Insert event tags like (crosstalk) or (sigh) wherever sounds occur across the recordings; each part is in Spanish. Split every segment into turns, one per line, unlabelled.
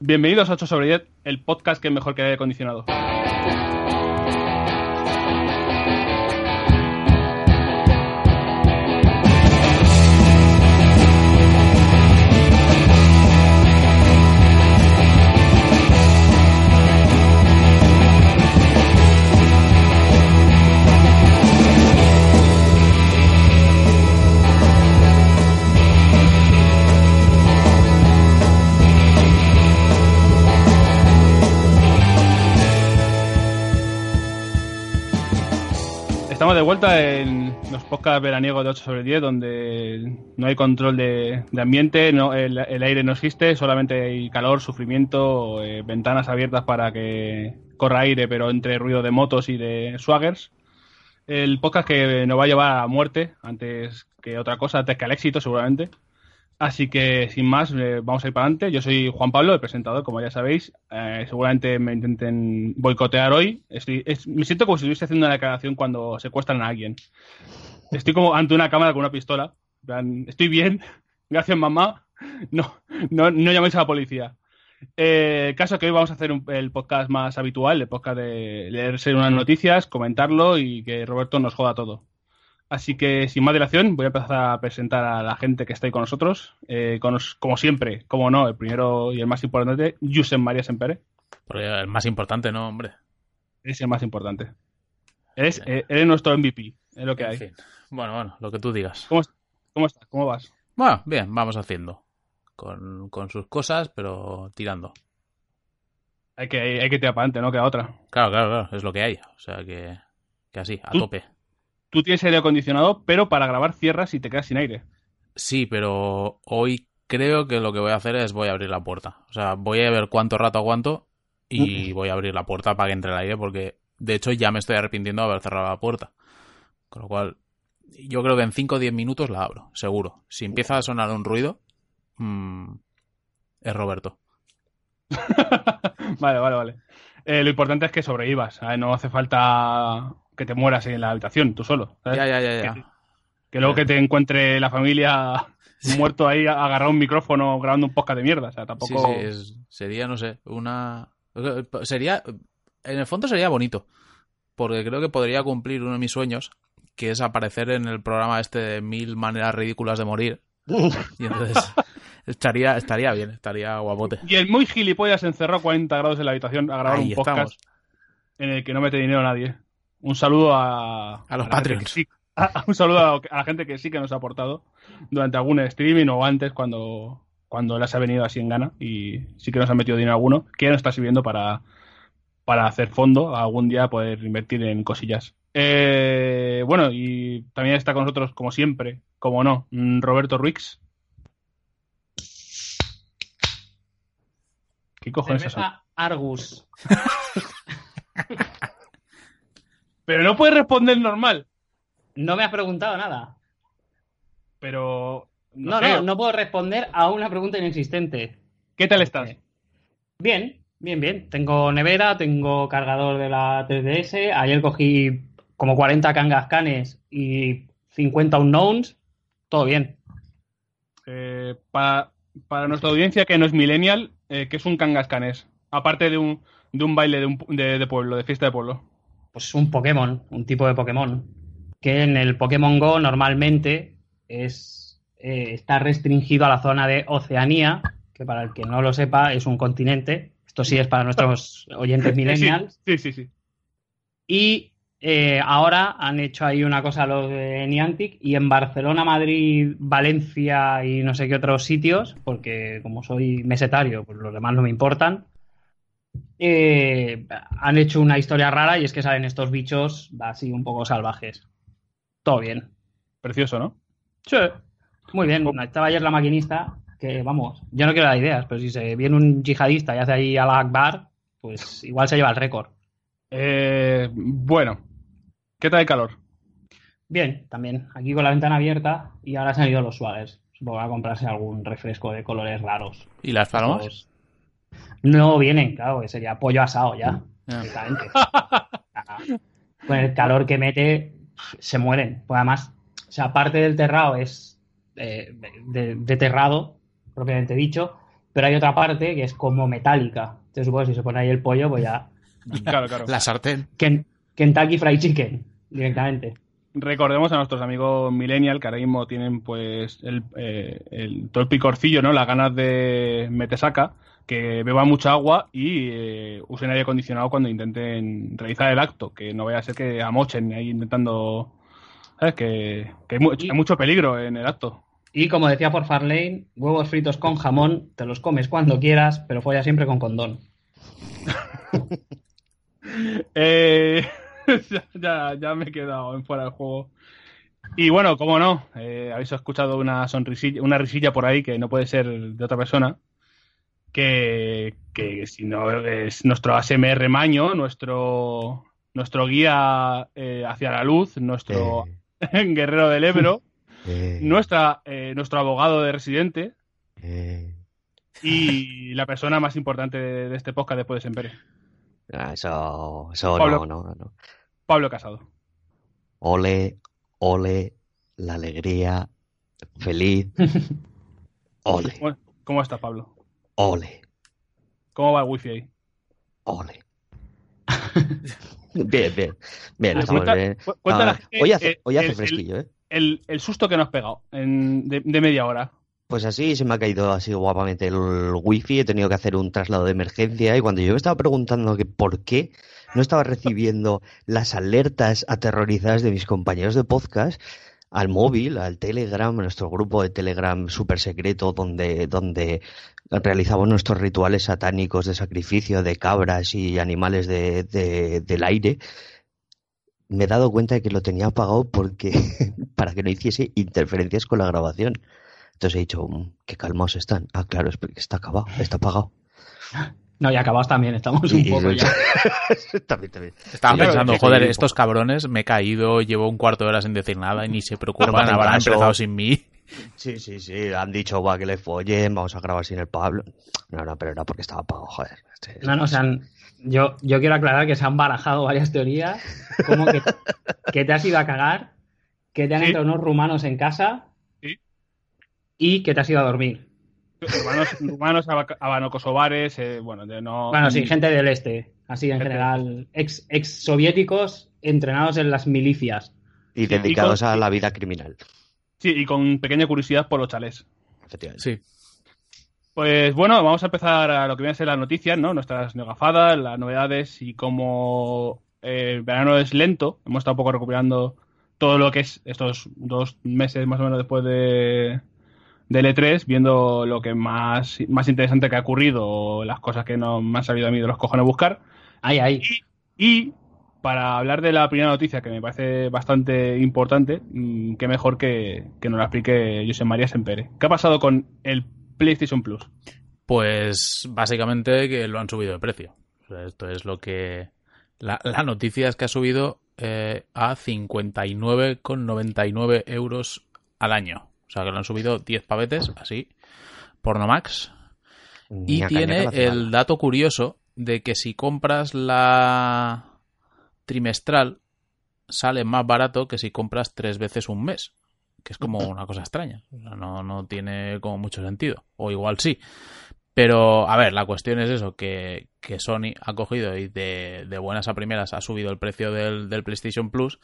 Bienvenidos a 8 sobre 10, el podcast que es mejor que aire acondicionado. En los podcasts veraniegos de 8 sobre 10, donde no hay control de, ambiente, el aire no existe, solamente hay calor, sufrimiento, eh, ventanas abiertas para que corra aire, pero entre ruido de motos y de swaggers. El podcast que nos va a llevar a muerte antes que otra cosa, antes que al éxito, seguramente. Así que, sin más, eh, vamos a ir para adelante. Yo soy Juan Pablo, el presentador, como ya sabéis. Eh, seguramente me intenten boicotear hoy. Estoy- es- me siento como si estuviese haciendo una declaración cuando secuestran a alguien. Estoy como ante una cámara con una pistola. Estoy bien, (laughs) gracias mamá. No, no, no llaméis a la policía. Eh, caso que hoy vamos a hacer un- el podcast más habitual, el podcast de leerse unas noticias, comentarlo y que Roberto nos joda todo. Así que, sin más dilación, voy a empezar a presentar a la gente que está ahí con nosotros. Eh, con como siempre, como no, el primero y el más importante, Josep María Sempere.
Porque el más importante, ¿no, hombre?
Es el más importante. Eres, eh, eres nuestro MVP, es lo que
En
hay.
fin. Bueno, bueno, lo que tú digas.
¿Cómo, ¿Cómo estás? ¿Cómo vas?
Bueno, bien, vamos haciendo. Con, con sus cosas, pero tirando.
Hay que, hay que tirar para adelante, no queda otra.
Claro, claro, claro, es lo que hay. O sea que, que así, a
Tú-
tope.
Tú tienes aire acondicionado, pero para grabar cierras y te quedas sin aire.
Sí, pero hoy creo que lo que voy a hacer es voy a abrir la puerta. O sea, voy a ver cuánto rato aguanto y voy a abrir la puerta para que entre el aire porque de hecho ya me estoy arrepintiendo de haber cerrado la puerta. Con lo cual, yo creo que en 5 o 10 minutos la abro, seguro. Si empieza a sonar un ruido, mm, es Roberto. (laughs)
vale, vale, vale. Eh, lo importante es que sobrevivas. ¿sabes? No hace falta que te mueras en la habitación, tú solo. ¿sabes?
Ya, ya, ya, ya.
Que, que luego que te encuentre la familia (laughs) muerto ahí agarrado un micrófono grabando un podcast de mierda. O sea, tampoco.
sí, es- sería, no sé, una... Sería, en el fondo sería bonito, porque creo que podría cumplir uno de mis sueños, que es aparecer en el programa este de mil maneras ridículas de morir. Y entonces (laughs) estaría, estaría bien, estaría guapote.
Y el muy gilipollas encerrado a 40 grados en la habitación a grabar
Ahí
un podcast
estamos.
en el que no mete dinero nadie. Un saludo a,
A los
que
Patreons.
sí- a- (laughs) a- un saludo a, a la gente que sí que nos ha aportado durante algún streaming o antes cuando, cuando les ha venido así en gana y sí que nos ha metido dinero alguno que ya nos está sirviendo para, para hacer fondo, algún día poder invertir en cosillas. Eh, bueno, y también está con nosotros, como siempre, como no, mm, Roberto Ruiz. ¿Qué cojones es
Argus. (laughs)
Pero no puedes responder normal.
No me has preguntado nada.
Pero.
No, no, no puedo responder a una pregunta inexistente.
¿Qué tal estás?
Bien, bien, bien. Tengo nevera, tengo cargador de la 3DS. Ayer cogí como 40 Kangaskanes y 50 unknowns. Todo bien.
Eh, para, para nuestra audiencia que no es millennial, eh, ¿qué es un kangaskanés? Aparte de un, de un baile de, un, de, de pueblo, de fiesta de pueblo.
Pues un Pokémon, un tipo de Pokémon. Que en el Pokémon Go normalmente es, eh, está restringido a la zona de Oceanía, que para el que no lo sepa es un continente. Esto sí es para nuestros (laughs) oyentes millennials.
Sí, sí, sí.
Y eh, ahora han hecho ahí una cosa los de Niantic y en Barcelona, Madrid, Valencia y no sé qué otros sitios, porque como soy mesetario, pues los demás no me importan, eh, han hecho una historia rara y es que salen estos bichos así un poco salvajes. Todo bien.
Precioso, ¿no?
Sí. Muy bien. Estaba ayer la maquinista que, vamos, yo no quiero dar ideas, pero si se viene un yihadista y hace ahí al Akbar, pues igual se lleva el récord.
Eh, bueno, ¿qué tal el calor?
Bien, también. Aquí con la ventana abierta y ahora se han ido los suaves. Supongo que a comprarse algún refresco de colores raros.
¿Y las palomas?
No vienen, claro, que sería pollo asado ya, directamente. (laughs) Ah, Con el calor que mete, se mueren. Pues además, o sea, parte del terrado es eh, de, de terrado, propiamente dicho, pero hay otra parte que es como metálica. Entonces supongo que si se pone ahí el pollo, pues ya... (laughs)
Claro, claro.
La sartén.
Ken- Kentucky Fried Chicken, directamente.
Recordemos a nuestros amigos millennial que ahora mismo tienen pues el, eh, el- todo el picorcillo, ¿no? Las ganas de metesaca, que beban mucha agua y eh, usen aire acondicionado cuando intenten realizar el acto, que no vaya a ser que amochen ahí intentando... ¿Sabes? Que, que hay, mu- hay mucho peligro en el acto.
Y como decía por Farlane, huevos fritos con jamón, te los comes cuando quieras, pero folla siempre con condón. (laughs)
Eh, (laughs) ya, ya, ya me he quedado en fuera del juego. Y bueno, como no, eh, habéis escuchado una sonrisilla, una risilla por ahí que no puede ser de otra persona. Que, que si no es nuestro ASMR maño, nuestro, nuestro guía eh, hacia la luz, nuestro (laughs) guerrero del Ebro, (laughs)
Eh,
nuestra, eh, nuestro abogado de residente
eh.
y (laughs) la persona más importante de, de este podcast después de Sempere,
Ah, eso, eso
Pablo.
no, no, no.
Pablo Casado.
Ole, ole, la alegría, feliz. Ole,
¿Cómo, cómo estás, Pablo?
Ole,
¿Cómo va el wifi ahí?
ole. (laughs) Bien, bien, bien, estamos
cuenta-
bien.
cuenta
Ah,
la gente,
hoy hace,
eh,
hoy hace
el-
fresquillo, ¿eh?
El, el susto que nos has pegado en- de, de media hora.
Pues así se me ha caído así guapamente el wifi, he tenido que hacer un traslado de emergencia y cuando yo me estaba preguntando que por qué no estaba recibiendo las alertas aterrorizadas de mis compañeros de podcast al móvil, al Telegram, nuestro grupo de Telegram súper secreto donde, donde realizamos nuestros rituales satánicos de sacrificio de cabras y animales de- del aire, me he dado cuenta de que lo tenía apagado porque (laughs) para que no hiciese interferencias con la grabación. Entonces he dicho, "Mm, qué calmados están. Ah, claro, es porque está acabado, está apagado. (laughs)
No, y acabados también, estamos un
Y-
poco ya. (laughs)
también, también.
Estaba pensando, joder, estos cabrones, me he caído, llevo un cuarto de hora sin decir nada y ni se preocupan, habrán
caso.
empezado sin mí.
Sí, sí, sí. Han dicho, va, que le follen, vamos a grabar sin el Pablo. No, no, pero era porque estaba apagado, joder. Este-
No, no, se han- yo, yo quiero aclarar que se han barajado varias teorías, como que, (laughs) que te has ido a cagar, que te han
Sí.
entrado unos rumanos en casa
Sí.
y que te has ido a dormir.
Rumanos, rumanos habano-kosovares, eh, bueno, de no...
Bueno, sí, gente del este, así en
Gente.
general, ex, ex soviéticos entrenados en las milicias.
Y
y
dedicados
con-
a la vida criminal,
Sí, y con pequeña curiosidad por los chalés.
efectivamente.
Sí.
Pues bueno, vamos a empezar a lo que vienen a ser las noticias, ¿no? Nuestras negafadas, las novedades y como eh, el verano es lento, hemos estado un poco recuperando todo lo que es estos dos meses más o menos después de del E3, viendo lo que más, más interesante que ha ocurrido o las cosas que no me han salido a mí de los cojones buscar.
Ahí, ahí.
Y para hablar de la primera noticia, que me parece bastante importante, mm, qué mejor que, que nos la explique José María Sempere. ¿Qué ha pasado con el PlayStation Plus?
Pues básicamente que lo han subido de precio. O sea, esto es lo que... La, la noticia es que ha subido eh, a 59,99 euros al año. O sea que lo han subido 10 pavetes, así, por no max. Y tiene el dato curioso de que si compras la trimestral sale más barato que si compras tres veces un mes. Que es como una cosa extraña. O sea, no, no tiene como mucho sentido. O igual sí. Pero, a ver, la cuestión es eso, que, que Sony ha cogido y de, de buenas a primeras ha subido el precio del, del PlayStation Plus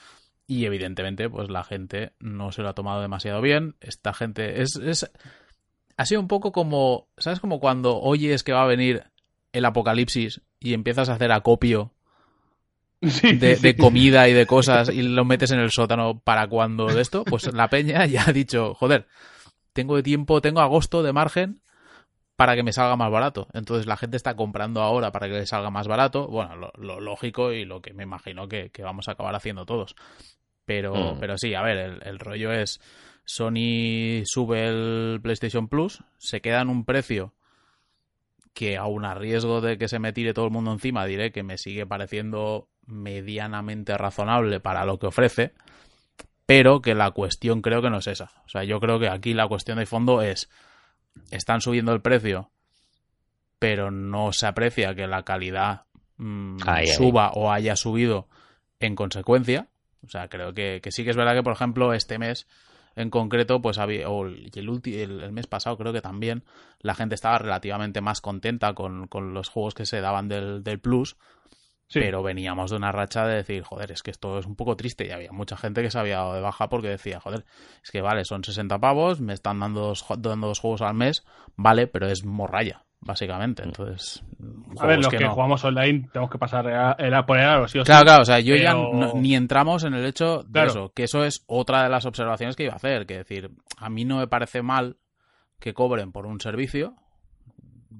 y evidentemente pues la gente no se lo ha tomado demasiado bien. Esta gente es, es ha sido un poco como, ¿sabes? Como cuando oyes que va a venir el apocalipsis y empiezas a hacer acopio (laughs)
Sí,
de,
sí.
de comida y de cosas y lo metes en el sótano para cuando de esto, pues la peña (laughs) ya ha dicho, joder, tengo de tiempo, tengo agosto de margen para que me salga más barato. Entonces la gente está comprando ahora para que le salga más barato. Bueno, lo, lo lógico y lo que me imagino que, que vamos a acabar haciendo todos. Pero,
Mm.
pero sí, a ver, el, el rollo es Sony sube el PlayStation Plus, se queda en un precio que aun a riesgo de que se me tire todo el mundo encima, diré que me sigue pareciendo medianamente razonable para lo que ofrece, pero que la cuestión creo que no es esa. O sea, yo creo que aquí la cuestión de fondo es, están subiendo el precio, pero no se aprecia que la calidad mm, suba o haya subido en consecuencia. O sea, creo que, que sí que es verdad que, por ejemplo, este mes en concreto, pues había, o el, el, el, mes pasado creo que también la gente estaba relativamente más contenta con, con los juegos que se daban del, del Plus. Pero veníamos de una racha de decir, joder, es que esto es un poco triste. Y había mucha gente que se había dado de baja porque decía, joder, es que vale, son 60 pavos, me están dando dos, dando dos juegos al mes, vale, pero es morralla básicamente. Mm. Entonces,
a ver, los que, jugamos online tenemos que pasar a, a poner algo, sí o
Claro, claro, o sea, yo ya ni entramos en el hecho de eso, que eso es otra de las observaciones que iba a hacer, que decir, a mí no me parece mal que cobren por un servicio,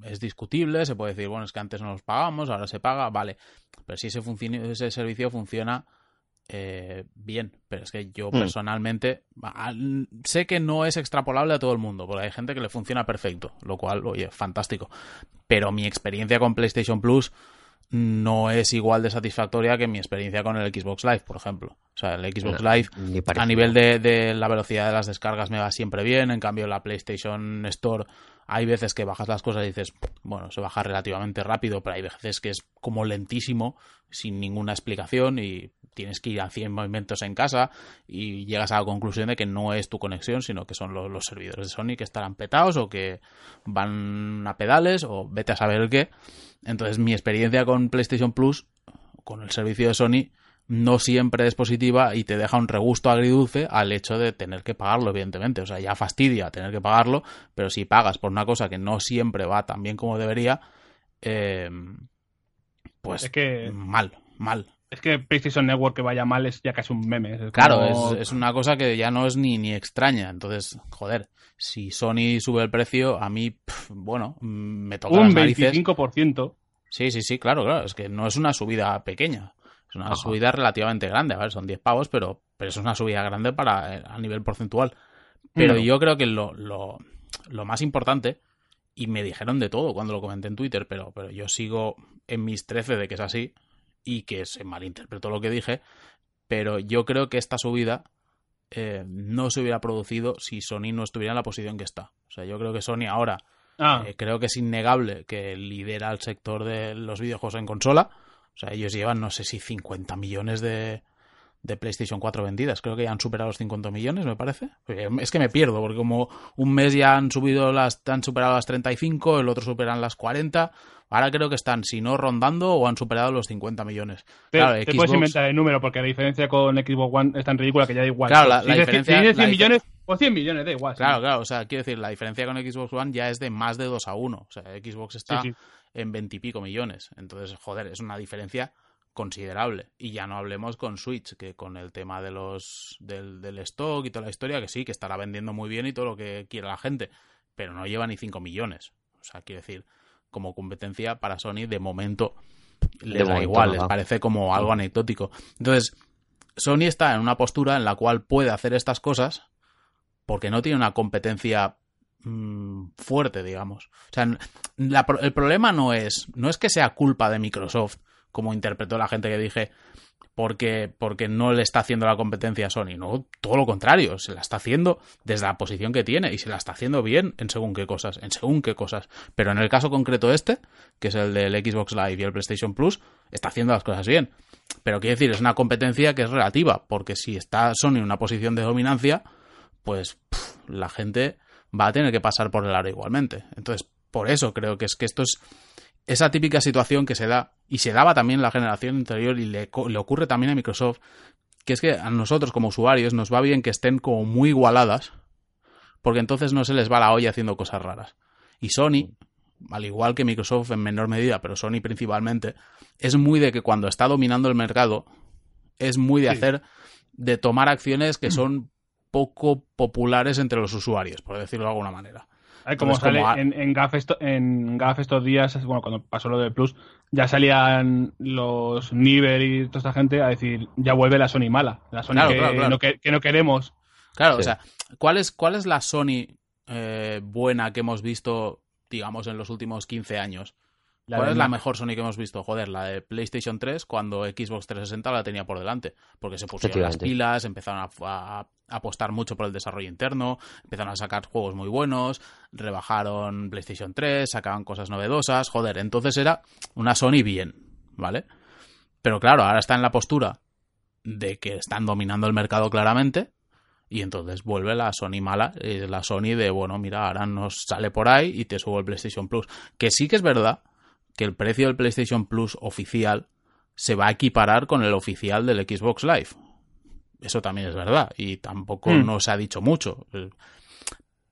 es discutible, se puede decir, bueno, es que antes no los pagamos, ahora se paga, vale, pero si ese, ese servicio funciona eh, bien, pero es que yo hmm. personalmente sé que no es extrapolable a todo el mundo, porque hay gente que le funciona perfecto, lo cual, oye, fantástico. Pero mi experiencia con PlayStation Plus no es igual de satisfactoria que mi experiencia con el Xbox Live, por ejemplo. O sea, el Xbox Live a nivel de, de, la velocidad de las descargas me va siempre bien, en cambio la PlayStation Store hay veces que bajas las cosas y dices, bueno, se baja relativamente rápido, pero hay veces que es como lentísimo, sin ninguna explicación y tienes que ir a 100 movimientos en casa y llegas a la conclusión de que no es tu conexión, sino que son los, servidores de Sony que estarán petados o que van a pedales o vete a saber el qué. Entonces mi experiencia con PlayStation Plus, con el servicio de Sony, no siempre es positiva y te deja un regusto agridulce al hecho de tener que pagarlo, evidentemente. O sea, ya fastidia tener que pagarlo, pero si pagas por una cosa que no siempre va tan bien como debería, eh, pues
es que...
mal, mal.
Es que PlayStation Network que vaya mal es ya casi un meme.
claro, es, una cosa que ya no es ni, ni extraña. Entonces, joder, si Sony sube el precio, a mí, bueno, me toca
un
las narices.
25%.
Sí, sí, sí, claro, claro. Es que no es una subida pequeña. Es una subida relativamente grande. A ver, son 10 pavos, pero, pero es una subida grande para a nivel porcentual. Pero yo creo que lo, lo, lo más importante, y me dijeron de todo cuando lo comenté en Twitter, pero, pero yo sigo en mis 13 de que es así, y que se malinterpretó lo que dije, pero yo creo que esta subida eh, no se hubiera producido si Sony no estuviera en la posición que está. O sea, yo creo que Sony ahora ah. eh, creo que es innegable que lidera el sector de los videojuegos en consola. O sea, ellos llevan no sé si 50 millones de, de PlayStation 4 vendidas. Creo que ya han superado los 50 millones, me parece. Es que me pierdo, porque como un mes ya han subido las, han superado las 35, el otro superan las 40. Ahora creo que están, si no rondando, o han superado los 50 millones.
Te, claro, puedes inventar el número, porque la diferencia con Xbox One es tan ridícula que ya da igual.
Claro, la, diferencia...
Si 100 millones o 100 millones, da igual.
Claro, claro, o sea, quiero decir, la diferencia con Xbox One ya es de más de 2 a 1. O sea, Xbox está en 20 y pico millones. Entonces, joder, es una diferencia considerable. Y ya no hablemos con Switch, que con el tema de los del, del, stock y toda la historia, que sí, que estará vendiendo muy bien y todo lo que quiera la gente, pero no lleva ni 5 millones. O sea, quiero decir, como competencia para Sony, de momento les da igual, les parece como algo anecdótico. Entonces, Sony está en una postura en la cual puede hacer estas cosas porque no tiene una competencia mm, fuerte, digamos. O sea, el problema no es, no es que sea culpa de Microsoft como interpretó la gente que dije, porque, porque no le está haciendo la competencia a Sony. No, todo lo contrario, se la está haciendo desde la posición que tiene y se la está haciendo bien en según qué cosas, en según qué cosas. Pero en el caso concreto este, que es el del Xbox Live y el PlayStation Plus, está haciendo las cosas bien. Pero quiero decir, es una competencia que es relativa, porque si está Sony en una posición de dominancia, pues la gente va a tener que pasar por el aro igualmente. Entonces, por eso creo que es que esto es esa típica situación que se da, y se daba también en la generación anterior y le, le, ocurre también a Microsoft, que es que a nosotros como usuarios nos va bien que estén como muy igualadas, porque entonces no se les va la olla haciendo cosas raras. Y Sony, al igual que Microsoft en menor medida, pero Sony principalmente, es muy de que cuando está dominando el mercado, es muy de hacer, de tomar acciones que (clears throat) son poco populares entre los usuarios, por decirlo de alguna manera
como sale en, en, GAF en GAF estos días, bueno, cuando pasó lo de Plus, ya salían los Niver y toda esta gente a decir, ya vuelve la Sony mala, la Sony que, No, queremos.
Claro, o sea, ¿cuál es, ¿cuál es la Sony eh, buena que hemos visto, digamos, en los últimos 15 años? ¿Cuál es la mejor Sony que hemos visto? Joder, la de PlayStation 3 cuando Xbox 360 la tenía por delante. Porque se pusieron las pilas, empezaron a, apostar mucho por el desarrollo interno, empezaron a sacar juegos muy buenos, rebajaron PlayStation 3, sacaban cosas novedosas. Joder, entonces era una Sony bien, ¿vale? Pero claro, ahora está en la postura de que están dominando el mercado claramente Y entonces vuelve la Sony mala, eh, la Sony de, bueno, mira, ahora nos sale por ahí y te subo el PlayStation Plus. Que sí que es verdad que el precio del PlayStation Plus oficial se va a equiparar con el oficial del Xbox Live. Eso también es verdad y tampoco
Hmm.
nos ha dicho mucho.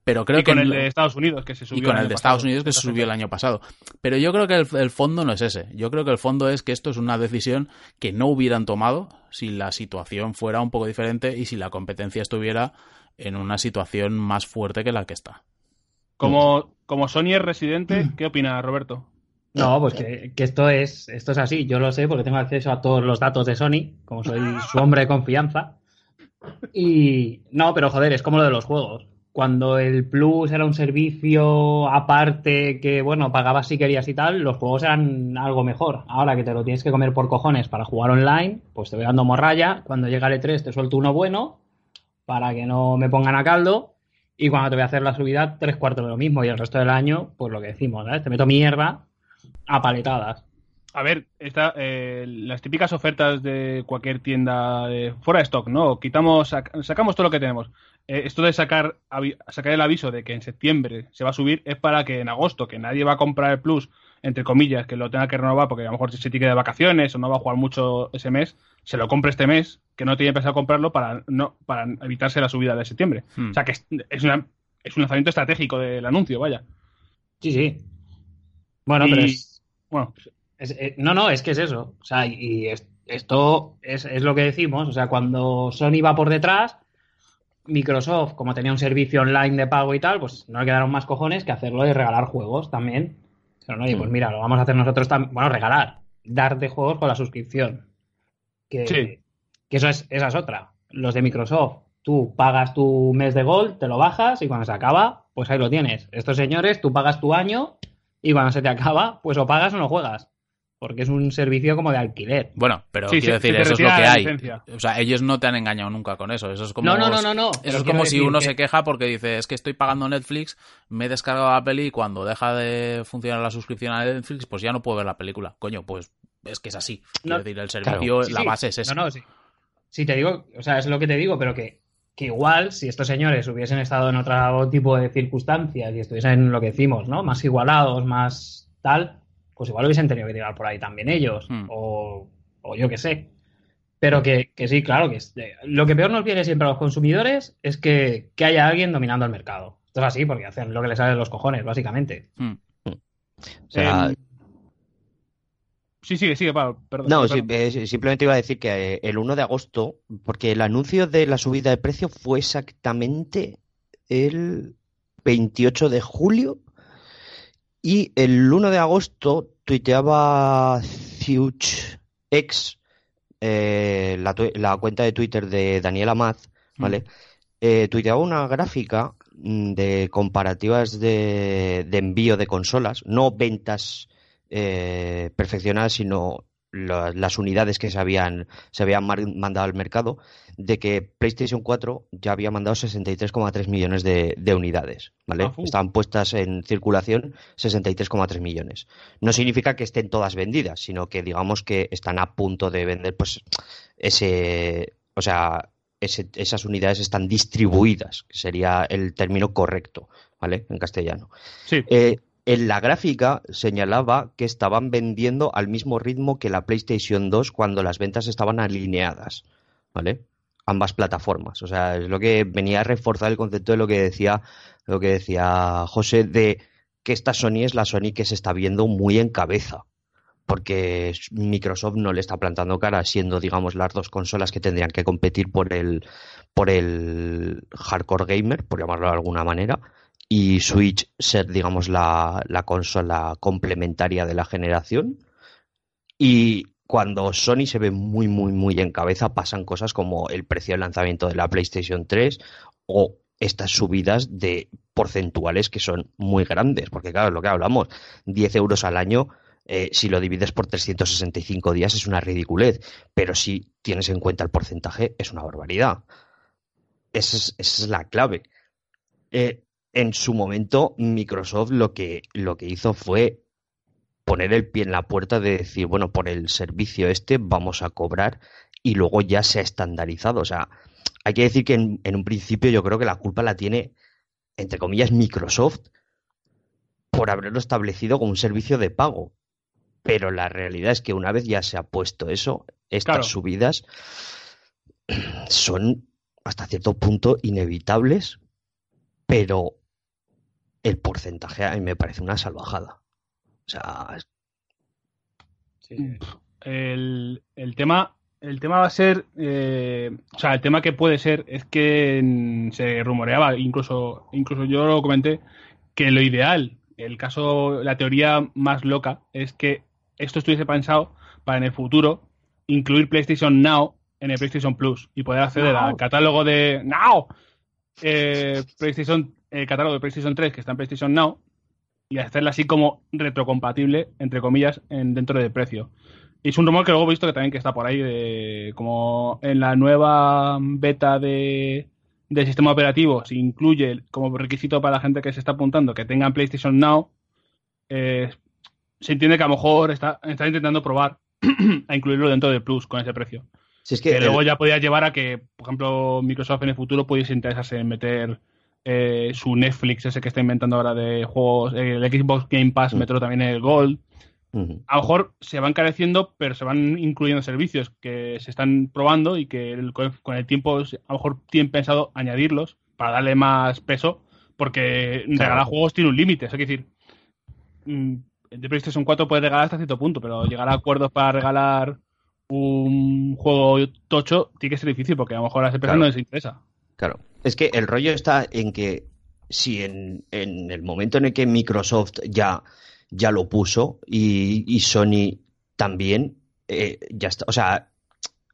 Pero creo
y con
que
el de Estados Unidos que se subió.
y con
el
de Estados
pasado.
Unidos que se subió el año pasado. Pero yo creo que el, el fondo no es ese. Yo creo que el fondo es que esto es una decisión que no hubieran tomado si la situación fuera un poco diferente y si la competencia estuviera en una situación más fuerte que la que está.
Como, como Sony es residente. ¿qué opina Roberto?
No, pues que, que esto es esto es así. Yo lo sé porque tengo acceso a todos los datos de Sony, como soy su hombre de confianza. Y no, pero joder, es como lo de los juegos. Cuando el Plus era un servicio aparte que, bueno, pagabas si querías y tal, los juegos eran algo mejor. Ahora que te lo tienes que comer por cojones para jugar online, pues te voy dando morralla. Cuando llega el E3 te suelto uno bueno para que no me pongan a caldo. Y cuando te voy a hacer la subida, tres cuartos de lo mismo. Y el resto del año, pues lo que decimos, ¿sabes? Te meto mierda a paletadas.
A ver, está, eh, las típicas ofertas de cualquier tienda de fuera de stock, ¿no? Quitamos, sac- sacamos todo lo que tenemos. Eh, esto de sacar, sacar el aviso de que en septiembre se va a subir es para que en agosto, que nadie va a comprar el Plus, entre comillas, que lo tenga que renovar porque a lo mejor se tiene de vacaciones o no va a jugar mucho ese mes, se lo compre este mes, que no tiene pensado comprarlo para, no, para evitarse la subida de septiembre.
Hmm.
O sea que es, es, una- es un lanzamiento estratégico del anuncio, vaya.
Sí, sí. Bueno,
Y-
pero es,
Bueno,
es- eh, no, no, es que es eso. O sea, y es- esto es, es lo que decimos. O sea, cuando Sony va por detrás, Microsoft, como tenía un servicio online de pago y tal, pues no le quedaron más cojones que hacerlo y regalar juegos también. Pero no, oye, pues mira, lo vamos a hacer nosotros también. Bueno, regalar, darte juegos con la suscripción. Que,
Sí.
que eso es, esa es otra. Los de Microsoft, tú pagas tu mes de Gold, te lo bajas y cuando se acaba, pues ahí lo tienes. Estos señores, tú pagas tu año y cuando se te acaba, pues o pagas o no juegas. Porque es un servicio como de alquiler.
Bueno, pero
Sí,
quiero decir, eso es lo que hay.
licencia.
O sea, ellos no te han engañado nunca con eso. Eso es como,
No, no, no, no, no.
Eso es como si uno
que-
se queja porque dice, es que estoy pagando Netflix, me he descargado la peli y cuando deja de funcionar la suscripción a Netflix, pues ya no puedo ver la película. Coño, pues es que es así. Quiero
No,
decir, el servicio,
Sí,
la
sí.
base es esa.
No, no, sí. Sí, te digo, o sea, es lo que te digo, pero que, que igual si estos señores hubiesen estado en otro tipo de circunstancias y estuviesen lo que decimos, ¿no? Más igualados, más tal, pues igual hubiesen tenido que tirar por ahí también ellos.
Hmm.
O, o yo qué sé. Pero que, que sí, claro, que es- eh, lo que peor nos viene siempre a los consumidores es que, que haya alguien dominando el mercado. Esto es así, porque hacen lo que les sale de los cojones, básicamente.
Hmm.
O sea,
Em, sí, sigue, sigue, Pablo, perdón.
No,
perdón.
sí, eh, simplemente iba a decir que eh, el 1 de agosto, porque el anuncio de la subida de precio fue exactamente el 28 de julio y el 1 de agosto tuiteaba X, eh, la, cuenta de Twitter de Daniela Maz, ¿vale? Eh, tuiteaba una gráfica mm, de comparativas de, de envío de consolas, no ventas eh, perfeccionadas, sino la- las unidades que se habían, se habían mandado al mercado, de que PlayStation 4 ya había mandado 63,3 millones de, de unidades, ¿vale?
Ah.
Estaban puestas en circulación 63,3 millones. No significa que estén todas vendidas, sino que digamos que están a punto de vender, pues, ese, o sea, ese- esas unidades están distribuidas, que sería el término correcto, ¿vale? En castellano.
Sí.
Eh, en la gráfica señalaba que estaban vendiendo al mismo ritmo que la PlayStation 2 cuando las ventas estaban alineadas, ¿vale? Ambas plataformas. O sea, es lo que venía a reforzar el concepto de lo que decía, lo que decía José, de que esta Sony es la Sony que se está viendo muy en cabeza. Porque Microsoft no le está plantando cara, siendo, digamos, las dos consolas que tendrían que competir por el, por el hardcore gamer, por llamarlo de alguna manera y Switch ser, digamos, la, la consola complementaria de la generación. Y cuando Sony se ve muy, muy, muy en cabeza, pasan cosas como el precio de lanzamiento de la PlayStation 3 o estas subidas de porcentuales que son muy grandes. Porque, claro, lo que hablamos, 10 euros al año, eh, si lo divides por 365 días es una ridiculez. Pero si tienes en cuenta el porcentaje, es una barbaridad. Esa es, esa es la clave. Eh, en su momento Microsoft lo que, lo que hizo fue poner el pie en la puerta de decir, bueno, por el servicio este vamos a cobrar y luego ya se ha estandarizado. O sea, hay que decir que en, en un principio yo creo que la culpa la tiene, entre comillas, Microsoft por haberlo establecido como un servicio de pago. Pero la realidad es que una vez ya se ha puesto eso, estas
Claro.
subidas son hasta cierto punto inevitables, pero el porcentaje a mí me parece una salvajada. O sea, es-
Sí.
El, el tema el tema va a ser eh, o sea el tema que puede ser es que se rumoreaba incluso incluso yo lo comenté que lo ideal el caso la teoría más loca es que esto estuviese pensado para en el futuro incluir PlayStation Now en el PlayStation Plus y poder acceder al catálogo de Now eh, PlayStation el catálogo de PlayStation 3 que está en PlayStation Now y hacerla así como retrocompatible entre comillas en, dentro del precio y es un rumor que luego he visto que también que está por ahí, de, como en la nueva beta de, del sistema operativo se incluye como requisito para la gente que se está apuntando que tengan PlayStation Now, eh, se entiende que a lo mejor está, está intentando probar (clears throat) a incluirlo dentro del Plus con ese precio.
si es que
Que
el-
luego ya podía llevar a que, por ejemplo, Microsoft en el futuro pudiese interesarse en meter eh, su Netflix, ese que está inventando ahora de juegos, eh, el Xbox Game Pass,
Mm.
meterlo también en el Gold a lo mejor se van encareciendo, pero se van incluyendo servicios que se están probando y que el- con el tiempo a lo mejor tienen pensado añadirlos para darle más peso, porque regalar juegos tiene un límite. Es decir, mm, de PlayStation 4 puedes regalar hasta cierto punto, pero llegar a acuerdos para regalar un juego tocho tiene que ser difícil porque a lo mejor a las empresas
Claro.
no les interesa.
Claro. Es que el rollo está en que si en, en el momento en el que Microsoft ya, ya lo puso y, y Sony también, eh, ya está. O sea,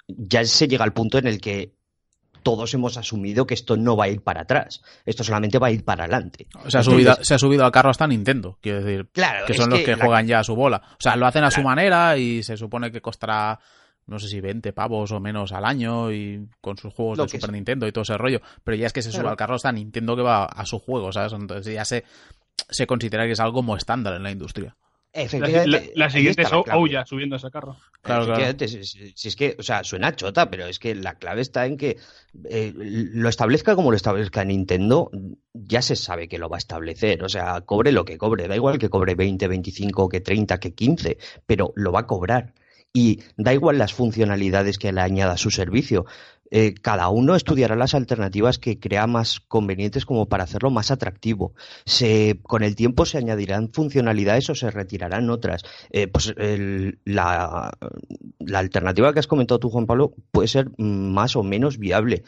ya se llega al punto en el que todos hemos asumido que esto no va a ir para atrás. Esto solamente va a ir para adelante.
Se ha,
Entonces,
subido, se ha subido al carro hasta Nintendo, quiero decir,
Claro,
que son los que
la-
juegan ya a su bola. O sea, lo hacen a su manera y se supone que costará, no sé si 20 pavos o menos al año y con sus juegos
Lo
de Super
sea.
Nintendo y todo ese rollo. Pero ya es que se sube
Claro.
al carro hasta Nintendo que va a su juego, ¿sabes? Entonces ya se, se considera que es algo como estándar en la industria.
La,
Efectivamente,
la- siguiente es. Ouya subiendo ese carro.
Claro, claro.
Efectivamente, Si, si- si es que, o sea, suena chota, pero es que la clave está en que eh, lo establezca como lo establezca Nintendo, ya se sabe que lo va a establecer. O sea, cobre lo que cobre, da igual que cobre 20, 25, que 30, que 15, pero lo va a cobrar. Y da igual las funcionalidades que le añada su servicio. Eh, cada uno estudiará las alternativas que crea más convenientes como para hacerlo más atractivo. Con el tiempo se añadirán funcionalidades o se retirarán otras. Eh, pues la, la alternativa que has comentado tú, Juan Pablo, puede ser más o menos viable.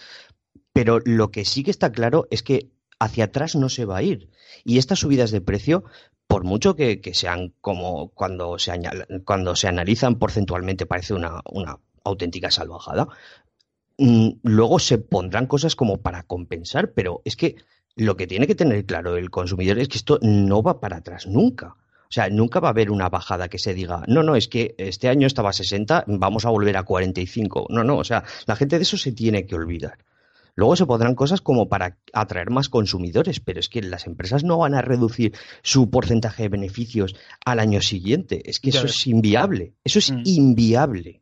Pero lo que sí que está claro es que hacia atrás no se va a ir. Y estas subidas de precio, por mucho que, sean como cuando se, cuando se analizan porcentualmente, parece una, una auténtica salvajada, mm, luego se pondrán cosas como para compensar, pero es que lo que tiene que tener claro el consumidor es que esto no va para atrás nunca. O sea, nunca va a haber una bajada que se diga, no, no, es que este año estaba a 60, vamos a volver a 45. No, no, o sea, la gente de eso se tiene que olvidar. Luego se pondrán cosas como para atraer más consumidores, pero es que las empresas no van a reducir su porcentaje de beneficios al año siguiente. Es que
Ya
eso
ves.
es inviable. Eso es
Mm.
inviable.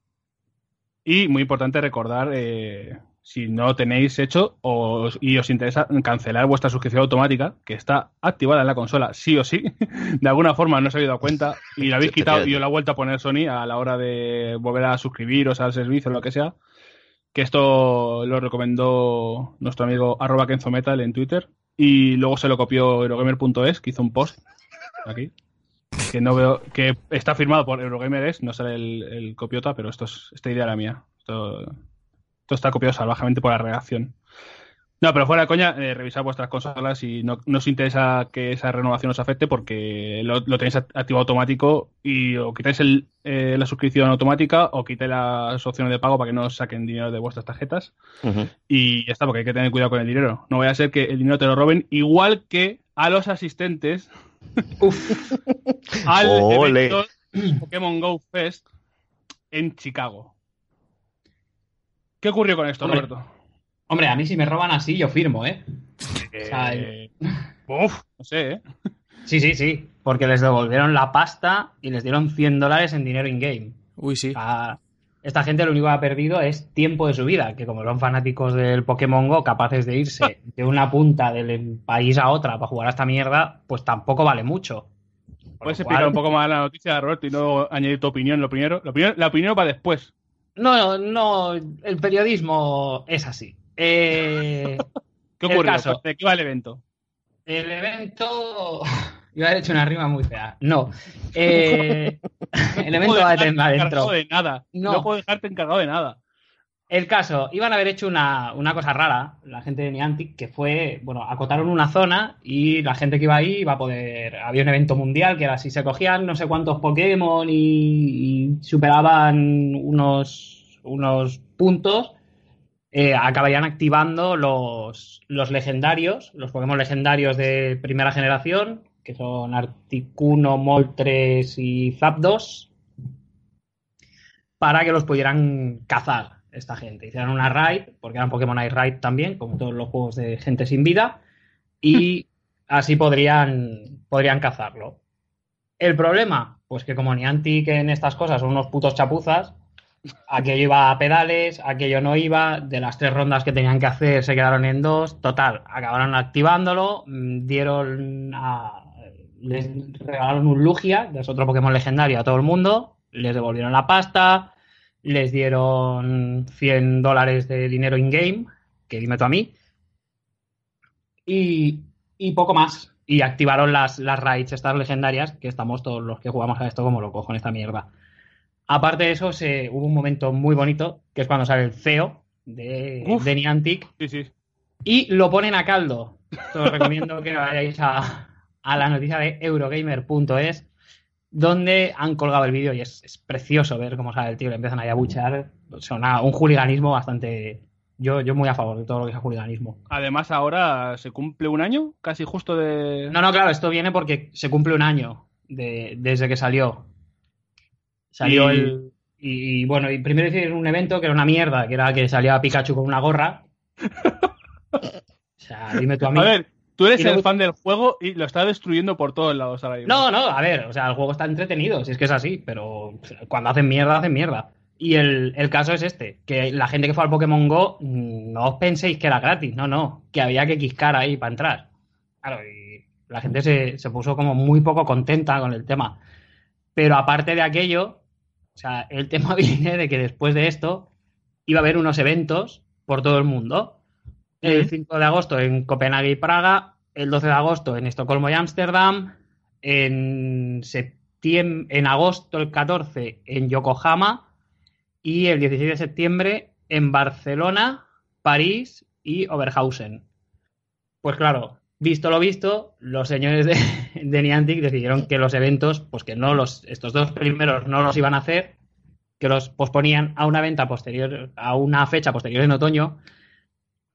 Y muy importante recordar, eh, si no lo tenéis hecho o, y os interesa cancelar vuestra suscripción automática, que está activada en la consola, sí o sí, (laughs) de alguna forma no os habéis dado cuenta y la habéis (laughs) quitado y os la ha vuelto a poner Sony a la hora de volver a suscribiros al servicio o lo que sea. Que esto lo recomendó nuestro amigo arroba kenzometal en Twitter y luego se lo copió Eurogamer.es, que hizo un post aquí. Que no veo, que está firmado por Eurogamer.es, no sale el, el copiota, pero esto es, esta idea era mía. Esto, esto está copiado salvajemente por la redacción. No, pero fuera de coña, eh, revisad vuestras consolas y no, no os interesa que esa renovación os afecte porque lo, lo tenéis act- activo automático y o quitáis el, eh, la suscripción automática o quitáis las opciones de pago para que no os saquen dinero de vuestras tarjetas. Y ya está, porque hay que tener cuidado con el dinero. No vaya a ser que el dinero te lo roben, igual que a los asistentes (laughs) (laughs) al
Ole.
evento Pokémon Go Fest en Chicago. ¿Qué ocurrió con esto. Roberto?
Hombre, a mí si me roban así, yo firmo, ¿eh? sea,
Eh, (laughs) uf, no sé, ¿eh?
Sí, sí, sí. Porque les devolvieron la pasta y les dieron 100 dólares en dinero in-game.
Uy, sí.
O sea, esta gente lo único que ha perdido es tiempo de su vida, que como son fanáticos del Pokémon Go, capaces de irse (laughs) de una punta del país a otra para jugar a esta mierda, pues tampoco vale mucho.
Puedes explicar un poco más la noticia, Roberto, y no añadir tu opinión. Lo primero, lo primero, la opinión va después.
No, no, el periodismo es así. Eh,
¿Qué ocurrió? Pues, ¿De qué va el evento?
El evento. (laughs) Iba a haber hecho una rima muy fea. No. Eh, (laughs) el evento va a tener adentro.
De nada. No. puedo dejarte encargado de nada.
El caso, iban a haber hecho una, cosa rara, la gente de Niantic, que fue, bueno, acotaron una zona y la gente que iba ahí iba a poder. Había un evento mundial que era si se cogían no sé cuántos Pokémon y, superaban unos, unos puntos, eh, acabarían activando los, los legendarios, los Pokémon legendarios de primera generación, que son Articuno, Moltres y Zapdos, para que los pudieran cazar esta gente. Hicieron una raid, porque eran Pokémon Ice Raid también, como todos los juegos de gente sin vida, y (laughs) así podrían, podrían cazarlo. El problema, pues que como Niantic en estas cosas son unos putos chapuzas, aquello iba a pedales, aquello no iba, de las tres rondas que tenían que hacer se quedaron en dos, total, acabaron activándolo, mm, dieron a, les regalaron un Lugia, que es otro Pokémon legendario, a todo el mundo, les devolvieron la pasta, les dieron 100 dólares de dinero in-game, que dime tú a mí, y, poco más. Y activaron las, las raids estas legendarias, que estamos todos los que jugamos a esto como lo cojo en esta mierda. Aparte de eso, se, hubo un momento muy bonito, que es cuando sale el CEO de, de Niantic. Y lo ponen a caldo. Os (laughs) recomiendo que vayáis a, a la noticia de Eurogamer.es donde han colgado el vídeo y es, precioso ver cómo sale el tío, le empiezan ahí a buchar. Son un juliganismo bastante. Yo, yo muy a favor de todo lo que sea juliganismo.
Además, ahora se cumple un año, casi justo de.
No, no, claro, esto viene porque se cumple un año de, desde que salió. Salió el. Y, bueno, y primero hicieron un evento que era una mierda, que era que salía Pikachu con una gorra. o sea, dime tú a (laughs) mí.
A ver, Tú eres el fan del juego y lo está destruyendo por todos lados ahora mismo.
No, no, a ver, o sea, el juego está entretenido, si es que es así, pero cuando hacen mierda, hacen mierda. Y el, caso es este, que la gente que fue al Pokémon Go, mm, no os penséis que era gratis, no, no, que había que quiscar ahí para entrar. Claro, y la gente se, se puso como muy poco contenta con el tema. Pero aparte de aquello, o sea, el tema (laughs) viene de que después de esto iba a haber unos eventos por todo el mundo el 5 de agosto en Copenhague y Praga, el 12 de agosto en Estocolmo y Ámsterdam, en, en agosto el 14 en Yokohama y el 16 de septiembre en Barcelona, París y Oberhausen. Pues claro, visto lo visto, los señores de, (laughs) de, Niantic decidieron que los eventos, pues que no los, estos dos primeros no los iban a hacer, que los posponían a una venta posterior, a una fecha posterior en otoño,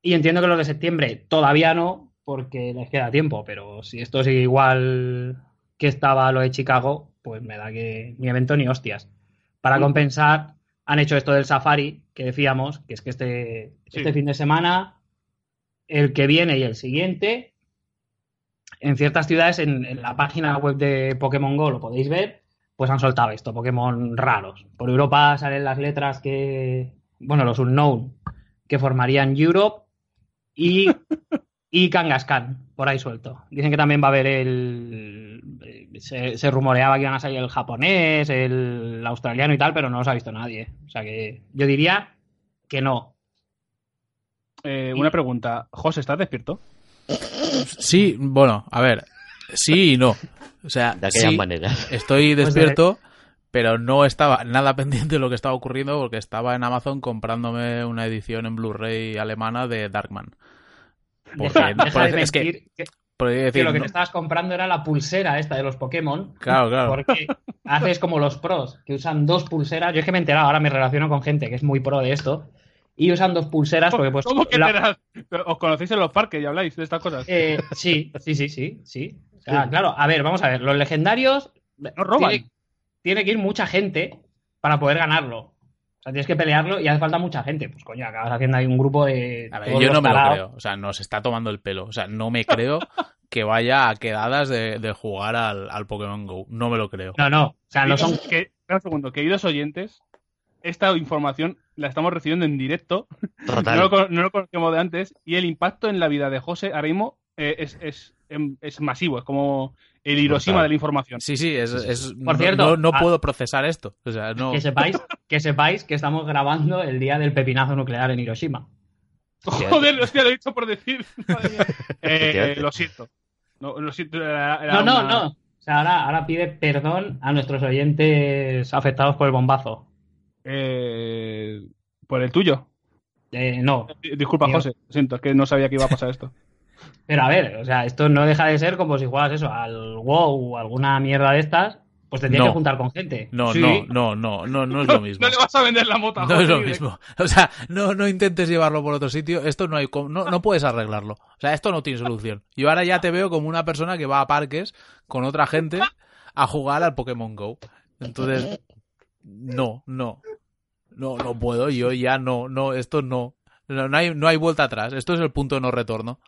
y entiendo que los de septiembre todavía no, porque les queda tiempo, pero si esto sigue igual que estaba lo de Chicago, pues me da que ni evento ni hostias. Para compensar, han hecho esto del Safari, que decíamos, que es que este, este fin de semana, el que viene y el siguiente, en ciertas ciudades, en, en, la página web de Pokémon Go, lo podéis ver, pues han soltado esto, Pokémon raros. Por Europa salen las letras que, bueno, los unknown, que formarían Europe, y, y Kangaskhan, por ahí suelto. Dicen que también va a haber el. Se, rumoreaba que iban a salir el japonés, el australiano y tal, pero no los ha visto nadie. O sea que yo diría que no.
Eh, una pregunta. José, ¿estás despierto? (laughs)
Sí, bueno, a ver. Sí y no. O sea,
de aquella manera.
Estoy pues despierto, pero no estaba nada (laughs) pendiente de lo que estaba ocurriendo porque estaba en Amazon comprándome una edición en Blu-ray alemana de Darkman.
Porque, es que, decir, lo que te estabas comprando era la pulsera esta de los Pokémon.
Claro, claro.
Porque haces como los pros, que usan dos pulseras. Yo es que me he enterado, ahora me relaciono con gente que es muy pro de esto. Y usan dos pulseras porque pues...
¿Cómo que ¿Os conocéis en los parques y habláis de estas cosas?
Eh, sí, sí, sí, sí, sí. claro, a ver, vamos a ver. Los legendarios...
No roban.
tiene que ir mucha gente para poder ganarlo. O sea, tienes que pelearlo y hace falta mucha gente. Pues coño, acabas haciendo ahí un grupo de.
A ver, yo no me lo creo. O sea, nos está tomando el pelo. O sea, no me creo que vaya a quedadas de, jugar al, Pokémon Go. No me lo creo.
No, no. O sea, no son.
un segundo, queridos oyentes, esta información la estamos recibiendo en directo.
Total.
No lo, no lo conocíamos de antes. Y el impacto en la vida de José ahora mismo eh, es, es, em- es masivo. Es como el Hiroshima de la información.
Sí, sí, es, es-
Por
no-
cierto,
no, no
ah-
puedo procesar esto. O sea, no.
Que sepáis, que sepáis que estamos grabando el día del pepinazo nuclear en Hiroshima.
Joder, hostia, lo he dicho por decir. (laughs) Eh, lo siento. No, lo siento. era- era
No, no,
una-
no. O sea, ahora, ahora pide perdón a nuestros oyentes afectados por el bombazo.
Eh, por el tuyo.
Eh, no.
Disculpa. José. Siento, es que no sabía que iba a pasar esto. (laughs)
Pero a ver, o sea, esto no deja de ser como si juegas eso al WoW o alguna mierda de estas, pues te tienes
No.
que juntar con gente.
No,
Sí.
no, no, no, no, no es lo (laughs) mismo.
No le vas a vender la mota, (laughs)
No es lo mismo. O sea, no, no intentes llevarlo por otro sitio. Esto no hay, no, no puedes arreglarlo. O sea, esto no tiene solución. Yo ahora ya te veo como una persona que va a parques con otra gente a jugar al Pokémon Go. Entonces, no, no, no, no puedo. Yo ya no, no, esto no. No, no hay, no hay vuelta atrás. Esto es el punto de no retorno.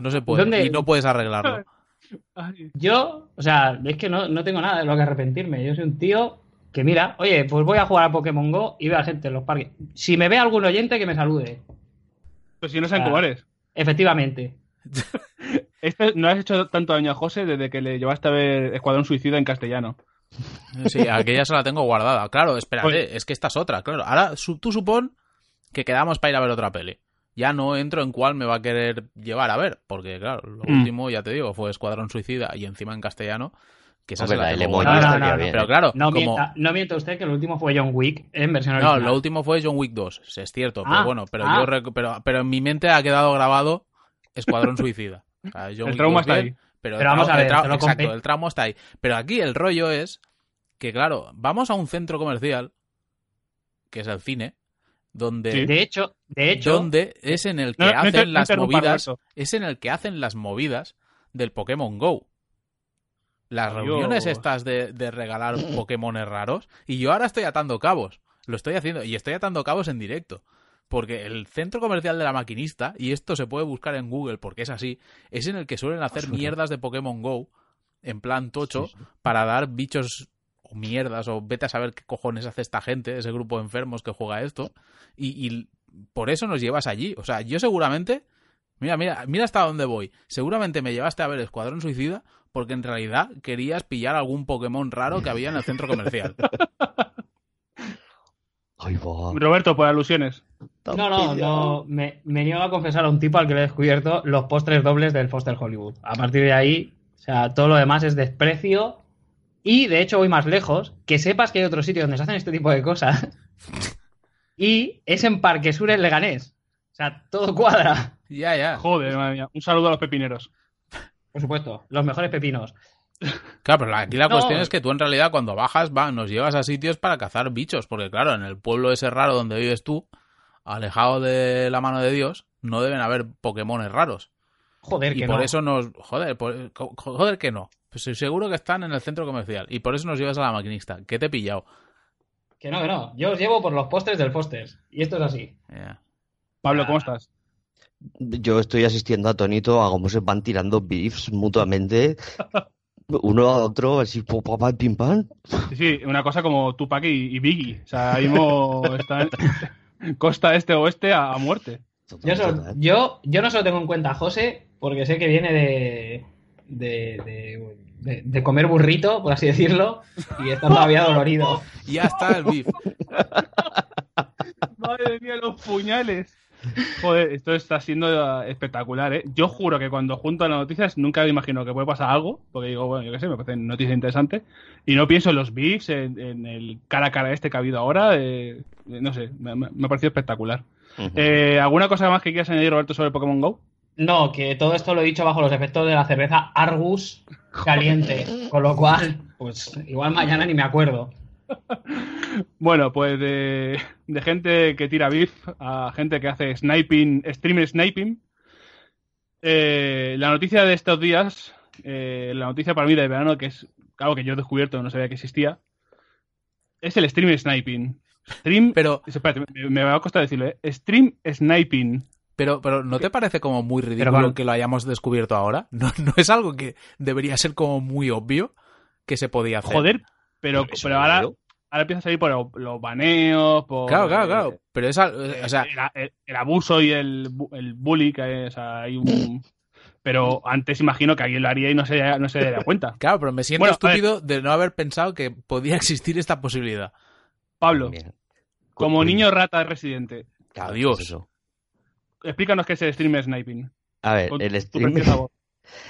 No se puede.
¿Dónde?
Y no puedes arreglarlo. (laughs)
Yo, o sea, es que no, no tengo nada de lo que arrepentirme. Yo soy un tío que mira, oye, pues voy a jugar a Pokémon Go y veo a gente en los parques. Si me ve algún oyente, que me salude.
Pues si no saben
Ah.
cómo eres.
Efectivamente. (laughs)
Esto no has hecho tanto daño a José desde que le llevaste a ver Escuadrón Suicida en castellano.
Sí, aquella se la tengo guardada. Claro, espérate,
Pues-
es que esta es otra. Claro, ahora su- tú supón que quedamos para ir a ver otra peli. Ya no entro en cuál me va a querer llevar a ver, porque claro, lo
Mm.
último, ya te digo, fue Escuadrón Suicida y encima en castellano, que esa se la tengo
No, no, no.
Pero
¿eh?
claro,
No,
como...
mienta, no mienta usted que el último fue John Wick en versión
No,
original.
lo último fue John Wick 2, sí, es cierto, pero
Ah,
bueno, pero
ah.
yo rec- pero, pero en mi mente ha quedado grabado Escuadrón Suicida. O sea, John
El
Wick
trauma
2
está
bien,
ahí.
Pero,
vamos a ver,
el exacto, el tramo está ahí. Pero aquí el rollo es que, claro, vamos a un centro comercial, que es el cine, donde,
Sí.
De hecho, de hecho,
donde es en el que
No,
hacen
no
las movidas, es en el que hacen las movidas del Pokémon Go. Las
Dios.
reuniones estas de, de regalar (clears throat) Pokémones raros. Y yo ahora estoy atando cabos. Lo estoy haciendo. Y estoy atando cabos en directo. Porque el centro comercial de la maquinista, y esto se puede buscar en Google porque es así, es en el que suelen hacer mierdas de Pokémon Go, en plan tocho,
Sí, sí.
para dar bichos o mierdas, o vete a saber qué cojones hace esta gente, ese grupo de enfermos que juega esto, y, y por eso nos llevas allí. O sea, yo seguramente, mira, mira, mira hasta dónde voy. Seguramente me llevaste a ver Escuadrón Suicida porque en realidad querías pillar algún Pokémon raro que había en el centro comercial. (laughs)
Ay.
Roberto, por alusiones.
No, no, no. Me, me niego a confesar a un tipo al que le he descubierto los postres dobles del Foster Hollywood. A partir de ahí, o sea, todo lo demás es desprecio. Y de hecho voy más lejos. Que sepas que hay otro sitio donde se hacen este tipo de cosas. (laughs) Y es en Parque Sur en Leganés. O sea, todo cuadra.
ya, ya.
Joder, madre mía. Un saludo a los pepineros.
Por supuesto, los mejores pepinos.
Claro, pero la- aquí la
No.
cuestión es que tú en realidad cuando bajas, va, nos llevas a sitios para cazar bichos, porque claro, en el pueblo ese raro donde vives tú, alejado de la mano de Dios, no deben haber Pokémones raros.
Joder,
y
que
por
no.
eso nos... Joder, por- jo- joder que no. Pues seguro que están en el centro comercial. Y por eso nos llevas a la maquinista. ¿Qué te he pillado?
Que no, que no. Yo os llevo por los postres del Foster. Y esto es así.
Pablo,
Ah.
¿cómo estás?
Yo estoy asistiendo atónito a cómo se van tirando beefs mutuamente. (laughs) Uno a otro, así, pam, pim, pam.
Sí, sí, una cosa como Tupac y, y Biggie. O sea, ahí mismo (laughs) están costa este oeste a, a muerte.
Yo, solo- yo, yo no solo tengo en cuenta a José, porque sé que viene de, de, de, de- de comer burrito, por así decirlo, y está todavía dolorido.
Ya está el beef. (laughs)
Madre mía, los puñales. (laughs) Joder, esto está siendo eh, espectacular, ¿eh? Yo juro que cuando junto las noticias nunca me imagino que puede pasar algo, porque digo, bueno, yo qué sé, me parece noticia interesante, y no pienso en los beefs, en, en el cara a cara este que ha habido ahora, eh, eh, no sé, me, me- me ha parecido espectacular.
Ujú.
Eh, ¿Alguna cosa más que quieras añadir, Roberto, sobre Pokémon GO?
No, que todo esto lo he dicho bajo los efectos de la cerveza Argus caliente, (laughs) con lo cual, pues igual mañana ni me acuerdo. (laughs)
Bueno, pues de, de gente que tira beef a gente que hace sniping, streamer sniping. Eh, la noticia de estos días, eh, la noticia para mí de verano, que es algo que yo he descubierto, no sabía que existía, es el stream sniping. Stream,
Pero,
espérate, me, me va a costar decirlo, ¿eh? Stream sniping.
pero, pero ¿no te parece como muy ridículo
bueno.
que lo hayamos descubierto ahora? (laughs) ¿No, ¿No es algo que debería ser como muy obvio que se podía hacer?
Joder, pero, pero
no
ahora. Ahora empieza a salir por lo- los baneos, por
Claro, claro,
eh,
claro. Pero esa, o sea,
el, el- el abuso y el, el bully, que es, o sea, hay un... (laughs) Pero antes imagino que alguien lo haría y no se, no se daría cuenta. (laughs)
claro, pero me siento
Bueno,
estúpido de no haber pensado que podía existir esta posibilidad.
Pablo,
Bien.
como niño rata residente,
Adiós.
eso.
explícanos qué es el streamer sniping.
A ver,
Con
el
tu
stream,
preciosa voz.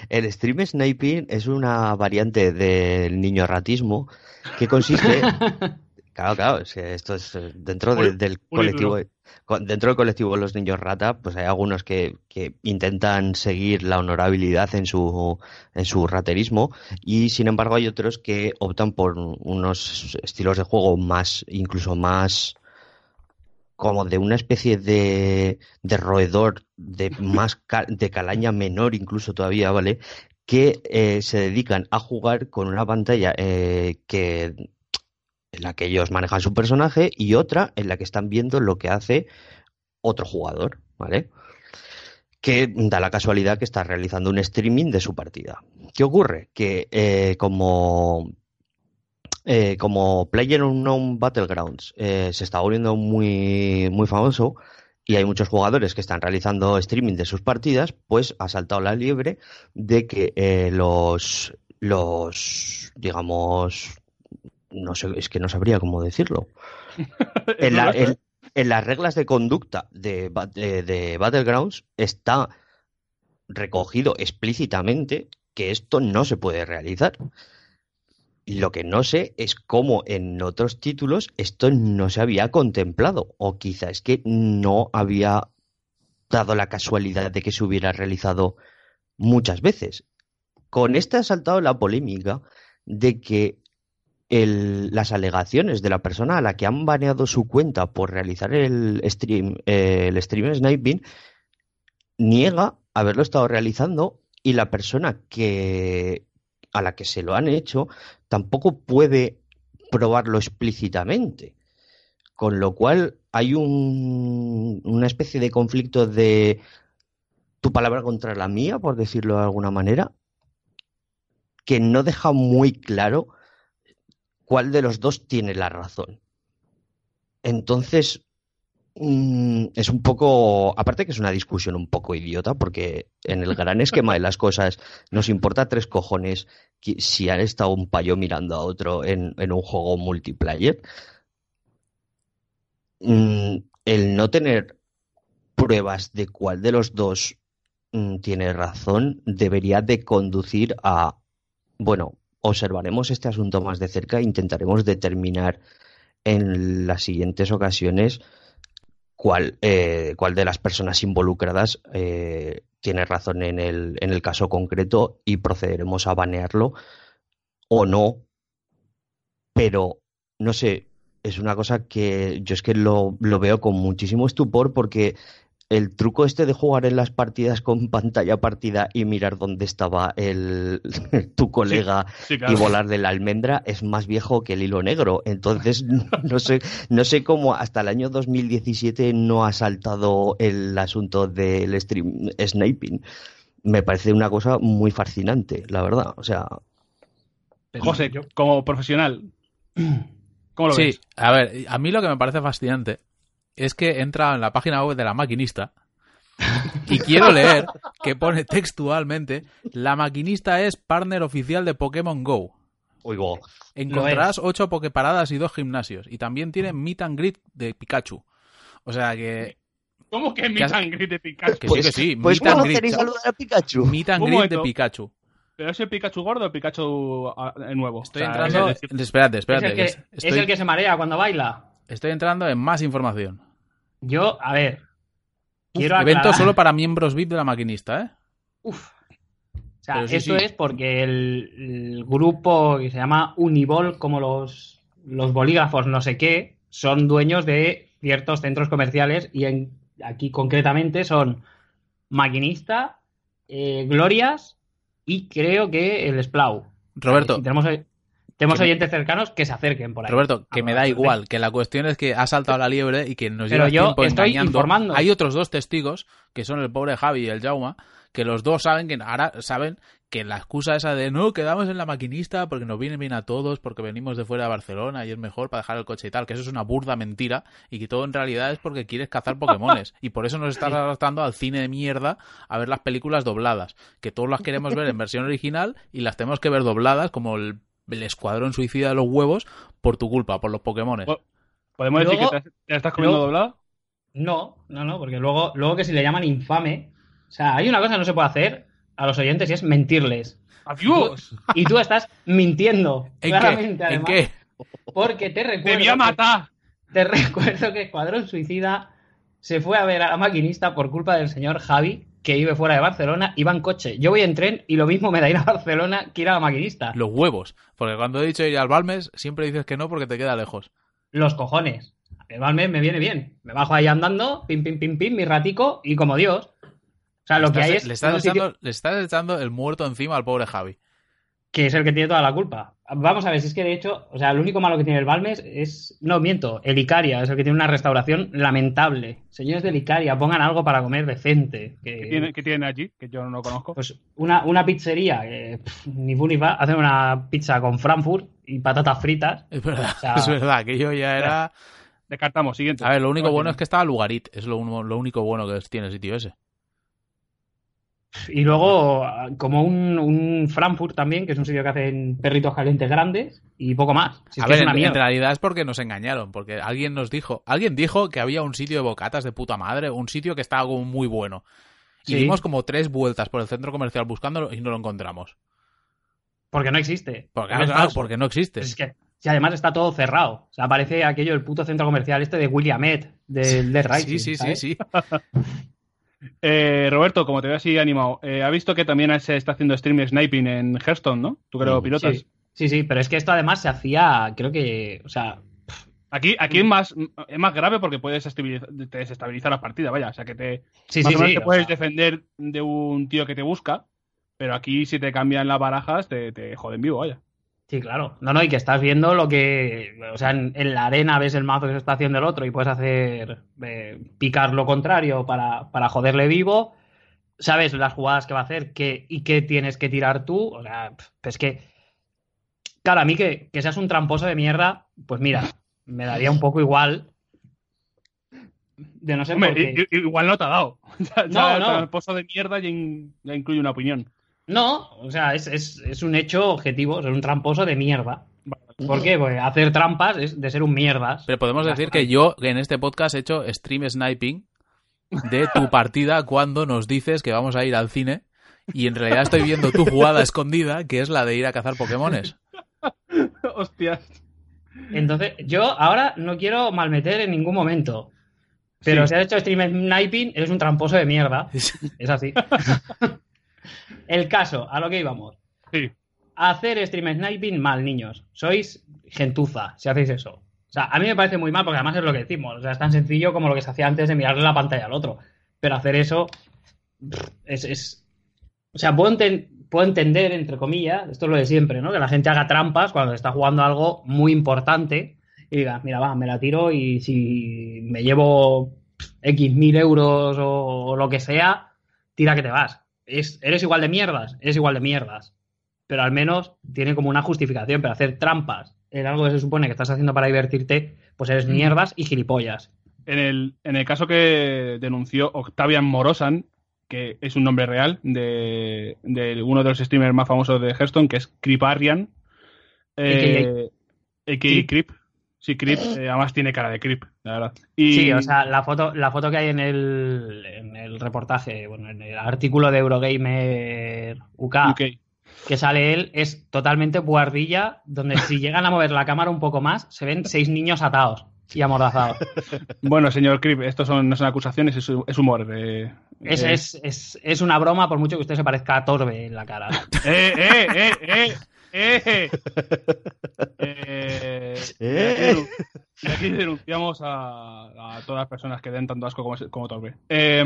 El stream sniping es una variante del niño ratismo que consiste. (laughs) Claro, claro, es que esto es eh, dentro de- del colectivo. Dentro del colectivo de los niños rata, pues hay algunos que, que intentan seguir la honorabilidad en su, en su raterismo y sin embargo hay otros que optan por unos estilos de juego más, incluso más como de una especie de, de roedor de (laughs) más ca- de calaña menor incluso todavía, ¿vale? Que eh, se dedican a jugar con una pantalla eh, que en la que ellos manejan su personaje y otra en la que están viendo lo que hace otro jugador, ¿vale? Que da la casualidad que está realizando un streaming de su partida. ¿Qué ocurre? Que eh, como eh, como PlayerUnknown Battlegrounds eh, se está volviendo muy, muy famoso y hay muchos jugadores que están realizando streaming de sus partidas, pues ha saltado la liebre de que eh, los, los, digamos, no sé, es que no sabría cómo decirlo. (laughs) En, la- en- en las reglas de conducta de- de Battlegrounds está recogido explícitamente que esto no se puede realizar. Lo que no sé es cómo en otros títulos esto no se había contemplado, o quizá es que no había dado la casualidad de que se hubiera realizado muchas veces. Con este ha saltado la polémica de que las alegaciones de la persona a la que han baneado su cuenta por realizar el stream, eh, el stream sniping, niega haberlo estado realizando y la persona que a la que se lo han hecho tampoco puede probarlo explícitamente. Con lo cual hay un- una especie de conflicto de tu palabra contra la mía, por decirlo de alguna manera, que no deja muy claro cuál de los dos tiene la razón. Entonces, es un poco, aparte que es una discusión un poco idiota, porque en el gran esquema de las cosas nos importa tres cojones si han estado un payo mirando a otro en, en un juego multiplayer. Mm, el no tener pruebas de cuál de los dos mm, tiene razón debería de conducir a, bueno, observaremos este asunto más de cerca e intentaremos determinar en las siguientes ocasiones cuál, eh, cuál de las personas involucradas eh, tiene razón en el, en el caso concreto y procederemos a banearlo o no. Pero, no sé, es una cosa que yo es que lo, lo veo con muchísimo estupor porque el truco este de jugar en las partidas con (laughs) pantalla partida y mirar dónde estaba el, (laughs) tu colega
Sí,
y
claro.
volar de la almendra es más viejo que el hilo negro. Entonces, (laughs) no sé, no sé cómo hasta el año 2017 no ha saltado el asunto del stream sniping. Me parece una cosa muy fascinante, la verdad. O sea,
José, como profesional, (clears throat) ¿cómo lo
Sí,
ves?
a ver, a mí lo que me parece fascinante es que entra en la página web de la maquinista y quiero leer que pone textualmente la maquinista es partner oficial de Pokémon Go.
oigo,
Encontrarás ocho Poképaradas y dos gimnasios. Y también tiene Meet and Greet de Pikachu. O sea que.
¿Cómo que mi
¿Qué has-
sangre de Pikachu?
Que sí, que sí.
pues
meet and
¿cómo
greet,
queréis
chaval.
saludar a Pikachu?
Meet and Greet de. Pikachu.
¿Pero es el Pikachu gordo o el Pikachu ah, nuevo?
Estoy
O sea,
entrando.
es
Espérate,
Es
espérate.
el, que,
que
es
estoy,
el que se marea cuando baila.
Estoy entrando en más información.
Yo, a ver.
Uf,
Quiero
evento
aclarar-
solo para miembros VIP de la maquinista, ¿eh?
Uf. O sea,
sí,
esto
sí.
es porque el, el grupo que se llama Unibol, como los, los bolígrafos no sé qué, son dueños de ciertos centros comerciales y en, aquí concretamente son Maquinista, eh, Glorias y creo que el Splau.
Roberto,
tenemos, el- Tenemos
Que me-
oyentes cercanos que se acerquen por ahí.
Roberto, que me da igual, que la cuestión es que ha saltado la liebre y que nos
Pero
lleva
yo
tiempo
estoy
engañando.
informando.
Hay otros dos testigos, que son el pobre Javi y el Jauma, que los dos saben que ahora saben que la excusa esa de no, quedamos en la maquinista porque nos viene bien a todos, porque venimos de fuera de Barcelona y es mejor para dejar el coche y tal, que eso es una burda mentira y que todo en realidad es porque quieres cazar Pokémones (laughs) y por eso nos estás arrastrando al cine de mierda a ver las películas dobladas, que todos las queremos ver en versión original y las tenemos que ver dobladas como el, el escuadrón suicida de los huevos por tu culpa, por los Pokémones.
¿Podemos decir que te, estás comiendo
luego-
doblada?
No, no, no, porque luego, luego que si le llaman infame. O sea, hay una cosa que no se puede hacer a los oyentes y es mentirles.
¡Adiós!
Y tú estás mintiendo.
¿En
claramente,
qué? ¿En
además,
qué?
Porque te recuerdo.
¡Te voy a
que-
matar!
Te recuerdo que Escuadrón Suicida se fue a ver a la maquinista por culpa del señor Javi, que vive fuera de Barcelona, iba en coche. Yo voy en tren y lo mismo me da ir a (laughs) Barcelona que ir a la maquinista.
Los huevos. Porque cuando he dicho ir al Balmes, siempre dices que no porque te queda lejos.
Los cojones. El Balmes me viene bien. Me bajo ahí andando, pim, pim, pim, pim, mi ratico y como Dios. O sea, lo que hay es
le, estás
un sitio
echando, le estás echando el muerto encima al pobre Javi.
Que es el que tiene toda la culpa. Vamos a ver, si es que de hecho, o sea, el único malo que tiene el Balmes es, no miento, el Icaria es el que tiene una restauración lamentable. Señores del Icaria, pongan algo para comer decente. Que...
¿Qué tiene- ¿Qué tienen allí? Que yo no lo conozco.
Pues una, una pizzería, que, pff, ni fu ni fa, hacen una pizza con Frankfurt y patatas fritas.
Es verdad,
O sea- (laughs)
es verdad, que yo ya era...
Descartamos, siguiente.
A ver, lo único bueno es que estaba Lugarit, es lo, lo único bueno que tiene el sitio ese.
Y luego, como un, un Frankfurt también, que es un sitio que hacen perritos calientes grandes y poco más. Si
a ver, en, realidad es porque nos engañaron, porque alguien nos dijo, alguien dijo que había un sitio de bocatas de puta madre, un sitio que estaba como muy bueno. Y
Sí.
dimos como tres vueltas por el centro comercial buscándolo y no lo encontramos.
Porque no existe.
Porque,
Es
claro, porque no existe.
Es que, si además está todo cerrado. O sea, parece aquello, el puto centro comercial este de Williamet, del de Rising,
Sí, sí, sí, sí. (laughs)
Eh, Roberto, como te veo así animado, eh, ha visto que también se está haciendo stream sniping en Hearthstone, ¿no? Tú lo
Mm,
pilotas.
Sí, sí, sí, pero es que esto además se hacía, creo que, o sea,
Aquí, aquí es más es más grave porque puedes te desestabilizar la partida, vaya. O sea, que te,
sí,
más
sí,
o menos
sí.
te puedes
sea,
defender de un tío que te busca, pero aquí si te cambian las barajas te, te joden vivo, vaya.
Sí, claro. No, no, y que estás viendo lo que, o sea, en, en la arena ves el mazo que se está haciendo el otro y puedes hacer, eh, picar lo contrario para, para joderle vivo. Sabes las jugadas que va a hacer qué, y qué tienes que tirar tú. O sea, es que, claro, a mí que, que seas un tramposo de mierda, pues mira, me daría un poco igual. De no ser
Hombre,
porque...
igual no te ha dado. (laughs) Ya-
No,
ya
no.
Pozo de mierda ya, in- ya incluye una opinión.
No, o sea, es, es, es un hecho objetivo, es un tramposo de mierda. ¿Por qué? Pues hacer trampas es de ser un mierdas.
Pero podemos decir que yo en este podcast he hecho stream sniping de tu (laughs) partida cuando nos dices que vamos a ir al cine y en realidad estoy viendo tu jugada escondida, que es la de ir a cazar Pokémones. (laughs)
Hostias.
Entonces, yo ahora no quiero malmeter en ningún momento. Pero
Sí.
si has hecho stream sniping, eres un tramposo de mierda. (laughs) Es así. El caso, a lo que íbamos.
Sí.
Hacer stream sniping mal, niños. Sois gentuza si hacéis eso. O sea, a mí me parece muy mal porque además es lo que decimos. O sea, es tan sencillo como lo que se hacía antes de mirarle la pantalla al otro. Pero hacer eso es... es- O sea, puedo, enten- puedo entender, entre comillas, esto es lo de siempre, ¿no? Que la gente haga trampas cuando está jugando algo muy importante y diga, mira, va, me la tiro y si me llevo X mil euros o, o lo que sea, tira que te vas. Es, eres igual de mierdas, eres igual de mierdas. Pero al menos tiene como una justificación. Pero hacer trampas en algo que se supone que estás haciendo para divertirte, pues eres mierdas y gilipollas.
En el, en el caso que denunció Octavian Morosan, que es un nombre real de, de uno de los streamers más famosos de Hearthstone, que es Creeparian, eh, a.k.a. Creep. Sí, Creep, eh, además tiene cara de Creep, la verdad. Y,
Sí, o sea, la foto, la foto que hay en el, en el reportaje, bueno, en el artículo de Eurogamer UK, que sale él, es totalmente buhardilla, donde si llegan a mover la cámara un poco más, se ven seis niños atados y amordazados. (laughs)
Bueno, señor Creep, estos son, no son acusaciones, es, es humor. eh,
Es,
eh,
es, es, es una broma, por mucho que usted se parezca a Torbe en la cara. (laughs)
¡Eh, eh, eh, eh! (laughs) ¡Eh! Eh,
Eh.
y aquí denunciamos a, a todas las personas que den tanto asco como, como Torbe. Eh,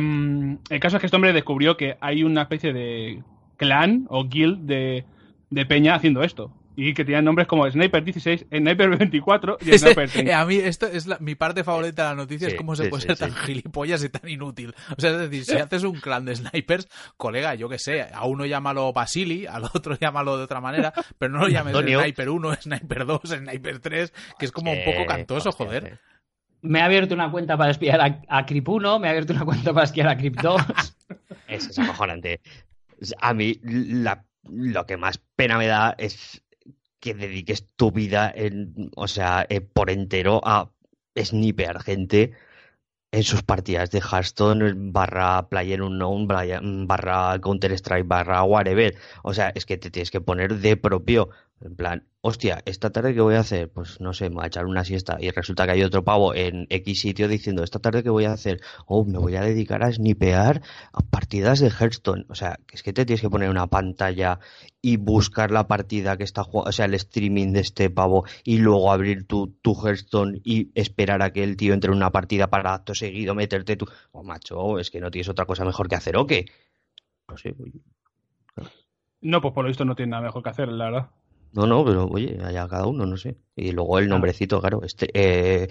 el caso es que este hombre descubrió que hay una especie de clan o guild de, de peña haciendo esto. Y que tenían nombres como Sniper 16, Sniper 24 y (laughs) Sniper 30.
Eh, a mí esto es la- mi parte favorita de la noticia,
Sí,
es cómo se
sí,
puede
sí,
ser
sí.
tan gilipollas y tan inútil. O sea, es decir, si haces un clan de snipers, colega, yo que sé, a uno llámalo Basili, al otro (laughs) llámalo de otra manera, pero no lo llames
Antonio.
Sniper 1, (laughs) Sniper 2, Sniper 3, que es como un poco cantoso,
hostia,
joder.
Me ha abierto una cuenta para espiar a, a Crip 1, me ha abierto una cuenta para espiar a Crip 2.
Eso es acojonante. A mí la- lo que más pena me da es que dediques tu vida en, o sea, eh, por entero a snipear gente en sus partidas de Hearthstone barra Player Unknown barra Counter Strike barra whatever. O sea, es que te tienes que poner de propio. En plan, hostia, esta tarde qué voy a hacer? Pues no sé, me voy a echar una siesta. Y resulta que hay otro pavo en X sitio diciendo, esta tarde qué voy a hacer? Oh, me voy a dedicar a snipear a partidas de Hearthstone. O sea, es que te tienes que poner una pantalla y buscar la partida que está jugando, o sea, el streaming de este pavo y luego abrir tu, tu Hearthstone y esperar a que el tío entre en una partida para acto seguido meterte tu... Oh, macho, es que no tienes otra cosa mejor que hacer, ¿o qué? No sé, oye.
No, pues por lo visto no tiene nada mejor que hacer, la verdad.
No, no, pero oye, allá cada uno, no sé. Y luego el nombrecito, claro, este, eh,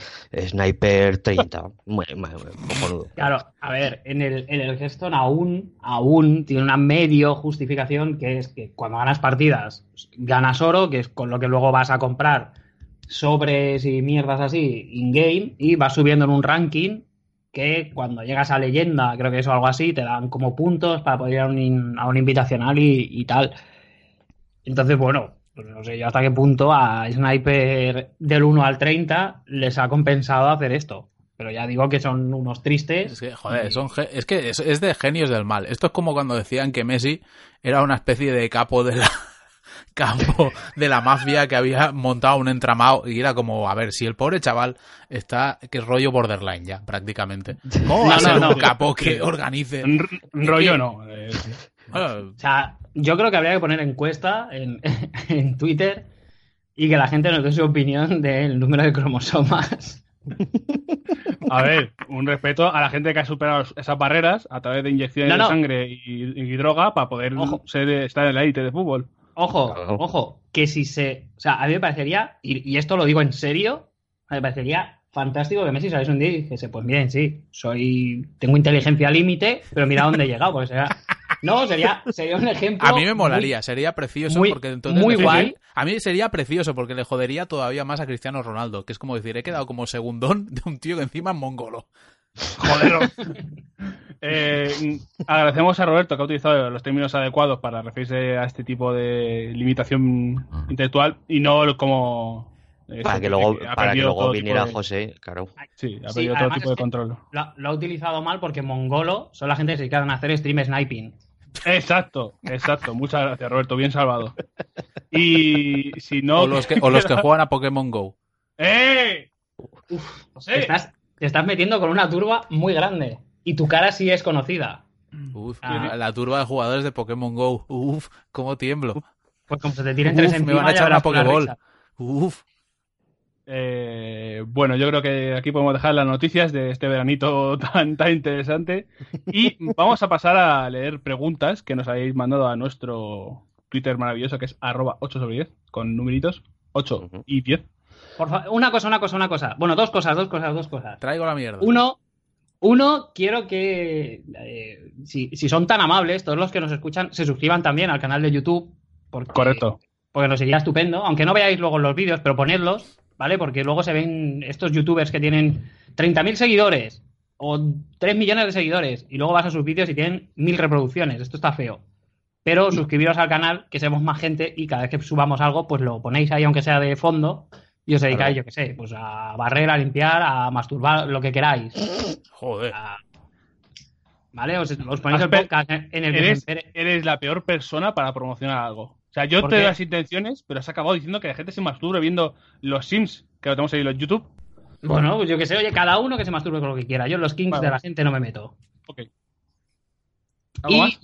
Sniper 30. Bueno, bueno, cojonudo.
Claro, a ver, en el, en el Hearthstone aún, aún tiene una medio justificación que es que cuando ganas partidas ganas oro, que es con lo que luego vas a comprar sobres y mierdas así in-game y vas subiendo en un ranking que cuando llegas a leyenda, creo que eso algo así, te dan como puntos para poder ir a un, in- a un invitacional y, y tal. Entonces, bueno, pues no sé yo hasta qué punto a Sniper del 1 al 30 les ha compensado hacer esto. Pero ya digo que son unos tristes.
Es que, joder, son es que es, es de genios del mal. Esto es como cuando decían que Messi era una especie de capo de la (laughs) capo de la mafia que había montado un entramado y era como, a ver, si el pobre chaval está que es rollo borderline ya, prácticamente. (laughs) ¿Cómo va
No, no,
ser
no.
un capo que organice?
Un rollo no. eh,
Bueno,
O sea, yo creo que habría que poner encuesta en, (laughs) en Twitter y que la gente nos dé su opinión del número de cromosomas.
a ver, un respeto a la gente que ha superado esas barreras a través de inyecciones
No, no.
de sangre y, y droga para poder
Ojo.
ser, estar en la élite de fútbol.
Ojo,
Claro.
ojo, que si se. O sea, a mí me parecería, y, y esto lo digo en serio, me parecería fantástico que Messi saliese un día y dijese: Pues miren, sí, soy. Tengo inteligencia límite, pero mira dónde he llegado, porque sería. No, sería, sería un ejemplo.
a mí me
muy-
molaría, sería precioso
muy-
porque entonces
muy
le-
guay.
A mí sería precioso porque le jodería todavía más a Cristiano Ronaldo, que es como decir, he quedado como segundón de un tío que encima es mongolo.
Joder. (laughs) Eh, agradecemos a Roberto que ha utilizado los términos adecuados para referirse a este tipo de limitación intelectual y no como. eh,
Para que luego, para que luego
todo
viniera
de-
José, claro.
Sí, ha
Sí,
perdido todo
además
tipo de control.
Lo, lo ha utilizado mal porque mongolo son la gente que se dedican a hacer stream sniping.
Exacto, exacto. Muchas gracias, Roberto. Bien salvado. Y si no.
O los que, o los que (laughs) juegan a Pokémon Go.
¡Eh!
Te
José.
estás, te estás metiendo con una turba muy grande. Y tu cara sí es conocida.
Uf,
Ah.
la turba de jugadores de Pokémon Go. Uf, cómo tiemblo.
Pues como se te tiren
Uf,
tres
me
encima,
van a echar una Pokéball. Uf.
Eh, bueno, yo creo que aquí podemos dejar las noticias de este veranito (laughs) tan, tan interesante. Y vamos a pasar a leer preguntas que nos habéis mandado a nuestro Twitter maravilloso, que es arroba 8 sobre 10, con numeritos 8
Ujú.
y 10.
Por fa- una cosa, una cosa, una cosa. Bueno, dos cosas, dos cosas, dos cosas.
Traigo la mierda.
Uno, uno quiero que, eh, si, si son tan amables, todos los que nos escuchan, se suscriban también al canal de YouTube. Porque,
Correcto.
Porque nos sería estupendo. Aunque no veáis luego los vídeos, pero ponedlos, ¿vale? Porque luego se ven estos youtubers que tienen 30.000 seguidores o 3 millones de seguidores y luego vas a sus vídeos y tienen 1.000 reproducciones. Esto está feo. Pero suscribiros al canal, que seamos más gente y cada vez que subamos algo, pues lo ponéis ahí, aunque sea de fondo, y os dedicáis,
Claro.
yo qué sé, pues a barrer, a limpiar, a masturbar, lo que queráis.
Joder.
A- ¿Vale? Os, os ponéis el podcast en el que
eres la peor persona para promocionar algo. O sea, yo
¿Por
te doy las intenciones, pero has acabado diciendo que la gente se masturbe viendo los Sims, que lo tenemos ahí en los YouTube.
Bueno, pues yo que sé, oye, cada uno que se masturbe con lo que quiera. Yo en los kings
Vale.
de la gente no me meto.
Ok. ¿Algo
Y
más?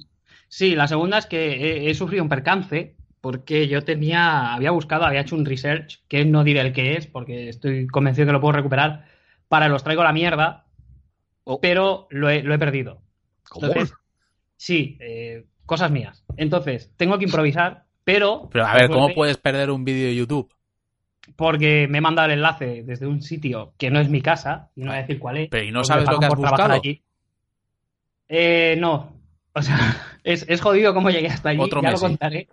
sí, la segunda es que he, he sufrido un percance porque yo tenía, había buscado, había hecho un research, que no diré el que es, porque estoy convencido que lo puedo recuperar, para los traigo la mierda,
Oh.
pero lo he, lo he perdido.
¿Cómo?
Entonces, sí, eh, cosas mías. Entonces, tengo que improvisar pero...
Pero a ver, ¿cómo puedes perder un vídeo de YouTube?
Porque me he mandado el enlace desde un sitio que no es mi casa, y no voy a decir cuál es.
Pero ¿y no sabes lo que has buscado?
allí. Eh, no. O sea, (laughs) es, es jodido cómo llegué hasta allí.
Otro
ya
Messi.
lo contaré.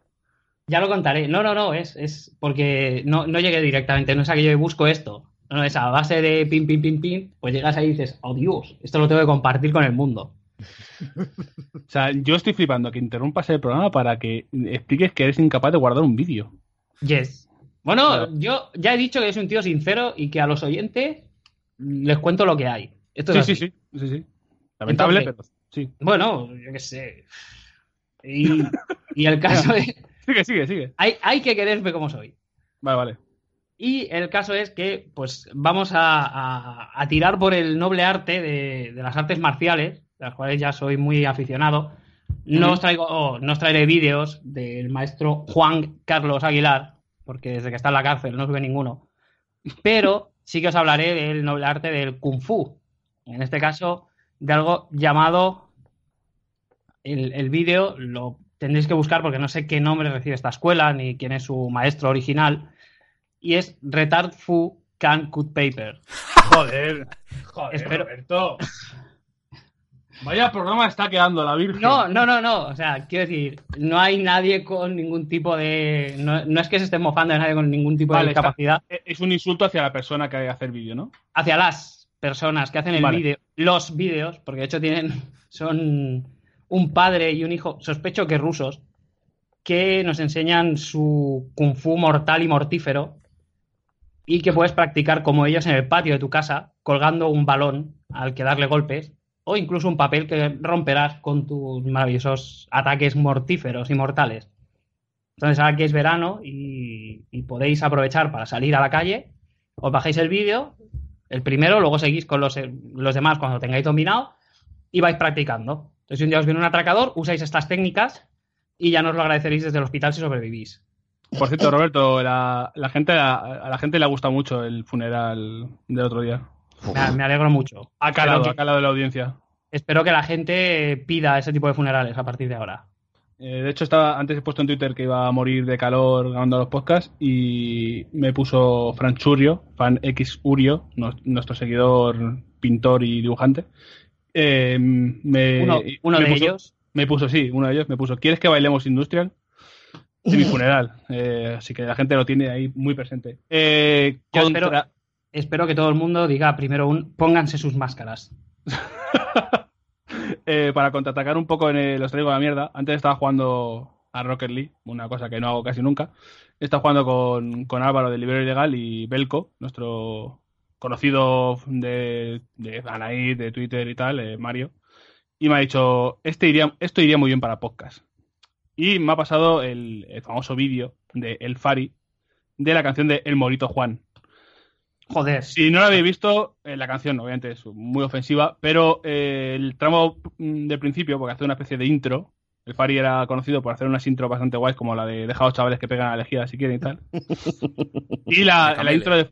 Ya lo contaré. No, no, no, es, es porque no, no llegué directamente. No es que yo busco esto. No, no, es a base de pim, pim, pim, pim. Pues llegas ahí y dices, oh Dios, esto lo tengo que compartir con el mundo. (laughs)
O sea, yo estoy flipando que interrumpas el programa para que expliques que eres incapaz de guardar un vídeo.
Yes. Bueno,
Claro.
yo ya he dicho que soy un tío sincero y que a los oyentes les cuento lo que hay. Esto
Sí,
es
sí, sí, sí, sí. Lamentable,
Entonces-
pero sí.
Bueno, yo qué sé. Y, y el caso es, (laughs)
Sigue, sigue, sigue.
hay, hay que quererme como soy.
Vale, vale.
Y el caso es que, pues, vamos a, a- a tirar por el noble arte de, de las artes marciales, las cuales ya soy muy aficionado. No os traigo, oh, no os traeré vídeos del maestro Juan Carlos Aguilar, porque desde que está en la cárcel no sube ninguno. Pero sí que os hablaré del noble arte del Kung Fu. En este caso, de algo llamado. El, el vídeo lo tendréis que buscar porque no sé qué nombre recibe esta escuela ni quién es su maestro original. Y es Retard Fu Can Cut Paper. (laughs)
Joder. Joder,
Espero-
Roberto. Vaya programa está quedando la Virgen.
No, no, no, no. O sea, quiero decir, no hay nadie con ningún tipo de. No, no es que se estén mofando de nadie con ningún tipo
Vale,
de discapacidad.
Eh, Es un insulto hacia la persona que hace el vídeo, ¿no?
hacia las personas que hacen el
Vale.
vídeo, los vídeos, porque de hecho tienen, son un padre y un hijo, sospecho que rusos, que nos enseñan su kung fu mortal y mortífero y que puedes practicar como ellos en el patio de tu casa, colgando un balón al que darle golpes o incluso un papel que romperás con tus maravillosos ataques mortíferos y mortales. Entonces ahora que es verano y, podéis aprovechar para salir a la calle, os bajáis el vídeo, el primero, luego seguís con los, los demás cuando tengáis dominado y vais practicando. Entonces, si un día os viene un atracador, usáis estas técnicas y ya nos lo agradeceréis desde el hospital si sobrevivís.
Por cierto, Roberto, la, la gente, a, a la gente le ha gustado mucho el funeral del otro día.
Me, me alegro mucho.
Ha calado,
Espero
ha calado la audiencia.
que, espero que la gente pida ese tipo de funerales a partir de ahora.
Eh, de hecho, estaba antes he puesto en Twitter que iba a morir de calor grabando los podcasts y me puso Fran Churio, fan X Urio, nuestro seguidor pintor y dibujante. Eh, me,
Uno, uno
me
de
puso-
ellos.
Me puso, sí, uno de ellos me puso, ¿quieres que bailemos Industrial? De mi funeral. Eh, así que la gente lo tiene ahí muy presente. Eh, contra-
espero- Espero que todo el mundo diga primero un pónganse sus máscaras. (laughs)
Eh, para contraatacar un poco en el Os traigo la mierda, antes estaba jugando a Rocket League, una cosa que no hago casi nunca. Estaba jugando con, con Álvaro de Libero Ilegal y Belco, nuestro conocido de, de Anaí, de Twitter y tal, eh, Mario. Y me ha dicho, este iría, esto iría muy bien para podcast. Y me ha pasado el, el famoso vídeo de El Fari de la canción de El Morito Juan.
Joder.
Si no lo habéis visto, eh, la canción obviamente es muy ofensiva, pero eh, el tramo mm, del principio, porque hace una especie de intro, el Fari era conocido por hacer unas intros bastante guays, como la de deja a los chavales que pegan a la lejía si quieren y tal. (laughs) y la, la intro de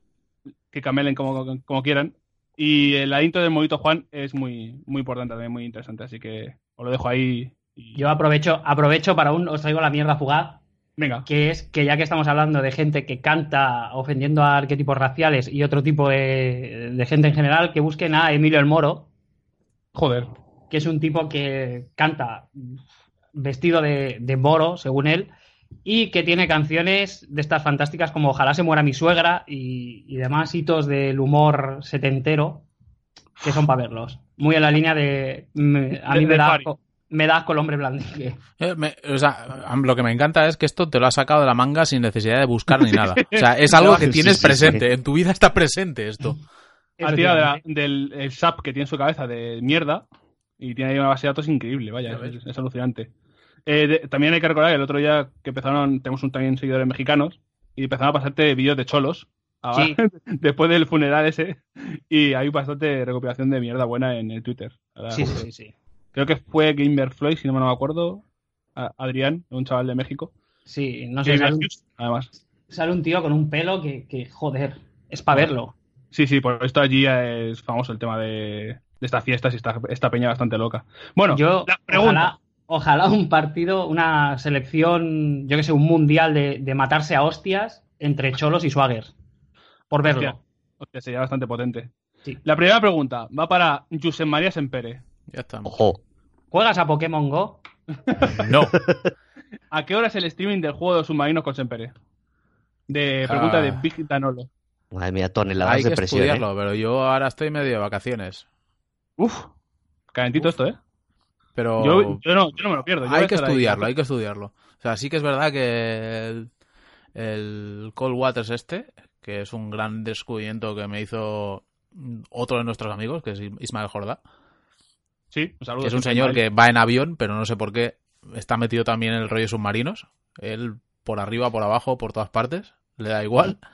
que camelen como, como quieran. Y eh, la intro del Movito Juan es muy, muy importante también, muy interesante, así que os lo dejo ahí. Y...
Yo aprovecho, aprovecho para un os traigo la mierda fugaz,
Venga,
que es que ya que estamos hablando de gente que canta ofendiendo a arquetipos raciales y otro tipo de, de gente en general, que busquen a Emilio el Moro,
joder.
que es un tipo que canta vestido de, de moro, según él, y que tiene canciones de estas fantásticas como Ojalá se muera mi suegra y, y demás hitos del humor setentero que son para verlos. Muy en la línea de... me- a mí
de
me da. Me da asco el hombre blandengue.
Eh, me- o sea, lo que me encanta es que esto te lo has sacado de la manga sin necesidad de buscar ni nada. O sea, es (laughs) algo que tienes
sí, sí.
presente. En tu vida está presente esto.
Ha tirado de la- del el SAP que tiene en su cabeza de mierda y tiene ahí una base de datos increíble, vaya,
Ya
es, es alucinante. Eh, de- también hay que recordar que el otro día que empezaron, tenemos un también seguidores mexicanos y empezaron a pasarte vídeos de cholos ahora,
Sí. (laughs)
después del funeral ese y hay bastante recopilación de mierda buena en el Twitter. Ahora,
Sí, sí, sí, sí.
Creo que fue Gamer Floyd, si no me acuerdo, a- Adrián, un chaval de México.
Sí, no sé, sale un,
además.
sale un tío con un pelo que, que, joder, es para verlo.
Sí, sí, por esto allí es famoso el tema de, de estas fiestas y esta, esta peña bastante loca. Bueno,
Yo,
la pregunta.
ojalá, ojalá un partido, una selección, yo que sé, un mundial de, de matarse a hostias entre cholos y swaggers. Por verlo.
Hostia, hostia, sería bastante potente.
Sí.
La primera pregunta va para Josep María Sempere.
Ya estamos.
Ojo.
¿Juegas a Pokémon Go? (laughs)
No.
¿A qué hora es el streaming del juego de los submarinos con Sempere? De pregunta
Ah.
de Big Danolo.
Madre mía, toneladas
Hay
de
que
presión. ¿eh?
estudiarlo, pero yo ahora estoy medio de vacaciones.
Uf, calentito esto, ¿eh?
Pero
Yo, yo no, yo no me lo pierdo. yo
hay que
ahí.
estudiarlo, hay que estudiarlo. O sea, sí que es verdad que el, el Cold Waters este, que es un gran descubrimiento que me hizo otro de nuestros amigos, que es Ismael Jordá,
Sí, un saludo.
que es un señor que va en avión, pero no sé por qué está metido también en el rollo submarinos. Él por arriba, por abajo, por todas partes, le da igual. (laughs)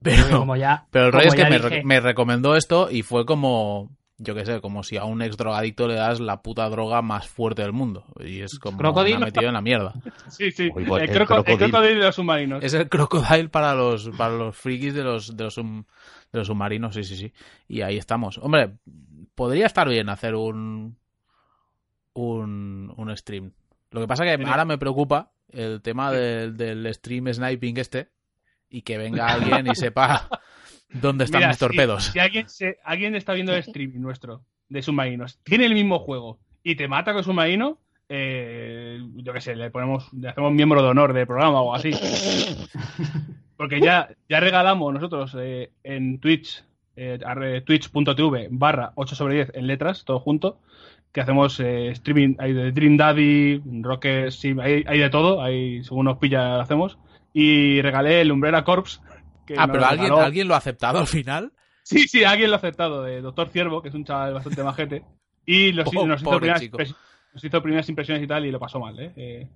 Pero,
Como ya,
pero el
como
rollo es que me,
dije-
re- me recomendó esto y fue como, yo qué sé, como si a un ex drogadicto le das la puta droga más fuerte del mundo. Y es como
Crocodilo.
me ha metido en la mierda. (laughs)
Sí, sí.
Uy,
el,
el
croco- de los submarinos.
Es el crocodile para los, para los frikis de los, de los, sum- de los submarinos, sí, sí, sí. Y ahí estamos. Hombre, podría estar bien hacer un, un, un stream. Lo que pasa que ahora me preocupa el tema del, del stream sniping este y que venga alguien y sepa (laughs) dónde están
Mira,
mis torpedos.
Si, si alguien, se- alguien está viendo el streaming nuestro de submarinos, tiene el mismo juego y te mata con submarino, eh, yo qué sé, le ponemos, le hacemos miembro de honor del programa o así. (laughs) Porque ya, ya regalamos nosotros eh, en Twitch, eh, twitch.tv barra 8 sobre 10 en letras, todo junto, que hacemos eh, streaming, hay de Dream Daddy, Rockers, sí, hay, hay de todo, hay, según nos pilla hacemos. Y regalé el Umbrella Corps. que
Ah, pero alguien,
regaló-
alguien lo ha aceptado al final.
Sí, sí, alguien lo ha aceptado, de Doctor Ciervo, que es un chaval bastante majete. Y los,
Po- (laughs)
nos, hizo primeras nos hizo primeras impresiones y tal, y lo pasó mal, ¿eh? Eh,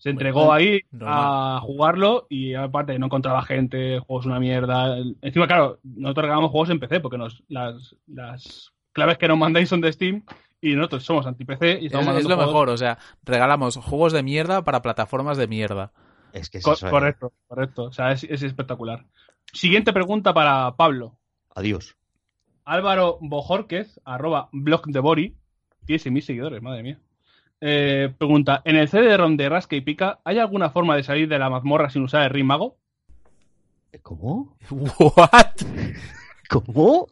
se entregó ahí a jugarlo y aparte no encontraba gente, el juego es una mierda. Encima, claro, nosotros regalamos juegos en PC porque nos, las, las claves que nos mandáis son de Steam y nosotros somos anti-PC y
Es,
estamos
es lo
juegos-
mejor, o sea, regalamos juegos de mierda para plataformas de mierda.
Es que es
Co-
eso, ¿eh?
correcto, correcto. O sea, es, es espectacular. Siguiente pregunta para Pablo.
Adiós.
Álvaro Bojorquez, arroba blog de Bori, tiene 6.000 seguidores, madre mía. Eh, pregunta, ¿en el CD-ROM de Rasca y Pica hay alguna forma de salir de la mazmorra sin usar el Ring Mago?
¿Cómo?
¿What?
¿Cómo?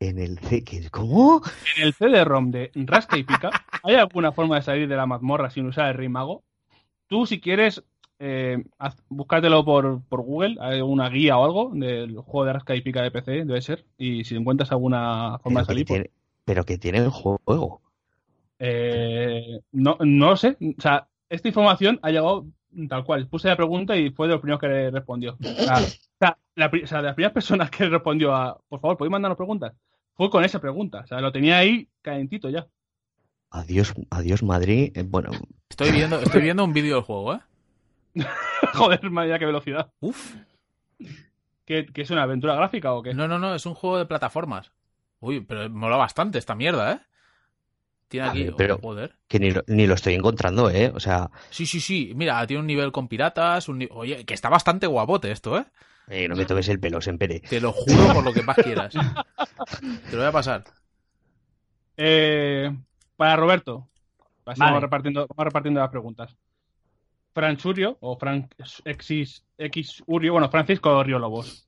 En el C, ¿qué? ¿Cómo?
En el CD-ROM de Rasca y Pica hay alguna forma de salir de la mazmorra sin usar el Ring Mago? Tú, si quieres, eh, haz- búscatelo por, por Google, hay una guía o algo del juego de Rasca y Pica de PC, debe ser, y si encuentras alguna forma de
Pero
salir, pues,
tiene, pero que tiene el juego.
Eh, no, no lo sé. O sea, esta información ha llegado tal cual. Puse la pregunta y fue de los primeros que respondió. O sea, o sea, la pri- o sea, de las primeras personas que respondió a, por favor, ¿podéis mandarnos preguntas? Fue con esa pregunta. O sea, lo tenía ahí calentito ya.
Adiós, adiós Madrid. Eh, Bueno,
Estoy viendo, estoy viendo un vídeo del juego, ¿eh? (laughs)
Joder, madre qué velocidad.
Uf.
¿Qué, qué es una aventura gráfica o qué?
No, no, no, es un juego de plataformas. Uy, pero mola bastante esta mierda, ¿eh? Tiene aquí.
ver, pero-
oh, joder.
que ni lo, ni lo estoy encontrando, ¿eh? O sea,
Sí, sí, sí. Mira, tiene un nivel con piratas. Un ni- Oye, que está bastante guapote esto, ¿eh?
eh, no me toques el pelo, Sempere.
Te lo juro por lo que más quieras. Te lo voy a pasar.
Eh, para Roberto. Así
Vale.
vamos, repartiendo, vamos repartiendo las preguntas. Franchurio, o Frank X, X Urio, bueno, Francisco Río Lobos.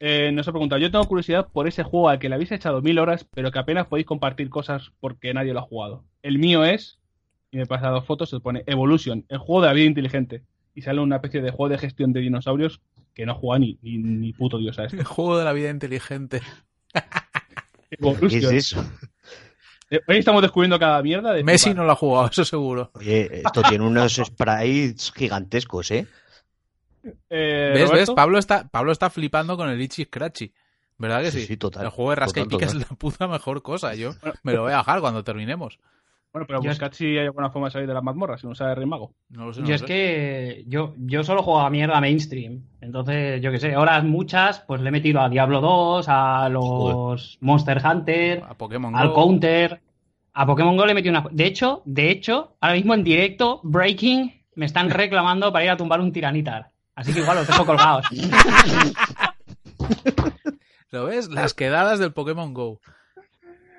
Eh, nos ha preguntado, yo tengo curiosidad por ese juego al que le habéis echado mil horas, pero que apenas podéis compartir cosas porque nadie lo ha jugado. El mío es, y me pasa dos fotos, se pone Evolution, el juego de la vida inteligente. Y sale una especie de juego de gestión de dinosaurios que no juega ni, ni, ni puto dios a esto.
El (laughs) juego de la vida inteligente. (laughs)
¿Qué es eso?
Eh, Hoy estamos descubriendo cada mierda de
Messi no lo ha jugado, eso seguro.
Oye, esto tiene unos sprites gigantescos, ¿eh?
Eh,
¿Ves? ¿Ves? Pablo está, Pablo está flipando con el Itchy Scratchy. ¿Verdad que sí?
Sí, sí, total.
El juego de rasca y pica
total.
es la puta mejor cosa. Yo
Bueno.
me lo voy a bajar cuando terminemos.
Bueno, pero buscad si hay alguna forma de salir de las mazmorras, si no sabe Rey Mago.
No lo sé. no
Yo
lo
es
sé.
que yo, yo solo juego a mierda mainstream. Entonces, yo qué sé, horas muchas, pues le he metido a Diablo 2, a los Monster Hunter,
A Pokémon
al
Go.
Counter. A Pokémon Go le he metido una. De hecho, de hecho, ahora mismo en directo, Breaking, me están (laughs) reclamando para ir a tumbar un tiranitar. Así que igual los dejo colgados. (laughs)
¿Lo ves? Las quedadas del Pokémon Go.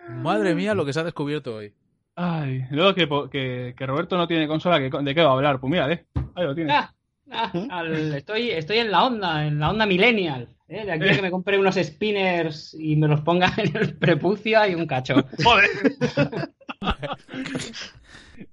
Madre mía, lo que se ha descubierto hoy.
Ay, luego que, que, que Roberto no tiene consola, que, ¿de qué va a hablar? Pues mira, eh, ahí lo tiene.
Ah, ah, al- estoy, estoy en la onda, en la onda millennial. ¿eh? De aquí a que me compre unos spinners y me los ponga (laughs) en el prepucio y un cacho.
¡Joder! (laughs)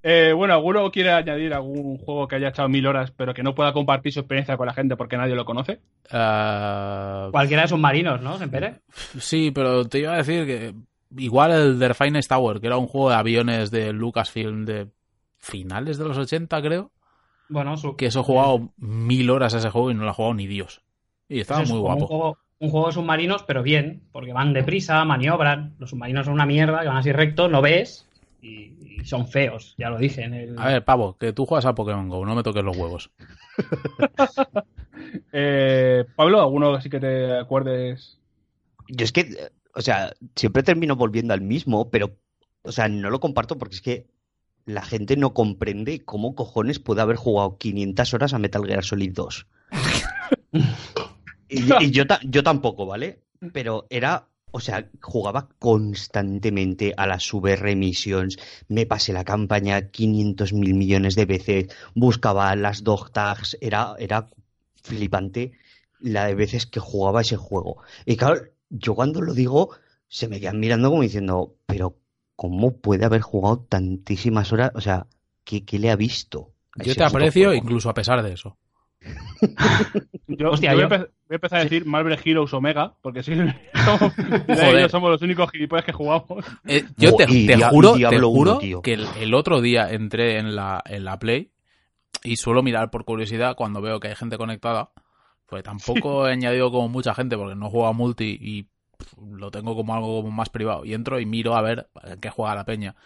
Eh, bueno, ¿alguno quiere añadir algún juego que haya echado mil horas pero que no pueda compartir su experiencia con la gente porque nadie lo conoce?
Eh,
Cualquiera de submarinos, ¿no? ¿Sempere?
sí, pero te iba a decir que igual el The Finest Tower, que era un juego de aviones de Lucasfilm de finales de los 80, creo,
Bueno, su-
que eso he jugado mil horas a ese juego y no lo ha jugado ni Dios. Y estaba
es
muy
Un
guapo.
juego, un juego de submarinos, pero bien, porque van deprisa, maniobran. Los submarinos son una mierda, que van así recto, no ves y, y son feos, ya lo dije en el.
A ver, pavo, que tú juegas a Pokémon Go, no me toques los huevos. (laughs)
Eh, Pablo, ¿alguno así que te acuerdes?
Yo es que, o sea, siempre termino volviendo al mismo, pero, o sea, no lo comparto porque es que la gente no comprende cómo cojones puede haber jugado 500 horas a Metal Gear Solid 2. (laughs) y, y yo, ta- yo tampoco, ¿vale? Pero era, o sea, jugaba constantemente a las VR Missions, me pasé la campaña 500 mil millones de veces, buscaba las dog tags, era, era flipante la de veces que jugaba ese juego. Y claro, yo cuando lo digo, se me quedan mirando como diciendo, pero ¿cómo puede haber jugado tantísimas horas? O sea, ¿qué, qué le ha visto?
Yo te aprecio
juego?
incluso a pesar de eso. (laughs)
Yo,
Hostia,
yo voy, a voy empezar a decir Marvel Heroes Omega, porque sí, (laughs) somos,
Joder.
ellos somos los únicos gilipollas que jugamos. (laughs)
Eh, yo te,
Y
te juro, te juro
uno,
que el, el otro día entré en la, en la Play y suelo mirar por curiosidad cuando veo que hay gente conectada. Pues tampoco he añadido como mucha gente porque no juego a multi y lo tengo como algo como más privado. Y entro y miro a ver en qué juega la peña.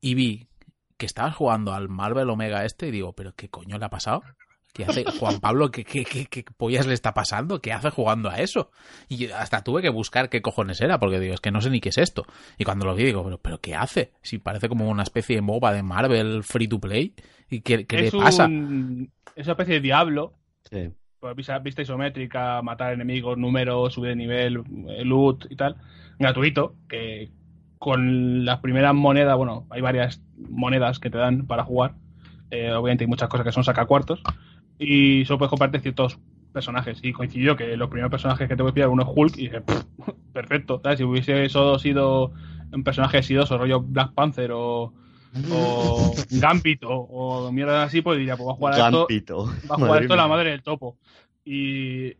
Y vi que estabas jugando al Marvel Omega este y digo, ¿pero qué coño le ha pasado? ¿Qué hace Juan Pablo? ¿Qué, qué, qué, qué pollas le está pasando? ¿Qué hace jugando a eso? Y yo hasta tuve que buscar qué cojones era, porque digo, es que no sé ni qué es esto. Y cuando lo vi, digo, ¿pero, pero qué hace? Si parece como una especie de MOBA de Marvel free to play. ¿Y qué, qué le pasa?
un- es una especie de diablo,
Sí.
Pues, vista, vista isométrica, matar enemigos, números, subir de nivel, eh, loot y tal, gratuito, que con las primeras monedas, bueno, hay varias monedas que te dan para jugar, eh, obviamente hay muchas cosas que son sacacuartos, y solo puedes compartir ciertos personajes, y coincidió que los primeros personajes que te voy a pillar uno es Hulk, y dije, "Pff, perfecto, ¿sabes? si hubiese solo sido un personaje sidoso, rollo Black Panther o... O (laughs) Gambit o, mierda así, pues diría, pues voy a jugar a esto va a jugar
Madre
esto la madre del topo. Y,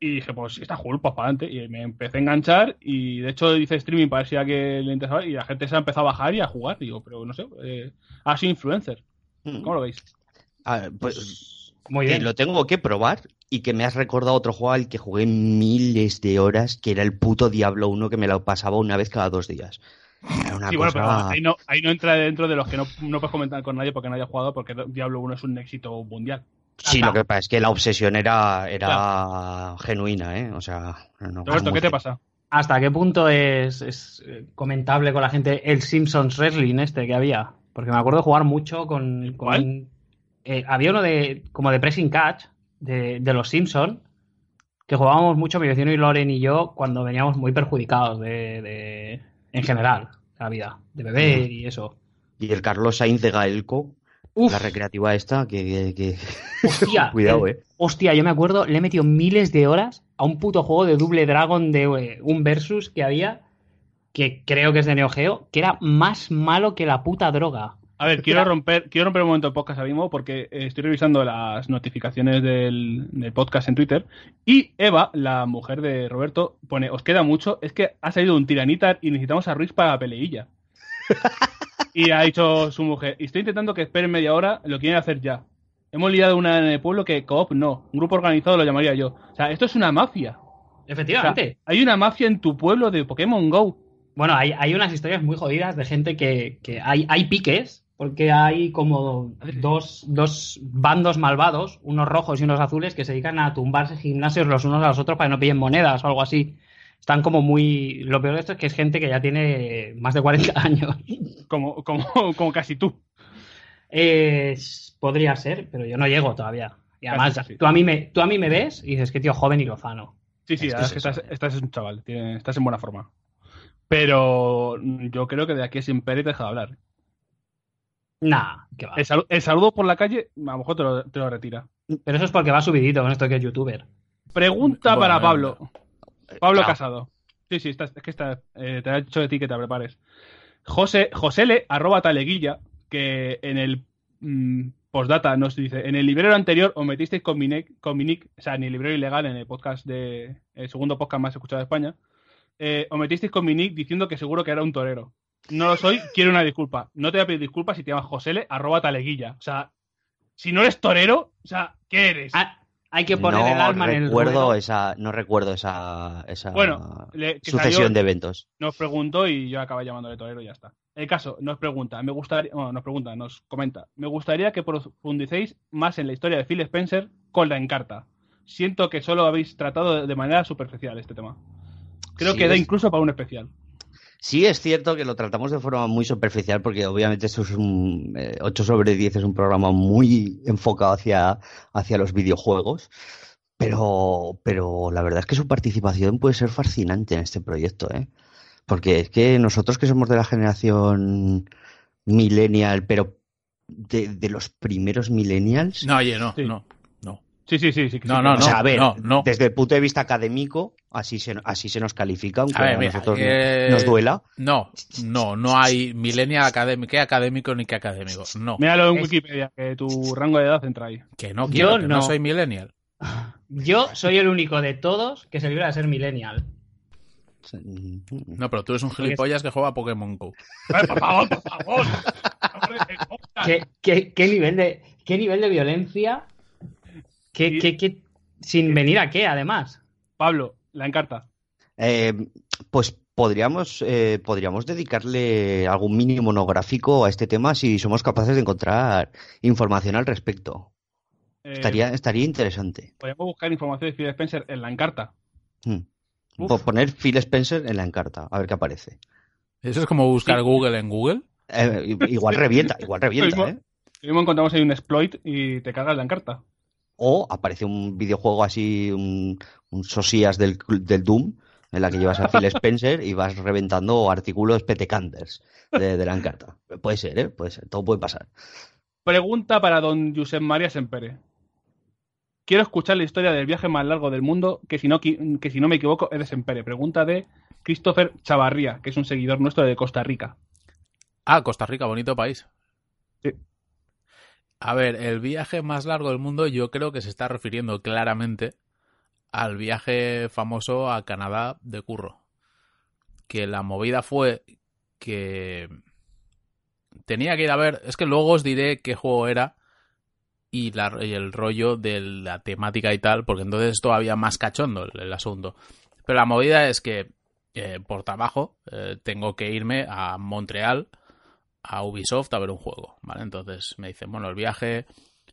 y dije, pues está Hulk, pues para adelante. Y me empecé a enganchar y de hecho hice streaming para ver si a que le interesaba y la gente se ha empezado a bajar y a jugar. Digo, pero no sé, eh, ha sido influencer. ¿Cómo lo veis?
Ver, pues
Muy
que
bien.
lo tengo que probar y que me has recordado otro juego al que jugué miles de horas, que era el puto Diablo 1 que me lo pasaba una vez cada dos días. Era una
Sí, bueno,
cosa...
pero ahí no, ahí no entra dentro de los que no, no puedes comentar con nadie porque nadie ha jugado porque Diablo 1 es un éxito mundial.
Sí, lo que pasa es que la obsesión era, era genuina, ¿eh? O sea, no,
Roberto, ¿qué te pasa?
¿Hasta qué punto es, es, eh, comentable con la gente el Simpsons Wrestling este que había? Porque me acuerdo de jugar mucho con... eh, había uno de como de Pressing Catch de, de los Simpsons que jugábamos mucho mi vecino y Loren y yo cuando veníamos muy perjudicados de, de- en general la vida, de beber y eso.
Y el Carlos Sainz de Gaelco,
Uf,
la recreativa esta, que... que- que- (laughs)
hostia,
Cuidado, eh.
Hostia, yo me acuerdo, le he metido miles de horas a un puto juego de Double Dragon de eh, un versus que había, que creo que es de Neo Geo, que era más malo que la puta droga.
A ver, quiero romper, quiero romper un momento el podcast ahora mismo porque eh, estoy revisando las notificaciones del, del podcast en Twitter y Eva, la mujer de Roberto, pone, os queda mucho, es que ha salido un tiranitar y necesitamos a Ruiz para la peleilla. (laughs) y ha dicho su mujer, estoy intentando que esperen media hora, lo quieren hacer ya. Hemos liado una en el pueblo que coop no, un grupo organizado lo llamaría yo. O sea, esto es una mafia. O sea,
Efectivamente.
hay una mafia en tu pueblo de Pokémon Go.
Bueno, hay, hay unas historias muy jodidas de gente que, que hay, hay piques, porque hay como dos, dos bandos malvados, unos rojos y unos azules, que se dedican a tumbarse gimnasios los unos a los otros para que no pillen monedas o algo así. Están como muy... Lo peor de esto es que es gente que ya tiene más de 40 (laughs) años.
Como, como, como casi tú.
Eh, podría ser, pero yo no llego todavía. Y además,
Casi.
Tú, a mí me, tú a mí me ves y dices que tío joven y lozano.
Sí, sí,
Es que
es
eso,
estás, estás es un chaval, tiene- estás en buena forma. Pero yo creo que de aquí a siempre te deja de hablar.
Nah, que va.
El, salu- el saludo por la calle, a lo mejor te lo, te lo retira.
Pero eso es porque va subidito con esto que es youtuber.
Pregunta
Bueno,
para
bueno,
Pablo. Pablo
Chao.
Casado. Sí, sí, estás- es que está, eh, te ha hecho de ti que te prepares. José, Josele, arroba taleguilla, que en el mm, postdata nos dice, en el librero anterior os metisteis con mi, nick- con mi nick, o sea, en el librero ilegal, en el podcast de, el segundo podcast más escuchado de España, eh, os metisteis con mi nick diciendo que seguro que era un torero. No lo soy, quiero una disculpa. No te voy a pedir disculpas si te llamas Josele, arroba taleguilla. O sea, si no eres torero, o sea, ¿qué eres?
Ah, hay que poner
no
el alma en el ruedo.
esa, no recuerdo esa, esa
Bueno, le- que
sucesión
salió-
de eventos.
nos preguntó y yo acabé llamándole torero y ya está. El caso, nos pregunta, me gustaría, bueno, nos pregunta, nos comenta, me gustaría que profundicéis más en la historia de Phil Spencer con la encarta. Siento que solo habéis tratado de manera superficial este tema. Creo
Sí,
que da
es-
incluso para un especial.
Sí, es cierto que lo tratamos de forma muy superficial porque obviamente esto es un eh, 8 sobre 10 es un programa muy enfocado hacia, hacia los videojuegos, pero, pero la verdad es que su participación puede ser fascinante en este proyecto, ¿eh? Porque es que nosotros que somos de la generación millennial, pero de, de los primeros millennials,
No, oye, no,
Sí.
no, no.
Sí, sí, sí. sí, que
No,
sí,
no,
o sea, a ver,
no, no.
desde el punto de vista académico, así se, así se nos califica, aunque
A ver,
a
mira,
nosotros no-
eh,
nos duela.
No, no, no hay millennial académico, que académico ni que académico. No,
Míralo en Wikipedia, que tu rango de edad entra ahí.
que no
Yo
quiero, que no.
no.
soy millennial.
Yo soy el único de todos que se libra de ser millennial.
No, pero tú eres un gilipollas que juega a Pokémon Go.
Por favor, por favor.
¿Qué, qué- qué nivel de, qué nivel de violencia? ¿Qué, qué- qué- sin venir a qué, además?
Pablo, la encarta.
Eh, pues podríamos, eh, podríamos dedicarle algún mini monográfico a este tema si somos capaces de encontrar información al respecto.
Eh,
Estaría, estaría interesante.
Podríamos buscar información de Phil Spencer en la encarta.
Hmm. Po- Poner Phil Spencer en la encarta, a ver qué aparece.
Eso es como buscar
Sí.
Google en Google.
Eh, igual revienta, igual revienta, (laughs)
Mismo.
¿eh?
Lo mismo encontramos ahí un exploit y te cargas la encarta.
O aparece un videojuego así, un, un sosías del, del Doom, en la que llevas a Phil (laughs) Spencer y vas reventando artículos petecanders de, de la encarta. Puede ser, ¿eh? Puede ser, todo puede pasar.
Pregunta para don Josep María Sempere. Quiero escuchar la historia del viaje más largo del mundo, que si no, que si no me equivoco es de Sempere. Pregunta de Christopher Chavarría, que es un seguidor nuestro de Costa Rica.
Ah, Costa Rica, bonito país.
Sí.
A ver, el viaje más largo del mundo yo creo que se está refiriendo claramente al viaje famoso a Canadá de curro. Que la movida fue que tenía que ir a ver, es que luego os diré qué juego era y, la- el rollo de la temática y tal, porque entonces es todavía más cachondo el, el asunto. Pero la movida es que eh, por trabajo eh, tengo que irme a Montreal a Ubisoft a ver un juego, ¿vale? Entonces me dicen, bueno, el viaje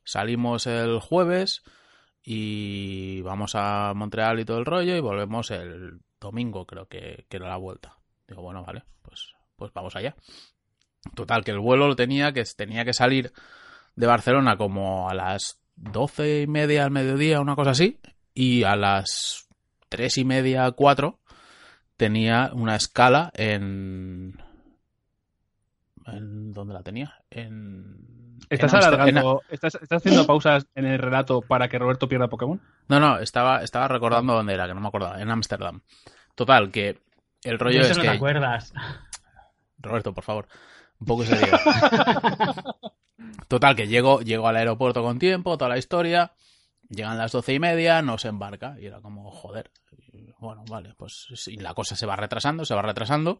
salimos el jueves y vamos a Montreal y todo el rollo y volvemos el domingo, creo que, que era la vuelta. Digo, bueno, vale, pues, pues vamos allá. Total, que el vuelo lo tenía, que tenía que salir de Barcelona como a las doce y media al mediodía, una cosa así, y a las tres y media, cuatro, tenía una escala en... ¿En dónde la tenía? En...
¿Estás
en
alargando, estás, estás haciendo pausas en el relato para que Roberto pierda Pokémon?
No, no, estaba, estaba recordando dónde era, que no me acordaba, en Ámsterdam. Total, que el rollo
eso
es
no
que...
te acuerdas.
Roberto, por favor, un poco. (laughs) Total, que llego, llego al aeropuerto con tiempo, toda la historia. Llegan las doce y media, no se embarca. Y era como, joder. Bueno, vale, pues sí, la cosa se va retrasando, se va retrasando.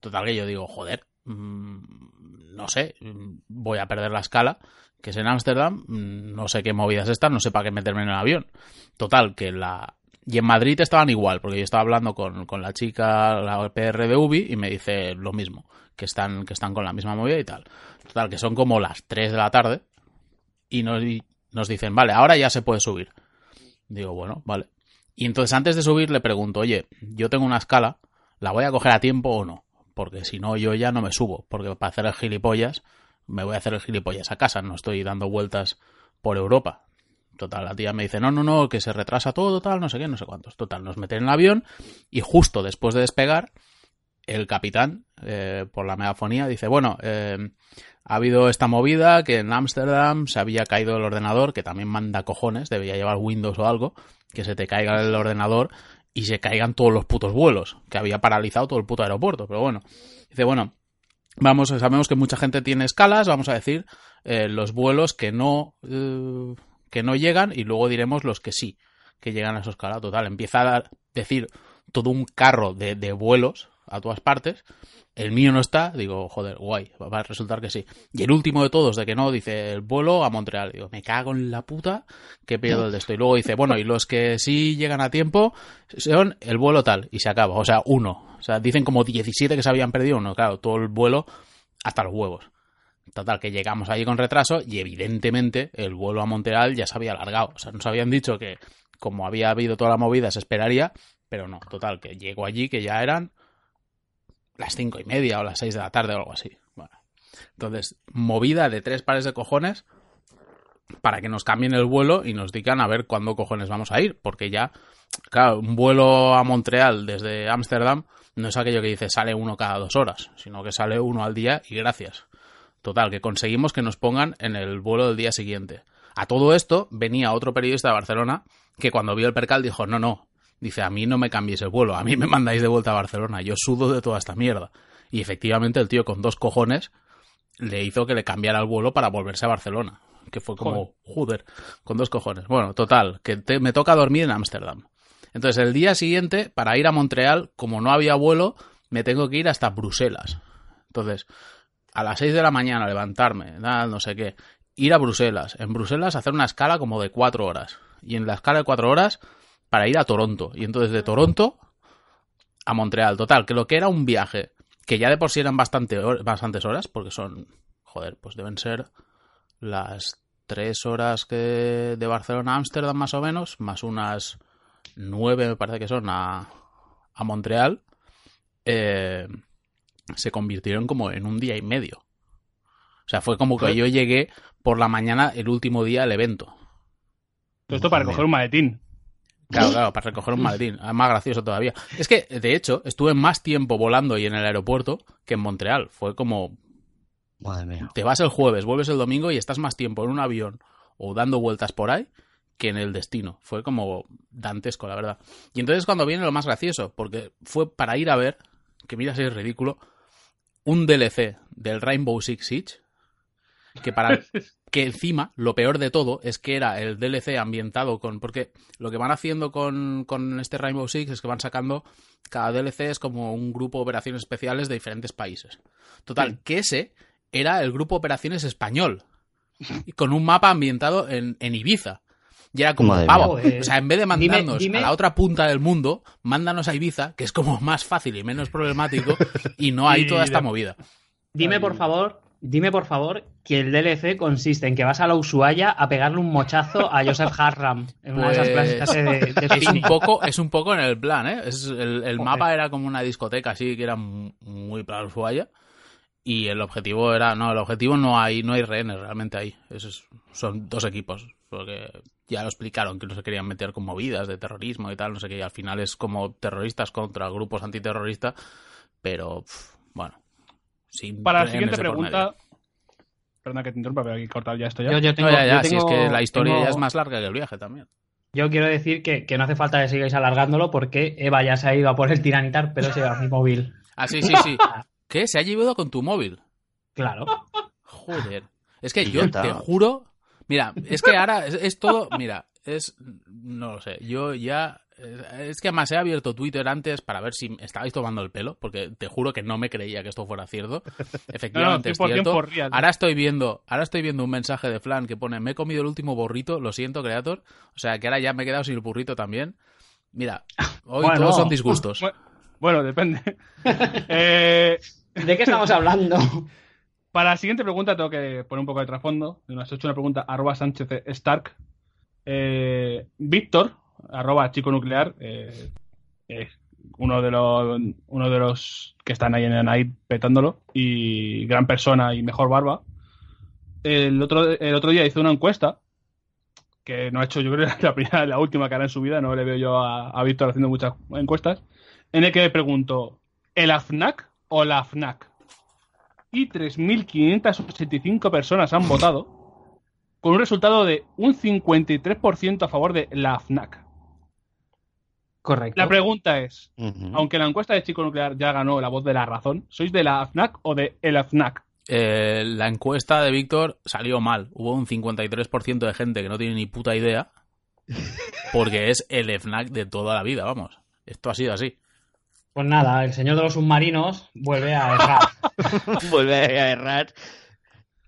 Total, que yo digo, joder, mm, no sé, mm, voy a perder la escala, que es en Ámsterdam. mm, No sé qué movidas están, no sé para qué meterme en el avión. Total, que la. Y en Madrid estaban igual, porque yo estaba hablando con, con la chica, la PR de Ubi, y me dice lo mismo, que están, que están con la misma movida y tal. Total, que son como las 3 de la tarde, y nos, y nos dicen, vale, ahora ya se puede subir. Digo, bueno, vale. Y entonces antes de subir le pregunto, oye, yo tengo una escala, ¿la voy a coger a tiempo o no? Porque si no, yo ya no me subo, porque para hacer el gilipollas, me voy a hacer el gilipollas a casa, no estoy dando vueltas por Europa. Total, la tía me dice, no, no, no, que se retrasa todo, tal, no sé qué, no sé cuántos. Total, nos meten en el avión y justo después de despegar, el capitán, eh, por la megafonía, dice, bueno, eh, ha habido esta movida que en Ámsterdam se había caído el ordenador, que también manda cojones, debería llevar Windows o algo, que se te caiga el ordenador y se caigan todos los putos vuelos, que había paralizado todo el puto aeropuerto. Pero bueno, dice, bueno, vamos, sabemos que mucha gente tiene escalas, vamos a decir eh, los vuelos que no, eh, que no llegan y luego diremos los que sí, que llegan a su escala total. Empieza a decir todo un carro de, de vuelos a todas partes el mío no está, digo, joder, guay, va a resultar que sí. Y el último de todos, de que no, dice el vuelo a Montreal. Digo, me cago en la puta, qué pedo el de esto. Y luego dice, bueno, y los que sí llegan a tiempo son el vuelo tal, y se acaba. O sea, uno. O sea, dicen como 17 que se habían perdido uno, claro, todo el vuelo hasta los huevos. Total, que llegamos allí con retraso y evidentemente el vuelo a Montreal ya se había alargado. O sea, nos habían dicho que como había habido toda la movida se esperaría, pero no, total, que llego allí que ya eran las cinco y media o las seis de la tarde o algo así. Entonces, movida de tres pares de cojones para que nos cambien el vuelo y nos digan a ver cuándo cojones vamos a ir, porque ya, claro, un vuelo a Montreal desde Ámsterdam no es aquello que dice sale uno cada dos horas, sino que sale uno al día y gracias. Total, que conseguimos que nos pongan en el vuelo del día siguiente. A todo esto venía otro periodista de Barcelona que cuando vio el percal dijo, no, no, Dice, a mí no me cambiéis el vuelo, a mí me mandáis de vuelta a Barcelona, yo sudo de toda esta mierda. Y efectivamente el tío con dos cojones le hizo que le cambiara el vuelo para volverse a Barcelona. Que fue como, joder, con dos cojones. Bueno, total, que me toca dormir en Ámsterdam. Entonces el día siguiente, para ir a Montreal, como no había vuelo, me tengo que ir hasta Bruselas. Entonces, a las 6 de la mañana levantarme, no sé qué, ir a Bruselas. En Bruselas hacer una escala como de cuatro horas. Y en la escala de cuatro horas para ir a Toronto. Y entonces de Toronto a Montreal. Total, que lo que era un viaje, que ya de por sí eran bastante bastantes horas, porque son, joder, pues deben ser las tres horas que de Barcelona a Ámsterdam más o menos, más unas nueve me parece que son a, a Montreal, eh, se convirtieron como en un día y medio. O sea, fue como que yo llegué por la mañana el último día del evento.
esto para coger un maletín.
Claro, claro, para recoger un maletín. Ah, más gracioso todavía. Es que, de hecho, estuve más tiempo volando y en el aeropuerto que en Montreal. Fue como...
Madre mía.
Te vas el jueves, vuelves el domingo y estás más tiempo en un avión o dando vueltas por ahí que en el destino. Fue como dantesco, la verdad. Y entonces cuando viene lo más gracioso, porque fue para ir a ver, que mira si es ridículo, un DLC del Rainbow Six Siege, que para (laughs) que encima, lo peor de todo es que era el DLC ambientado con. Porque lo que van haciendo con, con este Rainbow Six es que van sacando. Cada DLC es como un grupo de operaciones especiales de diferentes países. Total, que ese era el grupo operaciones español. Con un mapa ambientado en, en Ibiza. Y era como, pavo, o sea, en vez de mandarnos a la otra punta del mundo, mándanos a Ibiza, que es como más fácil y menos problemático, y no hay toda esta movida.
Dime, por favor, Dime, por favor, que el DLC consiste en que vas a la Ushuaia a pegarle un mochazo a Joseph Harram en una de esas
Pues,
clases de, de
Es un poco, es un poco en el plan, ¿eh? Es el, el mapa era como una discoteca así que era mu- muy para Ushuaia. Y el objetivo era, no, el objetivo no hay, no hay rehenes realmente ahí. Eso es- son dos equipos. Porque ya lo explicaron que no se querían meter con movidas de terrorismo y tal, no sé qué. Y al final es como terroristas contra grupos antiterroristas. Pero, pf, bueno. Sin
Para la siguiente pregunta. Perdona que te interrumpa, pero hay que cortar ya esto ya.
Yo, yo tengo,
no, ya, ya,
yo
si es
tengo-
que la historia
tengo-
ya es más larga que el viaje también.
Yo quiero decir que, que no hace falta que sigáis alargándolo porque Eva ya se ha ido a por el tiranitar, pero se lleva mi móvil.
Ah, sí, sí, sí. (laughs) ¿Qué? ¿Se ha llevado con tu móvil?
Claro.
Joder. Es que yo te juro. Mira, es que ahora es, es todo. Mira, es. No lo sé. Yo ya. Es que además he abierto Twitter antes para ver si estabais tomando el pelo, porque te juro que no me creía que esto fuera cierto. (laughs) Efectivamente, es
100%
cierto.
real.
Ahora estoy viendo, ahora estoy viendo un mensaje de Flan que pone me he comido el último burrito, lo siento, Creator. O sea que ahora ya me he quedado sin el burrito también. Mira, hoy
Bueno.
todos son disgustos.
Bu- Bueno, depende. (laughs) Eh,
¿De qué estamos hablando?
para la siguiente pregunta tengo que poner un poco de trasfondo. Nos ha hecho una pregunta arroba Sánchez Stark. Eh, Víctor, arroba chico nuclear, eh, es uno de los uno de los que están ahí en el night petándolo y gran persona y mejor barba. El otro, día hizo una encuesta que no ha hecho, yo creo, (laughs) la la última que hará en su vida. No le veo yo a, a Víctor haciendo muchas encuestas. En el que le pregunto, ¿el AFNAC o la FNAC? y 3.585 personas han votado, con un resultado de un 53% a favor de la FNAC.
Correcto.
La pregunta es, aunque la encuesta de Chico Nuclear ya ganó la voz de la razón, ¿sois de la FNAC o de el FNAC?
Eh, la encuesta de Víctor salió mal. Hubo un 53% de gente que no tiene ni puta idea. Porque es el FNAC de toda la vida, vamos. Esto ha sido así.
Pues nada, el señor de los submarinos vuelve a errar. (laughs)
Vuelve a errar (laughs)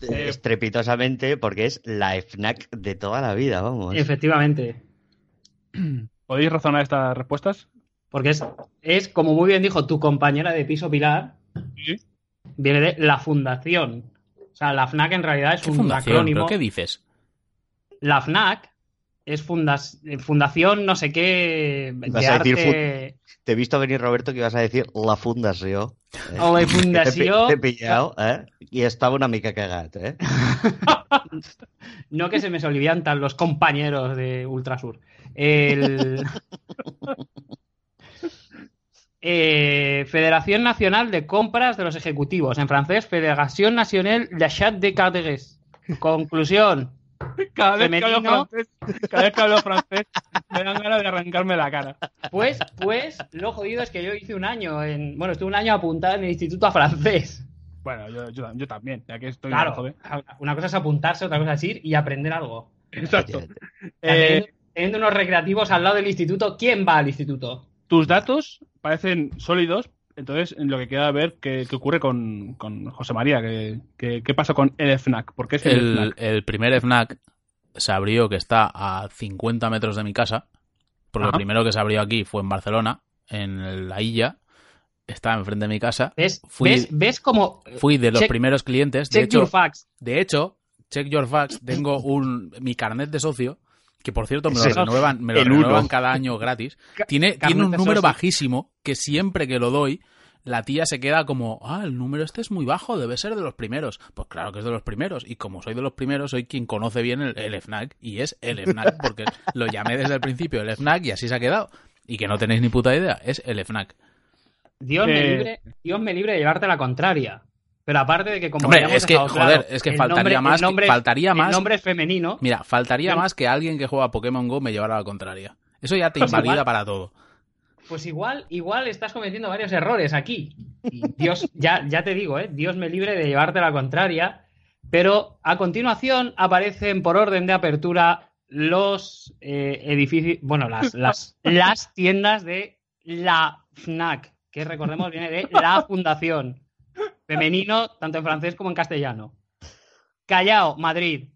Eh,
estrepitosamente porque es la FNAC de toda la vida, vamos.
Efectivamente.
¿Podéis razonar estas respuestas?
Porque es, es, como muy bien dijo tu compañera de piso Pilar,
Sí.
viene de la fundación. O sea, la FNAC en realidad es
¿Qué
un
fundación?
acrónimo.
¿Pero qué dices?
La FNAC es fundas- fundación no sé qué
Vas
de
a decir
arte...
Te he visto venir, Roberto, que ibas a decir la fundació. eh?
La
Que T'he pillado, eh? I estava una mica cagat, eh? (laughs)
No que se me soliviantan los compañeros de Ultrasur. El... (laughs) Eh, Federación Nacional de Compras de los Ejecutivos. En francés, Fédération Nationale d'Achat de Cartes. Conclusión. (laughs)
Cada vez, que hablo francés, cada vez que hablo francés me dan ganas de arrancarme la cara.
Pues, pues, lo jodido es que yo hice un año en. Bueno, estuve un año apuntado en el Instituto Francés.
Bueno, yo, yo, yo también, ya que estoy
Claro,
joder.
una cosa es apuntarse, otra cosa es ir y aprender algo.
Exacto. Eh,
Teniendo, teniendo unos recreativos al lado del instituto, ¿quién va al instituto?
tus datos parecen sólidos, entonces lo que queda ver qué, qué ocurre con, con José María, qué, qué, qué pasa con el FNAC, ¿por qué es el,
El,
FNAC?
el primer FNAC se abrió que está a 50 metros de mi casa. Porque
Ajá.
lo primero que se abrió aquí fue en Barcelona, en la Illa. Está enfrente de mi casa.
¿Ves,
Fui-
¿ves, ves como.
Fui de los
Check-
primeros clientes. De
Check your facts.
de hecho, check your facts, tengo un mi carnet de socio, que por cierto me lo renuevan, me lo renuevan cada año gratis. (laughs) Tiene, tiene un número bajísimo que siempre que lo doy, la tía se queda como, ah, el número este es muy bajo, debe ser de los primeros. Pues claro que es de los primeros. Y como soy de los primeros, soy quien conoce bien el, el FNAC. Y es el FNAC, (laughs) porque lo llamé desde el principio el FNAC y así se ha quedado. Y que no tenéis ni puta idea, es el FNAC.
Dios, me
Eh,
libre, Dios me libre de llevarte la contraria. Pero aparte de que como
Hombre, es que,
dejado
joder,
claro,
es que faltaría
nombre-
más que-
nombre-
faltaría más-
El nombre es femenino.
Mira, faltaría
Yo-
más que alguien que juega a Pokémon Go me llevara a la contraria. Eso ya te
Pues
invalida
igual-
para todo.
Pues igual, igual estás cometiendo varios errores aquí. Y Dios, (laughs) ya, ya te digo, ¿eh? Dios me libre de llevarte la contraria. Pero a continuación aparecen por orden de apertura los eh, edificios, bueno, las, las, (laughs) las tiendas de la FNAC, que recordemos viene de la (laughs) Fundación. Femenino, tanto en francés como en castellano. Callao, Madrid.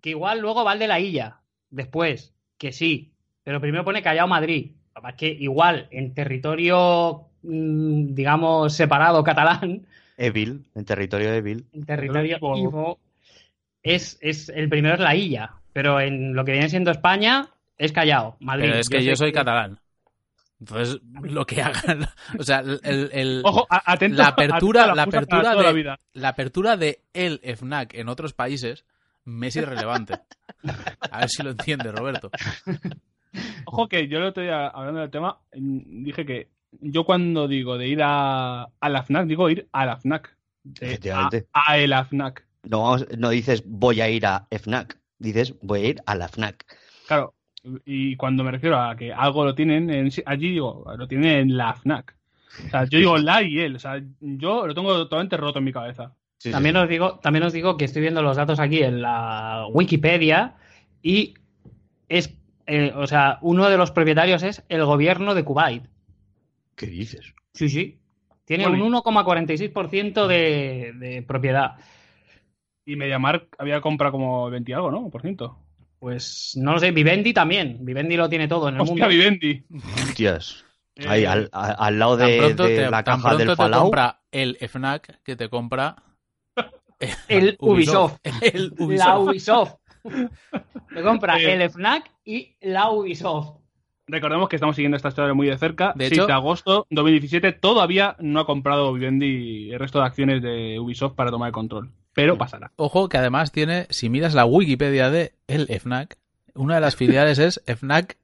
Que igual luego va el de la Illa. Después, que sí. Pero primero pone Callao, Madrid. Además que igual en territorio, mm, digamos, separado catalán,
Evil, en territorio Evil.
en territorio
Ivo.
Es, es el primero es la Illa. Pero en lo que viene siendo España es Callao, Madrid.
Pero es que yo soy catalán. Entonces, lo que hagan. (laughs) O sea, el, el-
Ojo, atento
la apertura, la apertura
la
de,
vida.
la apertura de el FNAC en otros países me es irrelevante. A ver si lo entiende, Roberto.
Ojo que yo el otro día, hablando del tema, dije que yo cuando digo de ir a, a la FNAC, digo ir a la FNAC.
Efectivamente.
A, a el FNAC.
No, vamos- no dices voy a ir a FNAC, dices voy a ir a la FNAC.
Claro, y cuando me refiero a que algo lo tienen en- allí, digo, lo tienen en la FNAC. O sea, yo digo la y él. O sea, yo lo tengo totalmente roto en mi cabeza.
También os digo, también os digo que estoy viendo los datos aquí en la Wikipedia y es, eh, o sea, uno de los propietarios es el gobierno de Kuwait.
¿Qué dices?
Sí, sí. Tiene un 1,46% de, de propiedad.
Y Mediamark había comprado como 20 y algo, ¿no? Por ciento.
Pues no lo sé, Vivendi también. Vivendi lo tiene todo en el
Hostia,
mundo.
Vivendi.
Hostias.
Eh,
Ahí, al, al lado de,
pronto,
de
te,
la caja del
te
Fallout.
compra el FNAC que te compra (laughs)
El Ubisoft. (laughs)
El
La
Ubisoft.
Ubisoft. (laughs) Te compra
Eh.
el FNAC y la Ubisoft.
Recordemos que estamos siguiendo esta historia muy de cerca.
De
6
hecho-
de agosto 2017 todavía no ha comprado Vivendi el resto de acciones de Ubisoft para tomar el control. Pero pasará.
Ojo que además tiene, si miras la Wikipedia de el FNAC, una de las filiales es FNAC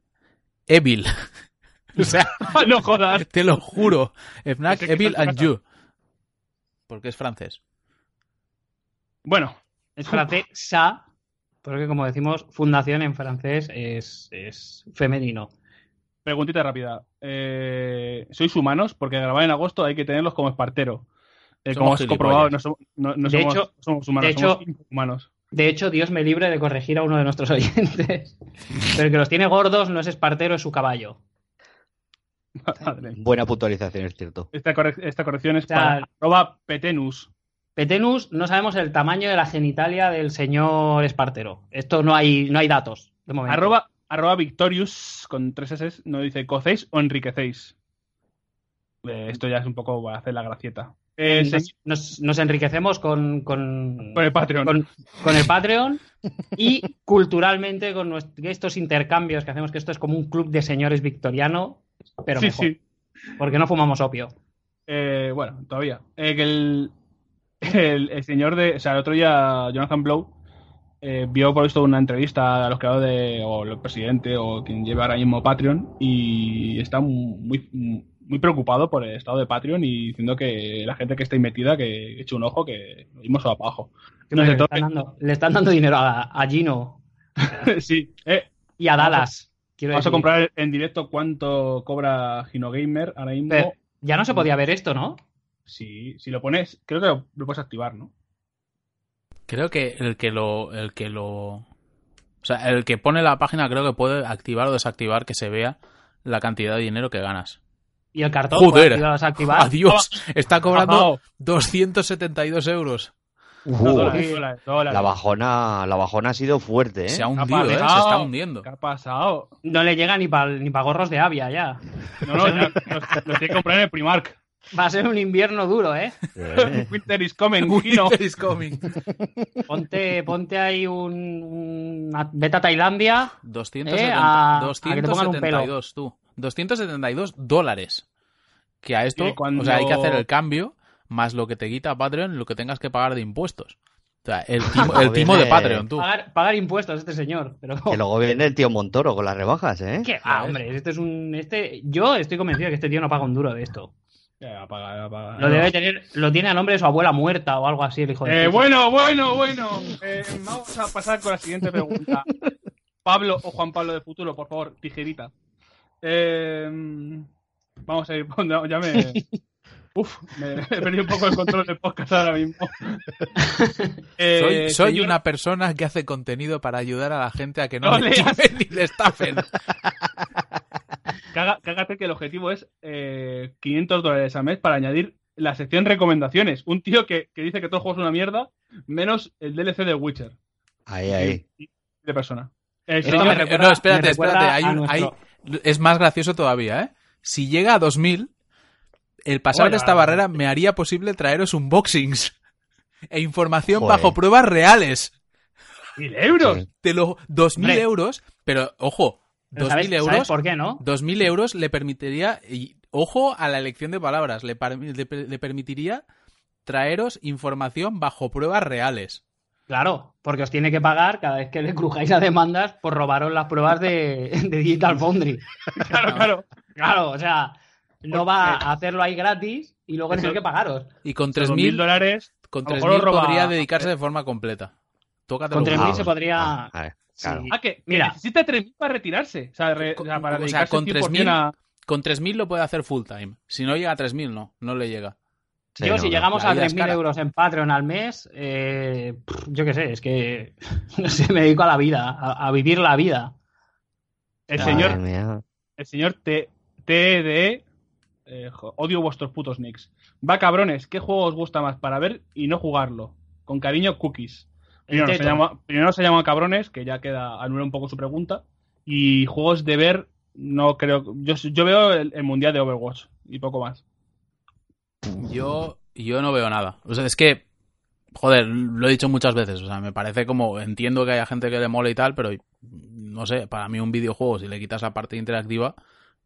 Evil. (laughs) o sea, (laughs)
no jodas.
te lo juro. FNAC Evil and You. Porque es francés.
Bueno,
Es francesa, porque como decimos, fundación en francés es, es femenino.
preguntita rápida. Eh, ¿Sois humanos? Porque grabar en agosto hay que tenerlos como espartero. Eh, como has comprobado, no, somos- no- no
De
somos,
hecho-
somos humanos,
de
somos
hecho-
humanos.
De hecho, Dios me libre de corregir a uno de nuestros (laughs) oyentes. Pero el que los tiene gordos no es espartero, es su caballo.
Madre.
Buena puntualización, es cierto.
Esta, correc- esta corrección es
O sea,
para arroba petenus.
Petenus, no sabemos el tamaño de la genitalia del señor espartero. Esto no hay, no hay datos. De momento.
Arroba, arroba victorious con tres S no dice cocéis o enriquecéis. Eh, esto ya es un poco para hacer la gracieta. Eh,
nos, nos- nos enriquecemos con, con,
con el Patreon.
con- con el Patreon y culturalmente con nues- estos intercambios que hacemos, que esto es como un club de señores victoriano, pero
sí,
mejor,
sí.
porque no fumamos opio.
Eh, bueno, todavía. Eh, que el, el, el señor de. O sea, el otro día Jonathan Blow eh, vio por esto una entrevista a los creadores de. o el presidente o quien lleva ahora mismo Patreon y está muy, muy preocupado por el estado de Patreon y diciendo que la gente que está ahí metida que eche un ojo que para abajo. No sé,
le, están dando, le están dando dinero a, a Gino (laughs)
sí, eh,
y a Dallas. quiero
vamos a comprar en directo cuánto cobra Gino Gamer ahora mismo.
Pero ya no se podía ver esto, ¿no?
Si, si lo pones, creo que lo, lo puedes activar, ¿no?
Creo que el que lo. El que lo. O sea, el que pone la página creo que puede activar o desactivar que se vea la cantidad de dinero que ganas.
Y el cartón,
Joder.
pues, ibas a activar.
Adiós. (laughs) Está cobrando
Bajao.
272 euros.
No, dólares, dólares, dólares.
la bajona, la bajona ha sido fuerte, ¿eh?
Se ha
¿Qué ha
hundido, ¿eh? Se está hundiendo.
¿Qué ha pasado?
No le llega ni para ni pa gorros de avia ya.
No, no, (laughs) ya, (laughs) los, los tiene que comprar en el Primark.
Va a ser un invierno duro, ¿eh?
Eh,
Winter is coming.
Winter is coming.
Ponte, ponte ahí un, una- vete a Tailandia.
270,
Eh, a- a que te pongan un
272, tú. 272 dólares. Que a esto,
cuando-
o sea, hay que hacer el cambio más lo que te quita Patreon, lo que tengas que pagar de impuestos. O sea, el timo, (laughs) el timo de. Patreon, tú.
Pagar, pagar impuestos este señor. Pero
que luego viene el tío Montoro con las rebajas, ¿eh?
¿Qué va, hombre? Este es un. Este, yo estoy convencido de que este tío no paga un duro de esto.
Apaga.
Lo debe tener, lo tiene a nombre de su abuela muerta o algo así, el hijo de
Eh, bueno, bueno, bueno. Eh, vamos a pasar con la siguiente pregunta. (laughs) Pablo o Juan Pablo de futuro, por favor, tijerita. Eh, vamos a ir. ya me. (laughs) Uf, me he perdido un poco el control del podcast ahora mismo. (laughs) Eh,
Soy, soy
señor-
una persona que hace contenido para ayudar a la gente a que no,
No
le ni le estafen. (laughs)
Cágate que el objetivo es eh, 500 dólares al mes para añadir la sección recomendaciones. Un tío que, que dice que todo el juego es una mierda, menos el DLC de Witcher.
Ahí, ahí.
De persona. El
Esto
señor-
me recuerda-
no, espérate,
me
espérate. Hay un-
nuestro-
hay- es más gracioso todavía, ¿eh? Si llega a 2000, el pasar de esta barrera me haría posible traeros unboxings (laughs) e información
Joder.
bajo pruebas reales.
¡Mil euros!
Sí.
De los 2.000
Hombre.
euros, pero ojo,
Pero
2.000
¿sabes,
euros,
¿Sabes por qué, no?
2.000 euros le permitiría, y ojo a la elección de palabras, le, par- le per- le permitiría traeros información bajo pruebas reales.
Claro, porque os tiene que pagar cada vez que le crujáis a demandas por robaros las pruebas de, (laughs) de Digital Foundry. (laughs)
Claro, claro.
Claro, o sea, no va a hacerlo ahí gratis y luego tener que pagaros.
Y con
Esos mil
3.000
dólares.
con
a lo mejor lo
3.000
roba-
podría dedicarse de forma completa. Tócatelo.
Con 3.000
Ah,
se podría...
ah, a ver, claro.
Sí.
Ah, que, que
Mira.
necesita 3.000 para retirarse. O sea, re- o sea, para
O sea,
dedicarse
con
100%
3.000
a...
Con 3.000 lo puede hacer full time. Si no llega a 3.000, no. No le llega.
Sí,
yo,
no,
si llegamos a
vida es
3.000
cara.
euros en Patreon al mes, eh, yo qué sé, es que (laughs) no sé, me dedico a la vida, a, a vivir la vida.
El señor,
mía.
el señor T- TDE. eh, jo- odio vuestros putos nicks. Va, cabrones, ¿qué juego os gusta más para ver y no jugarlo? Con cariño, cookies. Primero se, llama, primero se llama cabrones, que ya queda, anula un poco su pregunta. Y juegos de ver, no creo. Yo, yo veo el, el mundial de Overwatch y poco más.
Yo, yo no veo nada. O sea, es que, joder, lo he dicho muchas veces. O sea, me parece como, entiendo que haya gente que le mole y tal, pero no sé, para mí un videojuego, si le quitas la parte interactiva,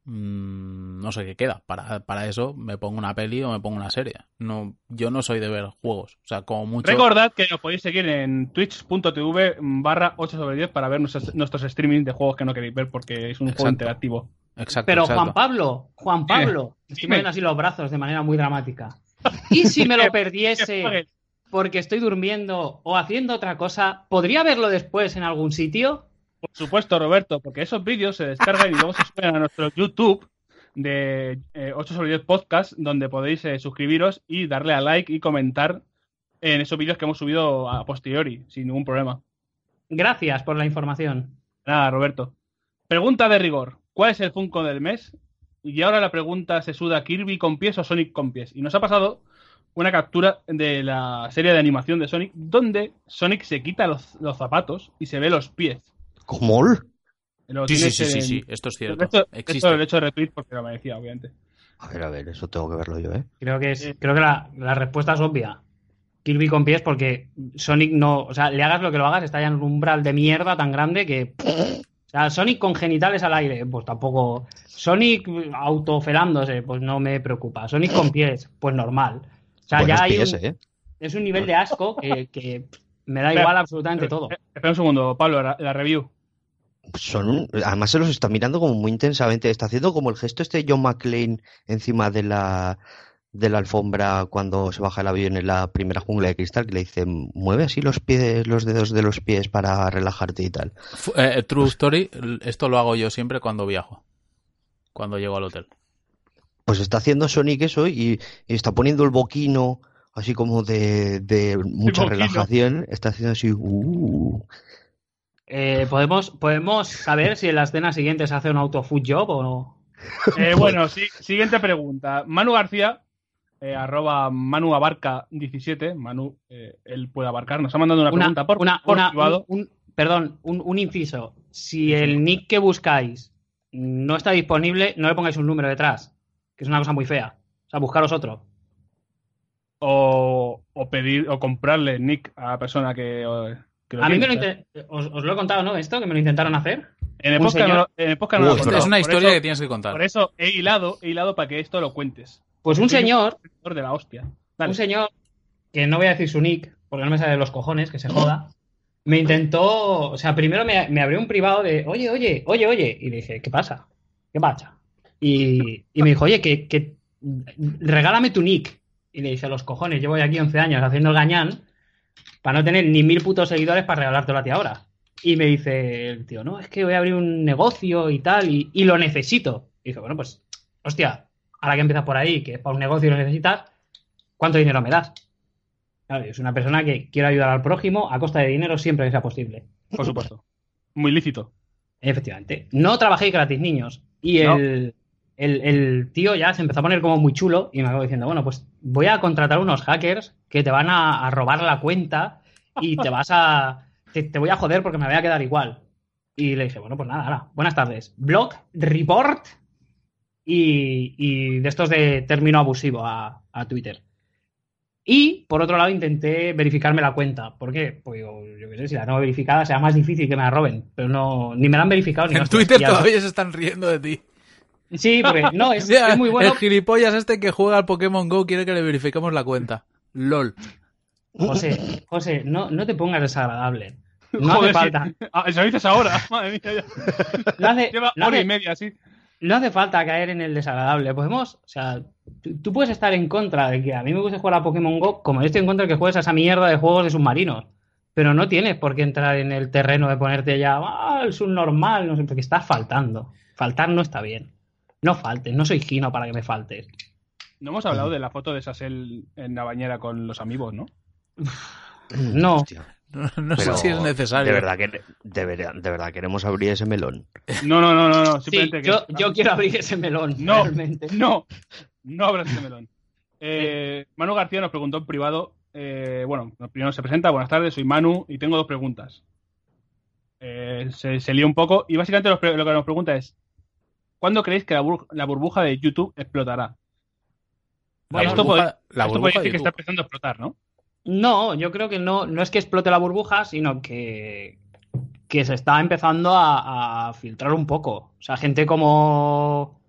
mm, no sé qué queda. Para, para eso me pongo una peli o me pongo una serie. No, yo no soy de ver juegos. O sea, como mucho.
Recordad que nos podéis seguir en twitch.tv barra 8 sobre 10 para ver nuestros, nuestros streamings de juegos que no queréis ver porque es un juego interactivo.
Exacto,
Pero
exacto.
Juan Pablo, Juan Pablo, estoy
Dime.
moviendo así los brazos de manera muy dramática. (laughs) ¿Y si me lo perdiese? porque estoy durmiendo o haciendo otra cosa, ¿podría verlo después en algún sitio?
Por supuesto, Roberto, porque esos vídeos se descargan y luego se suben a nuestro YouTube de eh, 8 sobre 10 Podcast, donde podéis eh, suscribiros y darle a like y comentar en esos vídeos que hemos subido a posteriori, sin ningún problema.
Gracias por la información.
Nada, Roberto. Pregunta de rigor. ¿Cuál es el Funko del mes? Y ahora la pregunta se suda Kirby con pies o Sonic con pies. Y nos ha pasado una captura de la serie de animación de Sonic donde Sonic se quita los, los zapatos y se ve los pies.
¿Cómo?
Sí, sí, sí, sí, sí, esto es cierto.
Esto,
Existe.
esto lo he hecho retweet porque lo merecía, obviamente.
A ver, a ver, eso tengo que verlo yo, ¿eh?
Creo que es, creo que la, la respuesta es obvia. Kirby con pies porque Sonic no, o sea, le hagas lo que lo hagas, está ya en un umbral de mierda tan grande que o sea, Sonic con genitales al aire, pues tampoco. Sonic autofelándose, pues no me preocupa. Sonic con pies, pues normal. O sea,
Buenos
ya hay
pies,
un-
¿eh?
es un nivel de asco que, que me da igual absolutamente todo.
Espera un segundo, Pablo, la, la review.
Son un- Además se los está mirando como muy intensamente. Está haciendo como el gesto este de John McClane encima de la de la alfombra cuando se baja el avión en la primera jungla de cristal, que le dice, mueve así los pies, los dedos de los pies para relajarte y tal.
Fu- eh, true Story, esto lo hago yo siempre cuando viajo. Cuando llego al hotel.
Pues está haciendo Sonic eso y, y está poniendo el boquino así como de, de mucha relajación. Está haciendo así, uh,
Eh, ¿podemos, ¿Podemos saber si en la escena siguiente se hace un auto food job o no?
Eh, (laughs) bueno, sí, siguiente pregunta. Manu García, eh, arroba Manu Abarca 17, Manu, eh, él puede abarcar, nos ha mandado una,
Una,
pregunta por,
una-
por
una-
privado.
un- un- perdón, un, un inciso. Si el nick que buscáis no está disponible, no le pongáis un número detrás, que es una cosa muy fea. O sea, buscaros otro.
O, o pedir o comprarle nick a la persona que,
A mí me lo inte- os, os lo he contado, ¿no? Esto, que me lo intentaron hacer.
En el
un
podcast
señor-
no, en el podcast no lo he
esto
contado.
es una historia
eso-
que tienes que contar.
Por eso he hilado, he hilado para que esto lo cuentes.
Pues un señor,
De la hostia. Dale.
un señor, que no voy a decir su nick, porque no me sale de los cojones, que se joda, me intentó, o sea, primero me, me abrió un privado de, oye, oye, oye, oye, y le dije, ¿qué pasa? ¿Qué pasa? Y, y me dijo, oye, que, que regálame tu nick. Y le dije, los cojones, llevo aquí 11 años haciendo el gañán para no tener ni mil putos seguidores para regalártelo a ti ahora. Y me dice el tío, no, es que voy a abrir un negocio y tal, y, y lo necesito. Y dice, bueno, pues, hostia, ahora que empiezas por ahí, que es para un negocio y lo necesitas, ¿cuánto dinero me das? Claro, yo soy una persona que quiero ayudar al prójimo a costa de dinero siempre que sea posible.
Por supuesto. Muy lícito.
Efectivamente. No trabajéis gratis, niños. Y el, el, el tío ya se empezó a poner como muy chulo y me acabó diciendo, bueno, pues voy a contratar unos hackers que te van a, a robar la cuenta y te (laughs) vas a... Te, te voy a joder porque me voy a quedar igual. Y le dije, bueno, pues nada, ahora, buenas tardes. Blog, report y, y de estos de término abusivo a, a Twitter. Y, por otro lado, intenté verificarme la cuenta. ¿Por qué? Pues yo, yo qué sé, si la tengo verificada será más difícil que me la roben. Pero no, ni me la han verificado ni
En. Twitter
Y a-
todavía se están riendo de ti.
Sí, porque no, es, (laughs)
O sea,
es muy bueno.
El gilipollas este que juega al Pokémon Go quiere que le verifiquemos la cuenta. LOL.
José, (laughs) José, no, no te pongas desagradable. No
Joder,
hace
sí.
falta.
Ah, eso dices ahora. (laughs) Madre mía, ya.
No hace,
Lleva
no
hora
hace-
y media, sí.
no hace falta caer en el desagradable. Podemos, o sea, tú, tú puedes estar en contra de que a mí me gusta jugar a Pokémon Go, como yo estoy en contra de que juegues a esa mierda de juegos de submarinos. Pero no tienes por qué entrar en el terreno de ponerte ya, ah, el subnormal, no sé, porque estás faltando. Faltar no está bien. No faltes, no soy gino para que me faltes.
No hemos hablado de la foto de Sasel en la bañera con los amigos, ¿no? (laughs)
No.
Hostia.
No, no sé si es necesario.
De verdad, que, de, verdad, de verdad queremos abrir ese melón.
No, no, no, no. no.
Sí,
que-
yo, yo quiero abrir ese melón.
No,
realmente.
no, no abras ese melón. Eh, Manu García nos preguntó en privado, eh, bueno, primero se presenta, buenas tardes, soy Manu y tengo dos preguntas. Eh, se, se lió un poco y básicamente lo que nos pregunta es, ¿cuándo creéis que la, bur- la burbuja de YouTube explotará?
La
esto
burbuja-
puede,
la
esto puede
burbuja
decir
de
que está empezando a explotar, ¿no?
No, yo creo que no, no es que explote la burbuja, sino que, que se está empezando a, a filtrar un poco. O sea, gente como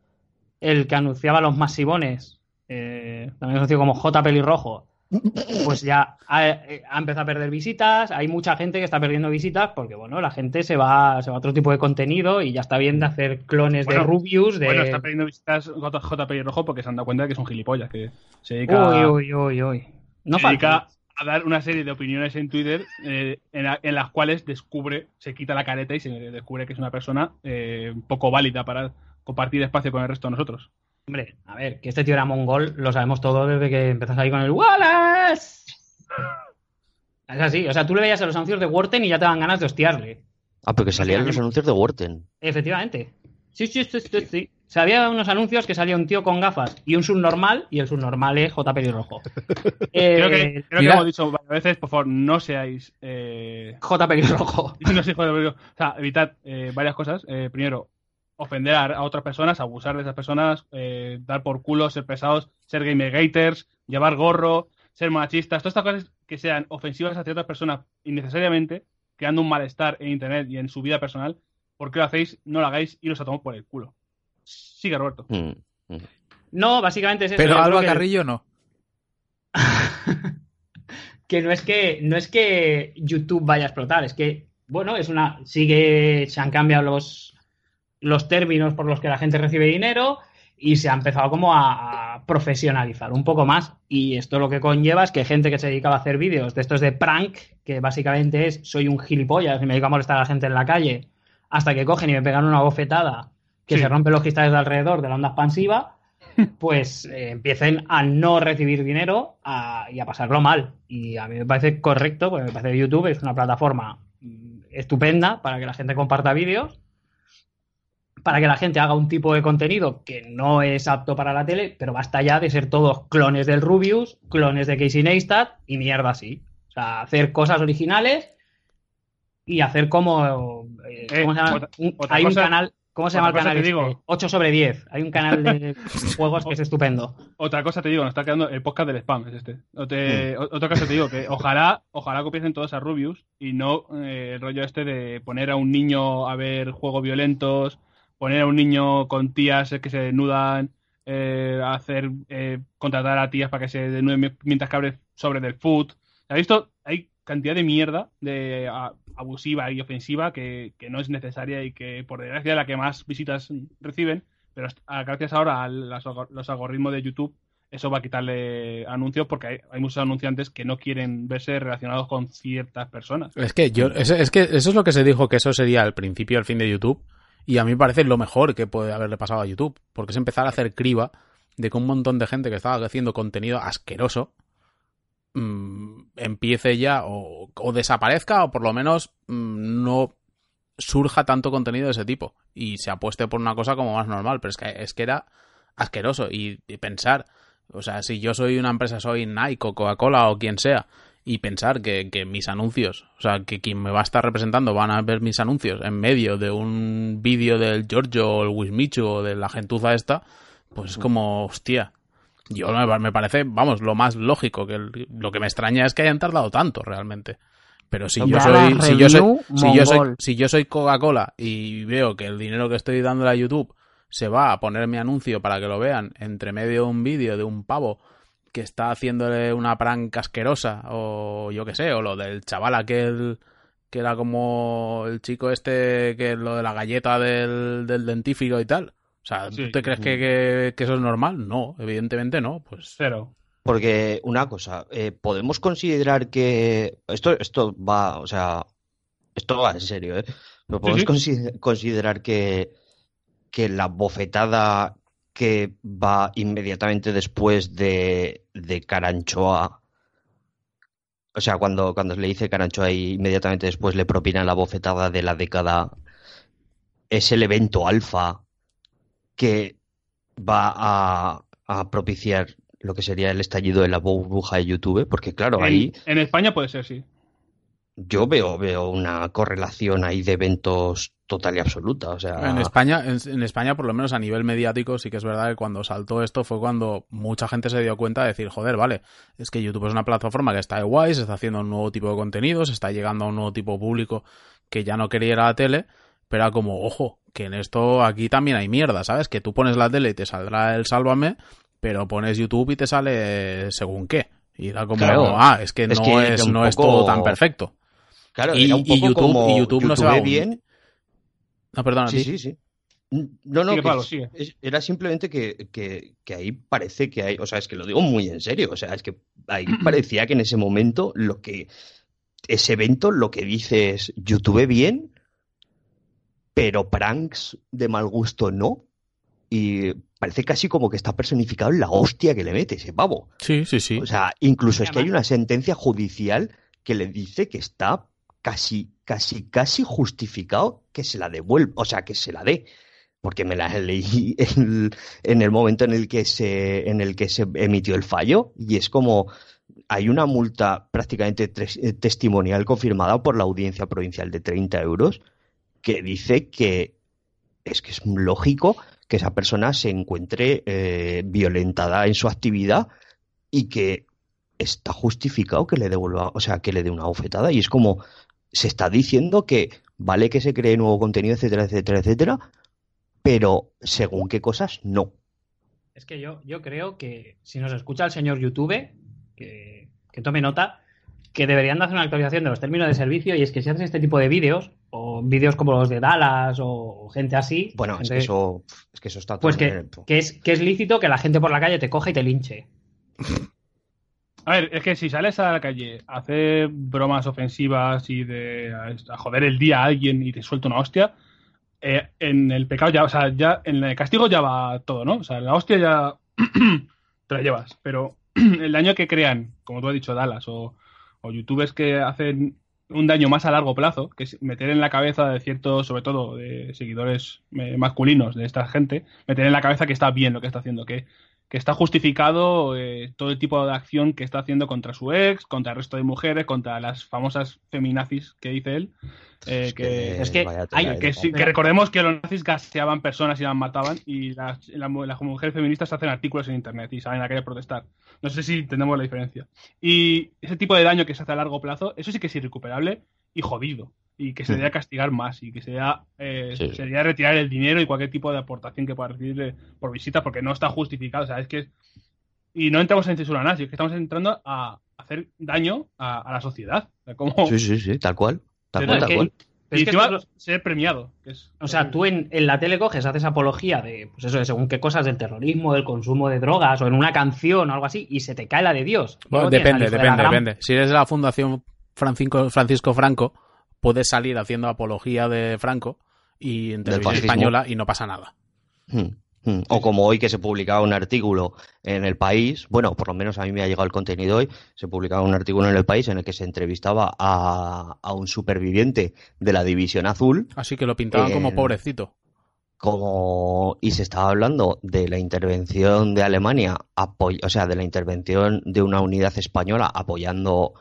el que anunciaba los masivones, eh, también conocido como J Pelirrojo, pues ya ha, eh, ha empezado a perder visitas. Hay mucha gente que está perdiendo visitas porque, bueno, la gente se va, se va a otro tipo de contenido y ya está bien de hacer clones
Bueno,
de Rubius, de...
Bueno, está perdiendo visitas JP Rojo porque se han dado cuenta de que son gilipollas, que se dedica,
Uy, uy, uy, uy. No
se dedica
falta.
a dar una serie de opiniones en Twitter eh, en, la- en las cuales descubre, se quita la careta y se descubre que es una persona eh, poco válida para compartir espacio con el resto de nosotros.
Hombre, a ver, que este tío era mongol, lo sabemos todos desde que empezás ahí con el Wallace. Es así, o sea, tú le veías a los anuncios de Worten y ya te dan ganas de hostiarle.
Ah, porque salían los anuncios de Worten.
Efectivamente. Sí, sí, sí, sí, sí. O sea, había unos anuncios que salía un tío con gafas y un subnormal, y el subnormal es J. Pelirrojo. Eh, (laughs)
Creo que, creo que hemos dicho varias veces, por favor, no seáis... Eh,
J. Pelirrojo. (laughs)
no sé, joder, o sea, evitad eh, varias cosas. Eh, primero, ofender a, a otras personas, abusar de esas personas, eh, dar por culo, ser pesados, ser gamergaters, llevar gorro, ser machistas, todas estas cosas que sean ofensivas hacia otras personas innecesariamente, creando un malestar en internet y en su vida personal. ¿Por qué lo hacéis? No lo hagáis y los tomamos por el culo. Sigue, Roberto.
Mm.
No, básicamente es eso.
Pero Alba
que-
Carrillo no. (laughs)
que no es que no es que YouTube vaya a explotar, es que bueno, es una sigue se han cambiado los los términos por los que la gente recibe dinero y se ha empezado como a, a profesionalizar un poco más y esto lo que conlleva es que gente que se dedicaba a hacer vídeos de estos de prank, que básicamente es soy un gilipollas y me dedico a molestar a la gente en la calle hasta que cogen y me pegan una bofetada que
Sí.
se rompen los cristales de alrededor de la onda expansiva (laughs) pues eh, empiecen a no recibir dinero a- y a pasarlo mal. Y a mí me parece correcto, porque me parece que YouTube es una plataforma mm, estupenda para que la gente comparta vídeos, para que la gente haga un tipo de contenido que no es apto para la tele, pero basta ya de ser todos clones del Rubius, clones de Casey Neistat y mierda así. O sea, hacer cosas originales y hacer como... eh,
Eh,
¿cómo se llama?
otra-
Un-
otra
hay un
cosa-
canal... ¿Cómo se llama el canal?
te digo.
este? 8 sobre 10. Hay un canal de (laughs) juegos que es estupendo.
Otra cosa te digo, nos está quedando el podcast del spam, es este. O te- o- Otra cosa te digo, que ojalá, ojalá copiesen todos a Rubius y no eh, el rollo este de poner a un niño a ver juegos violentos, poner a un niño con tías que se desnudan, eh, hacer eh, contratar a tías para que se desnuden mi- mientras que abre sobre del food. ¿Has visto? Hay cantidad de mierda de a- abusiva y ofensiva que, no es necesaria y que por desgracia es la que más visitas reciben, pero gracias ahora a los algoritmos de YouTube eso va a quitarle anuncios porque hay, muchos anunciantes que no quieren verse relacionados con ciertas personas.
Es que yo, es, que eso es lo que se dijo que eso sería el principio el fin de YouTube. Y a mí me parece lo mejor que puede haberle pasado a YouTube. Porque es empezar a hacer criba de que un montón de gente que estaba haciendo contenido asqueroso mm, empiece ya o, o desaparezca o por lo menos mm, no surja tanto contenido de ese tipo y se apueste por una cosa como más normal. Pero es que, es que era asqueroso y, y pensar, o sea, si yo soy una empresa, soy Nike o Coca-Cola o quien sea, y pensar que, que mis anuncios, o sea, que quien me va a estar representando van a ver mis anuncios en medio de un vídeo del Giorgio o el Wismichu o de la gentuza esta, pues es como, hostia. Yo me, me parece, vamos, lo más lógico, que el- lo que me extraña es que hayan tardado tanto realmente. Pero si yo soy, si yo soy, si yo soy, si yo soy Coca-Cola y veo que el dinero que estoy dándole a YouTube se va a poner mi anuncio para que lo vean entre medio de un vídeo de un pavo que está haciéndole una prank asquerosa o yo qué sé, o lo del chaval aquel que era como el chico este que lo de la galleta del, del dentífrico y tal. O sea, ¿tú
Sí.
te crees que, que- que eso es normal? No, evidentemente no. Pues
Cero.
Porque una cosa, eh, podemos considerar que esto, esto va, o sea, esto va en serio, ¿eh? Pero podemos
sí.
considerar que, que la bofetada que va inmediatamente después de, de Caranchoa, o sea, cuando, cuando le dice Caranchoa y inmediatamente después le propina la bofetada de la década, es el evento alfa que va a, a propiciar lo que sería el estallido de la burbuja de YouTube, porque claro,
En,
ahí
en España puede ser, sí.
yo veo, veo una correlación ahí de eventos total y absoluta. O sea,
En España, en, en España, por lo menos a nivel mediático, sí que es verdad que cuando saltó esto fue cuando mucha gente se dio cuenta de decir, joder, vale, es que YouTube es una plataforma que está de guay, se está haciendo un nuevo tipo de contenido, se está llegando a un nuevo tipo de público que ya no quería ir a la tele, pero era como, ojo, que en esto aquí también hay mierda, ¿sabes? Que tú pones la tele y te saldrá el sálvame, pero pones YouTube y te sale según qué. Y era como,
Claro.
ah, es que
Es
no
que
es, no es todo tan perfecto.
claro,
y-
era un
y YouTube-
como
y YouTube no se va
bien.
No, perdona,
Sí, sí, sí. No, no,
Sigue,
que
Pablo,
es-
sigue.
es- era simplemente que, que- que ahí parece que hay, o sea, es que lo digo muy en serio, o sea, es que ahí (clears throat) parecía que en ese momento lo que, ese evento lo que dice es, YouTube bien, pero pranks de mal gusto no, y parece casi como que está personificado en la hostia que le mete ese pavo.
Sí, sí, sí.
O sea, incluso es que hay una sentencia judicial que le dice que está casi, casi, casi justificado que se la devuelva, o sea, que se la dé. Porque me la (laughs) leí en, el momento en el que se, en el que se emitió el fallo, y es como hay una multa prácticamente eh, testimonial confirmada por la audiencia provincial de 30 euros que dice que es que es lógico que esa persona se encuentre eh, violentada en su actividad y que está justificado que le devuelva, o sea, que le dé una bofetada. Y es como se está diciendo que vale que se cree nuevo contenido, etcétera, etcétera, etcétera, pero según qué cosas, no.
Es que yo, yo creo que si nos escucha el señor YouTube, que, que tome nota, que deberían de hacer una actualización de los términos de servicio y es que si haces este tipo de vídeos, o vídeos como los de Dallas o gente así,
Bueno, es
gente-
que eso, es que eso está todo
pues que, que es, que es lícito que la gente por la calle te coja y te linche. (laughs)
A ver, es que si sales a la calle a hacer bromas ofensivas y de a, joder el día a alguien y te suelta una hostia, eh, en el pecado ya, o sea, ya en el castigo ya va todo, ¿no? O sea, la hostia ya (clears throat) te la llevas, pero (clears throat) el daño que crean, como tú has dicho, Dallas o, o youtubers que hacen un daño más a largo plazo, que es meter en la cabeza de ciertos, sobre todo de seguidores eh, masculinos de esta gente, meter en la cabeza que está bien lo que está haciendo, que que está justificado eh, todo el tipo de acción que está haciendo contra su ex, contra el resto de mujeres, contra las famosas feminazis que dice él. eh,
Es
que,
que-
es que
vaya
hay-
tela de
que, sí-
pompa.
que recordemos que los nazis gaseaban personas y las mataban y las, la- las mujeres feministas hacen artículos en internet y salen a la calle a protestar. No sé si entendemos la diferencia. Y ese tipo de daño que se hace a largo plazo, eso sí que es irrecuperable y jodido. Y que se debería castigar más y que sería, eh,
Sí.
sería retirar el dinero y cualquier tipo de aportación que pueda recibir eh, por visita porque no está justificado. O sea, es que. Y no entramos en censura nazi, es que estamos entrando a hacer daño a, a la sociedad. O sea, como,
Sí, sí, sí, tal cual. Tal cual,
es
tal
que-
cual.
pero
y
es que
encima
esto es lo-
ser premiado. que es-
O sea, tú en, en la tele coges, haces apología de, pues eso, de según qué cosas del terrorismo, del consumo de drogas, o en una canción o algo así, y se te cae la de Dios.
Bueno, depende,
de
depende,
gran-
depende. Si eres de la Fundación Francisco, Francisco Franco, puedes salir haciendo apología de Franco y en televisión española y no pasa nada.
Hmm, hmm. O como hoy que se publicaba un artículo en el país, bueno, por lo menos a mí me ha llegado el contenido hoy, se publicaba un artículo en el país en el que se entrevistaba a, a un superviviente de la División Azul,
Así que lo pintaban como
Eh,
pobrecito.
como y se estaba hablando de la intervención de Alemania, apoy- o sea, de la intervención de una unidad española apoyando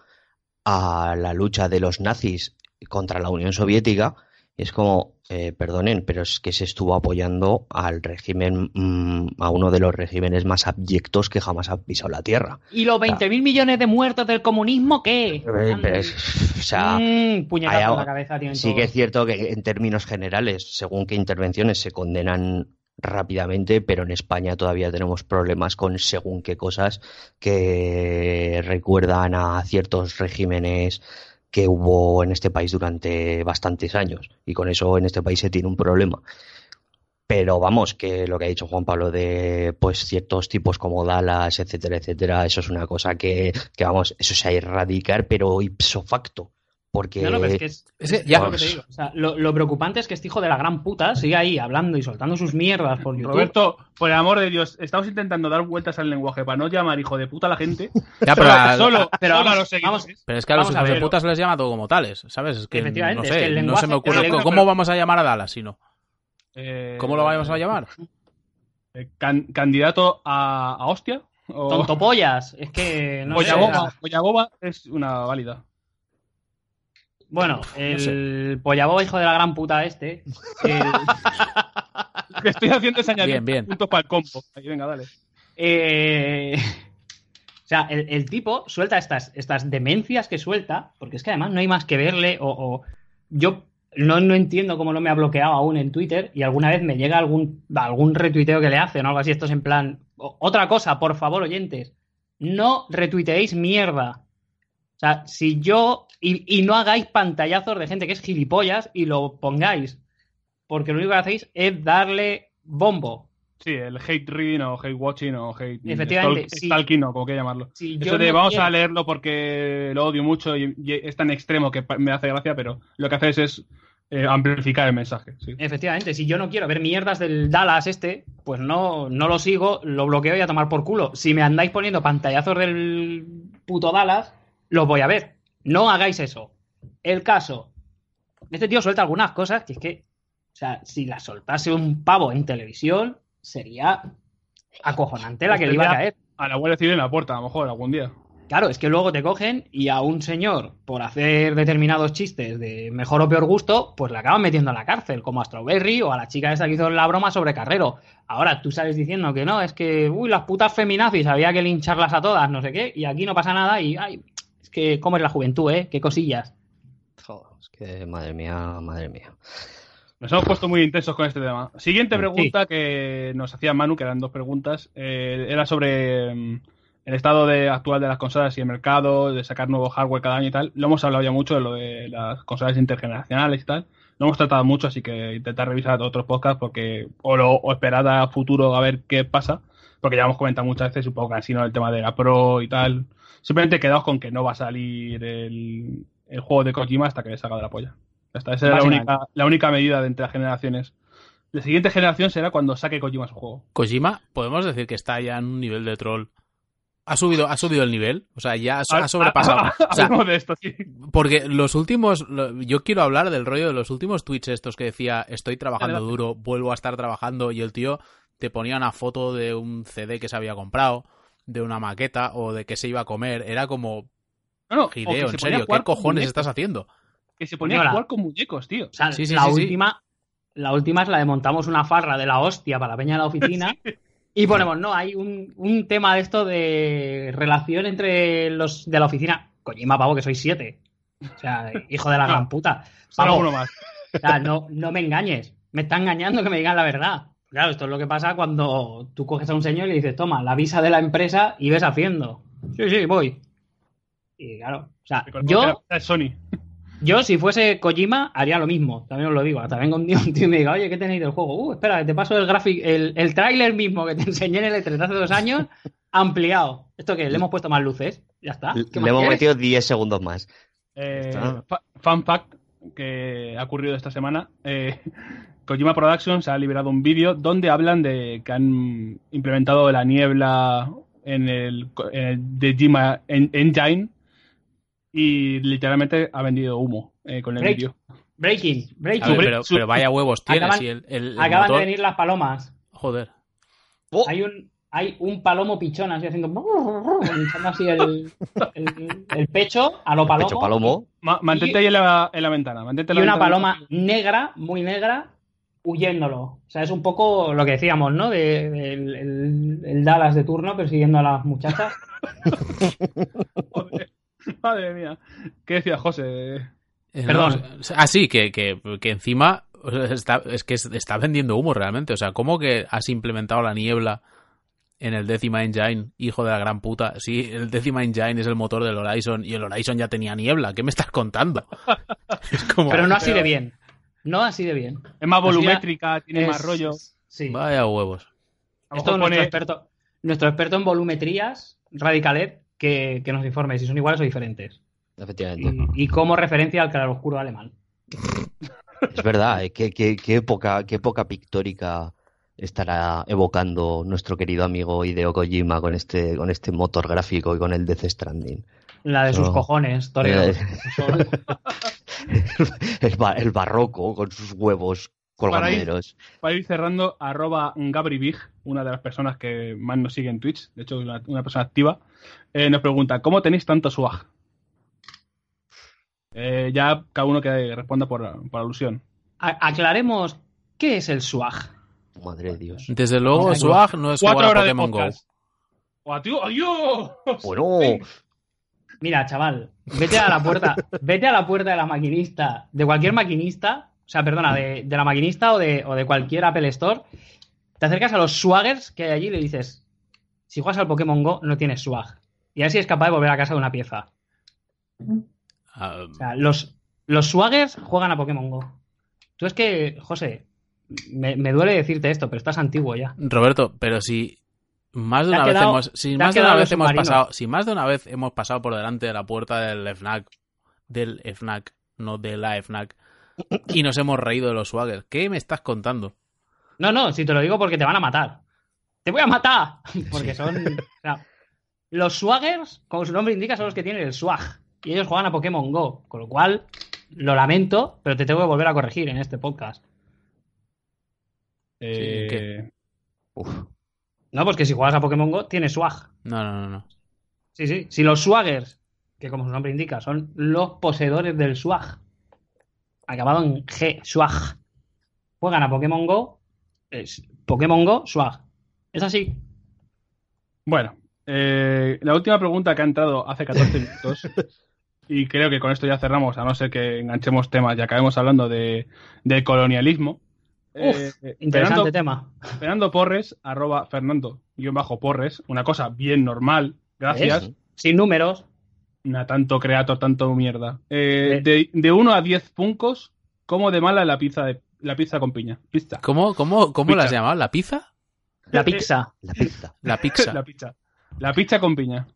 a la lucha de los nazis contra la Unión Soviética. Y es como, eh, perdonen, pero es que se estuvo apoyando al régimen, mm, a uno de los regímenes más abyectos que jamás ha pisado la tierra.
¿Y los 20.000 millones de muertos del comunismo qué?
Eh, pero es- o sea,
Mm, puñetazo en la cabeza tienen
Sí que es cierto que en términos generales, según qué intervenciones se condenan rápidamente, pero en España todavía tenemos problemas con según qué cosas que recuerdan a ciertos regímenes que hubo en este país durante bastantes años. Y con eso en este país se tiene un problema. Pero vamos, que lo que ha dicho Juan Pablo de pues ciertos tipos como Dallas, etcétera, etcétera, eso es una cosa que, que vamos, eso se ha de erradicar, pero ipso facto. Porque
No, no, pero es que es,
Es que
es
ya-
lo que te digo. O sea, lo, lo preocupante es que este hijo de la gran puta sigue ahí hablando y soltando sus mierdas por YouTube.
Roberto, por el amor de Dios, estamos intentando dar vueltas al lenguaje para no llamar hijo de puta a la gente. (laughs)
Ya, pero, a-
solo,
pero
solo
vamos-
a los seguidores.
vamos-
pero es que a los
a
hijos de puta se les llama todo como tales, ¿sabes? Es que no
es que el
no
lenguaje-
se me ocurre.
lenguaje-
¿Cómo vamos a llamar a Dallas si no?
Eh,
¿Cómo lo vamos a llamar?
eh, can- ¿Candidato a, a hostia? O...
Tontopollas. (laughs) Es que no sea,
Pollaboba es una válida.
Bueno, (laughs) el pollaboba hijo de la gran puta este. el-
Lo (laughs) que estoy haciendo es añadir
Bien, bien.
puntos para el compo. Ahí, venga, dale.
Eh, O sea, el, el tipo suelta estas, estas demencias que suelta, porque es que además no hay más que verle, o, o- yo no, no entiendo cómo no me ha bloqueado aún en Twitter y alguna vez me llega algún, algún retuiteo que le hacen o algo así, esto es en plan, otra cosa, por favor, oyentes, no retuiteéis mierda. O sea, si yo, y, y no hagáis pantallazos de gente que es gilipollas y lo pongáis porque lo único que hacéis es darle bombo.
Sí, el hate reading o hate watching o hate
Efectivamente,
stalk- stalking o como quieras llamarlo.
Si
Eso
yo
de
no
vamos
quiero-
a leerlo porque lo odio mucho y, y es tan extremo que me hace gracia, pero lo que haces es eh, amplificar el mensaje. Sí.
Efectivamente, si yo no quiero ver mierdas del Dallas este, pues no, no lo sigo, lo bloqueo y a tomar por culo. Si me andáis poniendo pantallazos del puto Dallas, los voy a ver. No hagáis eso. El caso. Este tío suelta algunas cosas que es que, o sea, si las soltase un pavo en televisión, sería acojonante la que le iba a caer.
A la Guardia Civil en la puerta, a lo mejor algún día.
Claro, es que luego te cogen y a un señor, por hacer determinados chistes de mejor o peor gusto, pues le acaban metiendo a la cárcel, como a Strawberry o a la chica esa que hizo la broma sobre Carrero. Ahora tú sales diciendo que no, es que, uy, las putas feminazis, había que lincharlas a todas, no sé qué, y aquí no pasa nada y, ay, es que, ¿cómo es la juventud, eh? Qué cosillas.
Joder, es que, madre mía, madre mía.
Nos hemos puesto muy intensos con este tema. Siguiente pregunta que nos hacía Manu, que eran dos preguntas, eh, era sobre mm, el estado de, actual de las consolas y el mercado, de sacar nuevo hardware cada año y tal. Lo hemos hablado ya mucho de lo de las consolas intergeneracionales y tal. Lo hemos tratado mucho, así que intentar revisar otros podcasts porque o, lo, o esperar a futuro a ver qué pasa, porque ya hemos comentado muchas veces un poco cansino el tema de la Pro y tal. Simplemente quedaos con que no va a salir el, el juego de Kojima hasta que le salga de la polla. Ya está, esa es la única, la única medida de entre las generaciones. La siguiente generación será cuando saque Kojima su juego.
Kojima, podemos decir que está ya en un nivel de troll. Ha subido, ha subido el nivel, o sea, ya ha, ha sobrepasado. O sea,
Hablemos de esto, sí.
porque los últimos, yo quiero hablar del rollo de los últimos tweets estos que decía, estoy trabajando duro, vuelvo a estar trabajando, y el tío te ponía una foto de un CD que se había comprado, de una maqueta, o de que se iba a comer, era como,
No, no, se
en
ponía a
serio, ¿qué cojones estás haciendo?
Que se ponía a
Señora.
jugar con muñecos, tío.
O sea,
Sí, sí,
la
sí, sí.
última, la última es la de montamos una farra de la hostia para la peña de la oficina. (laughs) Y ponemos, no, hay un, un tema de esto de relación entre los de la oficina. Kojima, pavo, que sois siete. O sea, (laughs) hijo de la gran puta. Pavo,
uno más.
o sea, no, no me engañes. Me está engañando que me digan la verdad. Claro, esto es lo que pasa cuando tú coges a un señor y le dices, toma, la visa de la empresa y ves haciendo. Sí, sí, voy. Y claro, o sea, yo,
que Sony. (laughs)
yo, si fuese Kojima, haría lo mismo. También os lo digo. Hasta venga un día un tío y me diga, oye, ¿qué tenéis del juego? Uh, espera, que te paso el gráfico, el, el tráiler mismo que te enseñé en el E3 hace dos años, (laughs) ampliado. ¿Esto qué? ¿Le hemos puesto más luces? Ya está. ¿Qué
Le hemos
quieres?
metido 10 segundos más.
Eh,
Está.
fa- fun fact que ha ocurrido esta semana. eh, Kojima Productions ha liberado un vídeo donde hablan de que han implementado la niebla en el, en el Dejima en- Engine y literalmente ha vendido humo eh, con el
Break.
vídeo.
Breaking, breaking.
ver, pero, pero vaya huevos tienes,
Acaban-
y el, el- el
Acaban
motor-
de venir las palomas.
Joder.
Oh,
Hay un, hay un palomo pichón así haciendo. hinchando así el, el, el pecho a lo palomo.
pecho palomo.
Ma- mantente ahí en la, en la ventana. Mantente en
y
la
una
ventana.
paloma negra, muy negra, huyéndolo. O sea, es un poco lo que decíamos, ¿no? De, del- el, el Dallas de turno persiguiendo a las muchachas. (laughs)
Joder. Madre mía. ¿Qué decía José?
Eh,
Perdón.
no, ah, sí, que, que, que encima está, es que es- está vendiendo humo realmente. O sea, ¿cómo que has implementado la niebla en el décima engine, hijo de la gran puta? Sí, el décima engine es el motor del Horizon y el Horizon ya tenía niebla. ¿Qué me estás contando? (laughs) Es como,
Pero no así (laughs) de bien. No así de bien.
Es más
ya-
volumétrica, tiene
Es-
más rollo.
Sí.
vaya huevos.
A
Esto nuestro experto, nuestro experto en volumetrías, Radicalet, que, que nos informe si son iguales o diferentes.
Efectivamente.
Y, y como referencia al claroscuro alemán. (laughs)
Es verdad, eh, qué, qué- qué época, qué época pictórica estará evocando nuestro querido amigo Hideo Kojima con este, con este motor gráfico y con el Death Stranding.
La de sus cojones, Torero.
Eh, (laughs) el, el barroco con sus huevos colganderos.
Para ir cerrando, arroba GabriBig, una de las personas que más nos sigue en Twitch, de hecho una, una persona activa, eh, nos pregunta, ¿cómo tenéis tanto swag? Eh, ya cada uno que responda por, por alusión.
A- aclaremos qué es el swag.
Madre de Dios.
Desde luego. Swag no es
Cuatro
jugar a
horas de
Pokémon Go.
¡Adiós!
Bueno,
Mira, chaval, vete a la puerta, (laughs) vete a la puerta de la maquinista, de cualquier maquinista, o sea, perdona, de, de la maquinista o de, o de cualquier Apple Store, te acercas a los swaggers que hay allí y le dices, si juegas al Pokémon Go, no tienes swag. Y así es capaz de volver a casa de una pieza.
Ah,
O sea, los, los swaggers juegan a Pokémon Go. Tú es que, José, me, me duele decirte esto, pero estás antiguo ya.
Roberto, pero si más de una vez
quedado-
hemos, si más de una vez hemos pasado, si más de una vez hemos pasado por delante de la puerta del FNAC, del FNAC, no de la FNAC, y nos hemos reído de los swaggers, ¿qué me estás contando?
No, no, si te lo digo porque te van a matar. ¡Te voy a matar! (laughs) Porque son. o sea, los swaggers, como su nombre indica, son los que tienen el swag. Y ellos juegan a Pokémon Go. Con lo cual, lo lamento, pero te tengo que volver a corregir en este podcast.
Eh,
¿qué?
Uf.
No, pues que si juegas a Pokémon Go, tienes swag.
No, no, no, no.
Sí, sí. Si los swaggers, que como su nombre indica, son los poseedores del swag, acabado en G, swag, juegan a Pokémon Go, es Pokémon Go, swag. Es así.
Bueno, eh, la última pregunta que ha entrado hace 14 (laughs) minutos, y creo que con esto ya cerramos, a no ser que enganchemos temas y acabemos hablando de, de colonialismo.
Uf,
Eh,
Interesante
Fernando,
tema.
Fernando Porres, arroba Fernando, guion bajo Porres, una cosa bien normal, gracias.
Sin números.
Una tanto creator, tanto mierda. Eh,
Eh.
de, de 1 a 10 puncos, ¿cómo de mala la pizza de, la pizza con piña? Pizza.
¿Cómo, cómo, cómo la has
Pizza.
llamado? ¿La pizza?
La pizza.
La pizza. (laughs)
La pizza. (laughs)
la pizza. La pizza con piña.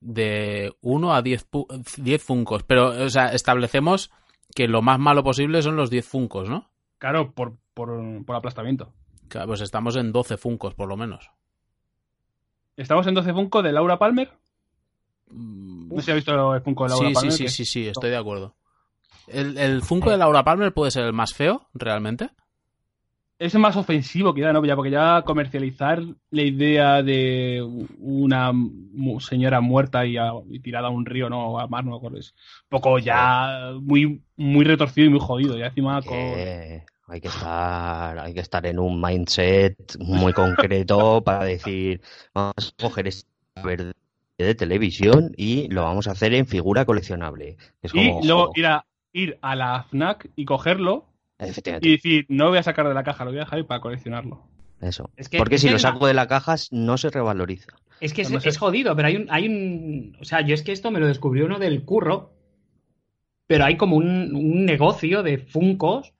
De 1 a 10, pu- 10 funcos. Pero, o sea, establecemos que lo más malo posible son los 10 funcos, ¿no?
Claro, por, por, por aplastamiento.
Claro, Pues estamos en 12 funcos, por lo menos.
Estamos en 12 Funko de Laura Palmer.
Mm,
No sé si ha visto el Funko de Laura
Sí, sí,
Palmer.
sí,
que-
sí, sí, estoy de acuerdo. ¿El, el Funko de Laura Palmer puede ser el más feo, realmente?
Es más ofensivo quizá, ¿no? Ya porque ya comercializar la idea de una señora muerta y, a- y tirada a un río, no, a mar, no me acuerdo. Es un poco ya muy, muy retorcido y muy jodido. Ya encima con...
Que hay que estar, hay que estar en un mindset muy concreto (laughs) para decir, vamos a coger esta verde de televisión y lo vamos a hacer en figura coleccionable. Es
Y
como,
luego ir a, ir a la FNAC y cogerlo
efectivamente,
y decir, no lo voy a sacar de la caja, lo voy a dejar ahí para coleccionarlo.
eso.
Es que-
Porque
es
si
que
lo
una-
saco de la caja no se revaloriza.
Es que es,
No sé.
es jodido, pero hay un, hay un. O sea, yo es que esto me lo descubrió uno del curro. Pero hay como un, un negocio de Funcos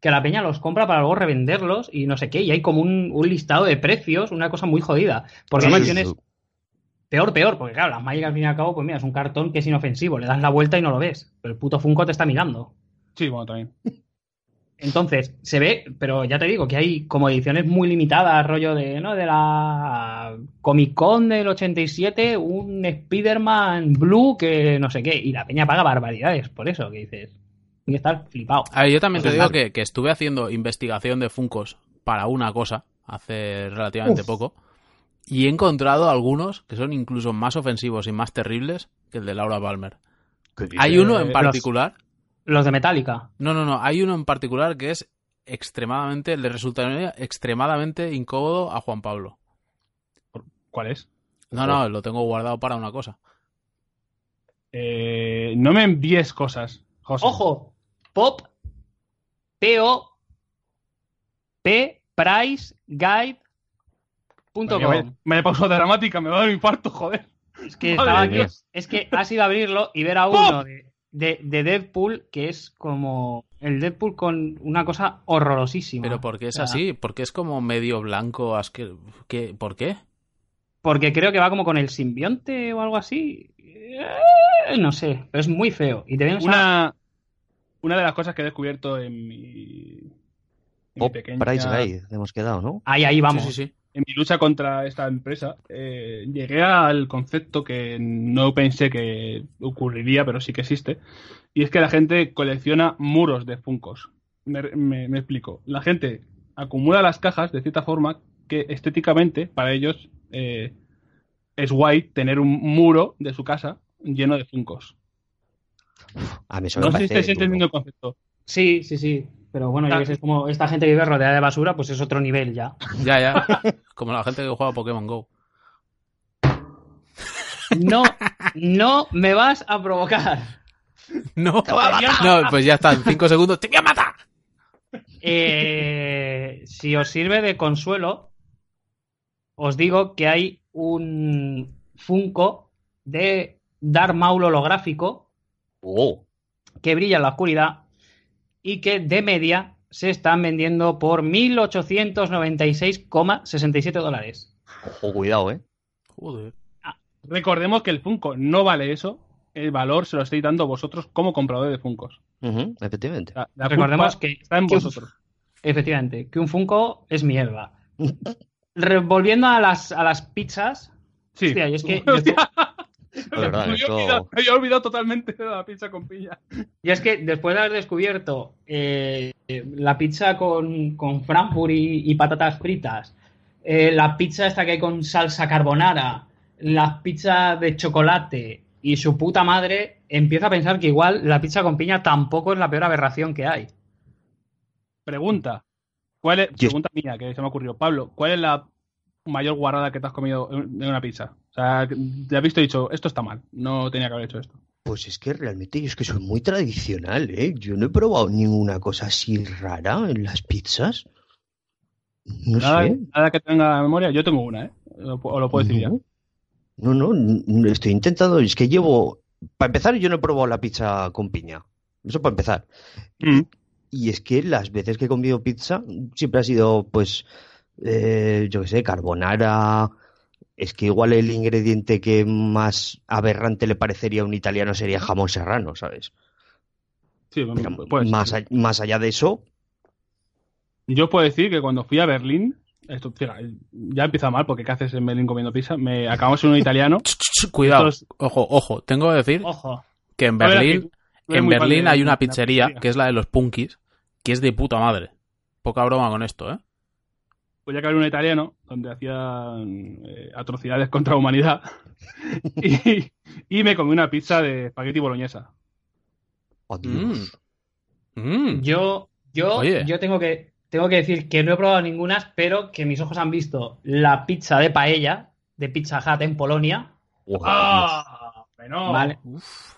que la peña los compra para luego revenderlos y no sé qué. Y hay como un, un listado de precios, una cosa muy jodida. Porque no tienes. Peor, peor, porque claro, las Magic al fin y al cabo, pues mira, es un cartón que es inofensivo, le das la vuelta y no lo ves. Pero el puto Funko te está mirando.
Sí, bueno, también.
Entonces, se ve, pero ya te digo que hay como ediciones muy limitadas, rollo de, ¿no? De la Comic Con del 87, un Spider-Man Blue que no sé qué, y la peña paga barbaridades por eso, que dices, hay que estar flipado.
A ver, yo también te digo que, que estuve haciendo investigación de Funcos para una cosa hace relativamente
Uf.
poco y he encontrado algunos que son incluso más ofensivos y más terribles que el de Laura Palmer. Hay uno en particular,
Los de Metallica.
no, no, no, hay uno en particular que es extremadamente, le resultaría extremadamente incómodo a Juan Pablo.
¿Cuál es?
No, no, lo tengo guardado para una cosa.
Eh, no me envíes cosas, José.
Ojo, Pop, P-O, P, Price, Guide. punto
Vaya,
com.
vaya- pausa dramática, me va a dar un infarto, joder.
Es que, estaba aquí- es que has ido a abrirlo y ver a uno de, de- de Deadpool que es como el Deadpool con una cosa horrorosísima.
Pero ¿por qué es
O sea,
así? ¿Por qué es como medio blanco? asque- ¿Qué? ¿Por qué?
Porque creo que va como con el simbionte o algo así. Eh, No sé, pero es muy feo. Y te
Una, una de las cosas que he descubierto en mi, en mi
Pop
pequeña-
Price Guide, hemos quedado, ¿no?
Ahí, ahí vamos.
Sí, sí, sí.
En mi lucha contra esta empresa, eh, llegué al concepto que no pensé que ocurriría, pero sí que existe, y es que la gente colecciona muros de Funcos. Me, me- me explico. La gente acumula las cajas de cierta forma que estéticamente para ellos eh, es guay tener un muro de su casa lleno de Funcos.
A mí eso me
No sé si estáis entendiendo el concepto.
Sí, sí, sí. Pero bueno, yo
Ah.
que sé, es como esta gente que vive rodeada de basura, pues es otro nivel ya. (laughs)
Ya, ya. Como la gente que juega a Pokémon Go.
No, no me vas a provocar.
No, no, pues ya está, en cinco segundos te voy a matar.
Eh, si os sirve de consuelo, os digo que hay un Funko de Darth Maul holográfico
Oh,
que brilla en la oscuridad y que de media se están vendiendo por 1.896,67 dólares.
Ojo, cuidado, ¿eh?
Joder.
Recordemos que el Funko no vale eso. El valor se lo estáis dando vosotros como compradores de Funkos.
Ujú, efectivamente.
La, la
Recordemos que,
está en
que un-
vosotros.
efectivamente, que un Funko es mierda. (laughs) Volviendo a las, a las pizzas,
Sí.
hostia, y es que (laughs)
Verdad,
me, había
esto-
olvidado, me había olvidado totalmente de la pizza con piña.
Y es que después de haber descubierto eh, la pizza con, con Frankfurt y, y patatas fritas, eh, la pizza esta que hay con salsa carbonara, la pizza de chocolate y su puta madre, empiezo a pensar que igual la pizza con piña tampoco es la peor aberración que hay.
Pregunta. ¿Cuál es, pregunta mía que se me ocurrió. Pablo, ¿cuál es la mayor guarrada que te has comido en una pizza? O sea, te has visto y dicho, esto está mal, no tenía que haber hecho esto.
Pues es que realmente yo es que soy muy tradicional, ¿eh? Yo no he probado ninguna cosa así rara en las pizzas. No
Nada,
sé.
nada que tenga memoria, yo tengo una, ¿eh? O lo puedo decir ya.
No. No, no, n- estoy intentando, es que llevo, para empezar yo no he probado la pizza con piña, eso para empezar.
Mm.
Y es que las veces que he comido pizza siempre ha sido, pues, eh, yo qué sé, carbonara. Es que igual el ingrediente que más aberrante le parecería a un italiano sería jamón serrano, ¿sabes?
Sí,
Pero
pues,
más, a- más allá de eso,
Yo puedo decir que cuando fui a Berlín, esto fíjate, ya empieza mal porque ¿qué haces en Berlín comiendo pizza? Me acabamos en un italiano. (laughs)
Cuidado. Ojo, ojo. Tengo que decir
Ojo.
que en Berlín, en Berlín hay una
de la
pizzería, que es la de los punkis, que es de puta madre. Poca broma con esto, ¿eh?
Ya que había un italiano donde hacían eh, atrocidades contra la humanidad (laughs) y, y me comí una pizza de espagueti boloñesa.
adiós.
Mm.
Yo, yo,
Oye.
yo tengo que, tengo que decir que no he probado ninguna, pero que mis ojos han visto la pizza de paella de Pizza Hut en Polonia.
Oh,
¡Ah! Bueno,
Vale.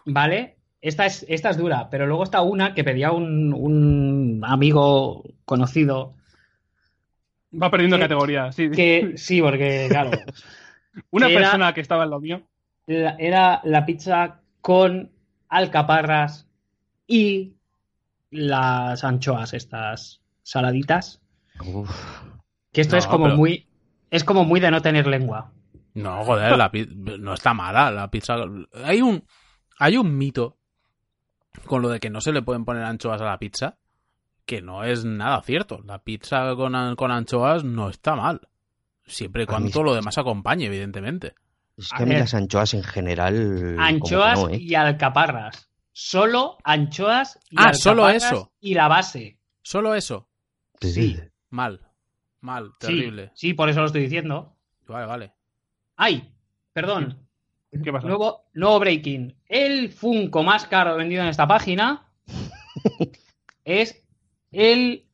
¿Vale? Esta es, esta es dura, pero luego está una que pedía un, un amigo conocido
va perdiendo
que-
categoría. Sí.
que sí, porque claro, (laughs)
Una
que era-
persona que estaba en lo mío.
la- era la pizza con alcaparras y las anchoas estas saladitas,
Uf.
que esto
No,
es como
pero-
muy es como muy de no tener lengua.
No, joder, la no está mala la pizza. Hay un, hay un mito con lo de que no se le pueden poner anchoas a la pizza, que no es nada cierto. La pizza con, an- con anchoas no está mal. Siempre y cuando lo demás acompañe, evidentemente.
Es
A
que a mí
ver.
las anchoas en general.
Anchoas
no, ¿eh?
y alcaparras. Solo anchoas y
Ah, solo eso.
y la base.
Solo eso.
Sí.
Mal. Mal.
Sí,
Terrible.
Sí, por eso lo estoy diciendo.
Vale, vale.
¡Ay! Perdón.
¿Qué pasa?
Nuevo, nuevo breaking. El Funko más caro vendido en esta página (laughs) es el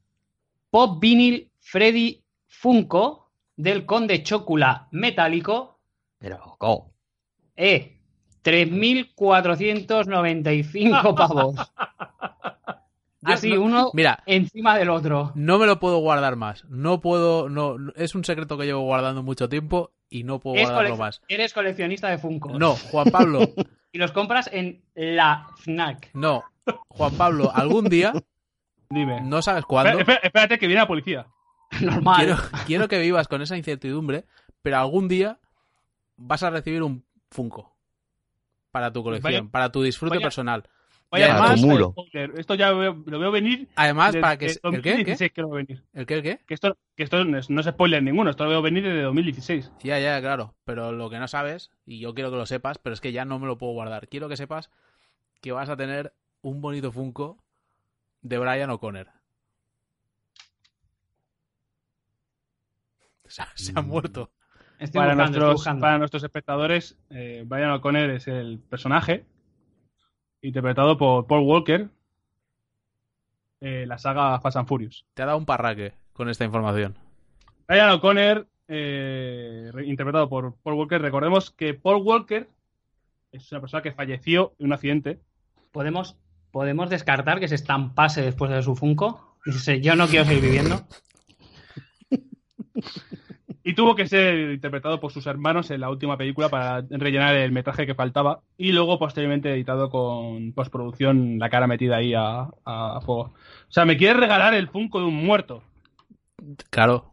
Pop Vinyl Freddy Funko del Conde Chocula metálico.
Pero, ¿cómo?
E. 3.495 (laughs) pavos. Así,
no-
uno
Mira,
encima del otro.
no me lo puedo guardar más. No puedo. No, es un secreto que llevo guardando mucho tiempo y no puedo
Es
guardarlo más.
Eres coleccionista de Funko.
No, Juan Pablo. (laughs)
Y los compras en la FNAC.
No. Juan Pablo, algún día,
Dime.
no sabes cuándo,
Espera- espera- espérate que viene la policía. (laughs)
Normal.
quiero, quiero que vivas con esa incertidumbre, pero algún día vas a recibir un Funko para tu colección,
Vaya-
para tu disfrute
vaya-
personal.
Vaya,
Y
además- muro.
Esto ya veo- lo veo venir.
Además,
desde
para que... ¿El qué? ¿El qué?
2016 que lo veo venir.
¿El qué? ¿El qué?
Que esto, que esto no es, no es spoiler ninguno, esto lo veo venir desde 2016.
Ya, ya, claro. Pero lo que no sabes, y yo quiero que lo sepas, pero es que ya no me lo puedo guardar. Quiero que sepas que vas a tener un bonito Funko de Brian O'Connor. (laughs) Se ha, se ha
Mm.
muerto.
Estoy
Para
buscando,
nuestros,
buscando.
para nuestros espectadores, eh, Brian O'Connor es el personaje interpretado por Paul Walker en la saga Fast and Furious.
Te ha dado un parraque con esta información.
Brian O'Connor, eh, re- interpretado por Paul Walker. Recordemos que Paul Walker es una persona que falleció en un accidente.
¿Podemos, ¿Podemos descartar que se estampase después de su Funko? Dice, yo no quiero seguir viviendo.
Y tuvo que ser interpretado por sus hermanos en la última película para rellenar el metraje que faltaba. Y luego, posteriormente, editado con postproducción, la cara metida ahí a, a fuego. O sea, me quieres regalar el Funko de un muerto.
Claro.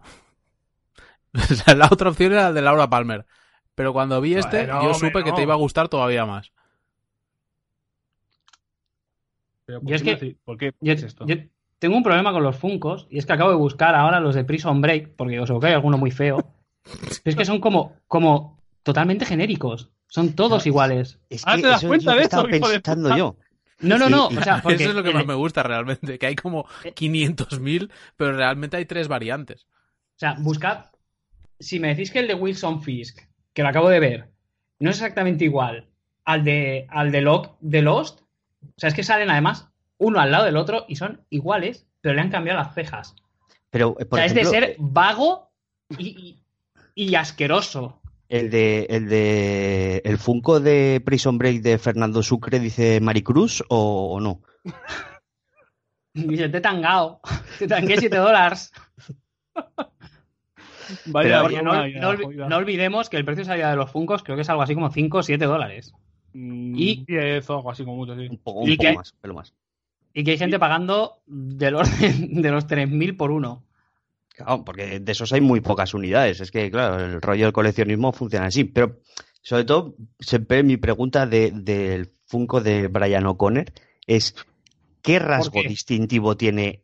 (laughs) O sea, la otra opción era el de Laura Palmer. Pero cuando vi este,
Bueno,
yo supe
hombre,
que
no.
te iba a gustar todavía más.
Pero, ¿por
Yo es que-
no hace- ¿Por qué
Yo,
es esto?
yo tengo un problema con los Funcos y es que acabo de buscar ahora los de Prison Break, porque os que hay alguno muy feo. Pero (laughs) es que son como, como totalmente genéricos. Son todos iguales.
Es
Ah,
que
¿te das
eso es
cuenta
lo que
de eso, de
pensando yo.
No, no, no. O sea, porque (laughs)
Eso es lo que más me gusta realmente, que hay como (laughs)
Eh.
500.000, pero realmente hay tres variantes.
O sea, buscad. Si me decís que el de Wilson Fisk, que lo acabo de ver, no es exactamente igual al de, al de, Lock, de Lost, o sea, es que salen además uno al lado del otro y son iguales, pero le han cambiado las cejas.
Pero, eh,
O sea,
ejemplo,
es de ser vago y, y- y asqueroso.
el de el de el Funko de Prison Break de Fernando Sucre dice Maricruz o, o no. (laughs)
Dice, te he tangado. Te tangué 7 dólares.
Vaya
Oye, no, no olvidemos que el precio de salida de los Funcos creo que es algo así como 5 o 7 dólares. Y-
10 o algo así como mucho, sí.
Un poco,
¿Y
un poco
qué?
más, pero más.
Y que hay gente pagando del orden de los 3.000 por uno.
Claro, porque de esos hay muy pocas unidades. Es que, claro, el rollo del coleccionismo funciona así. Pero, sobre todo, siempre mi pregunta de- del Funko de Brian O'Connor es: ¿qué rasgo
qué?
distintivo tiene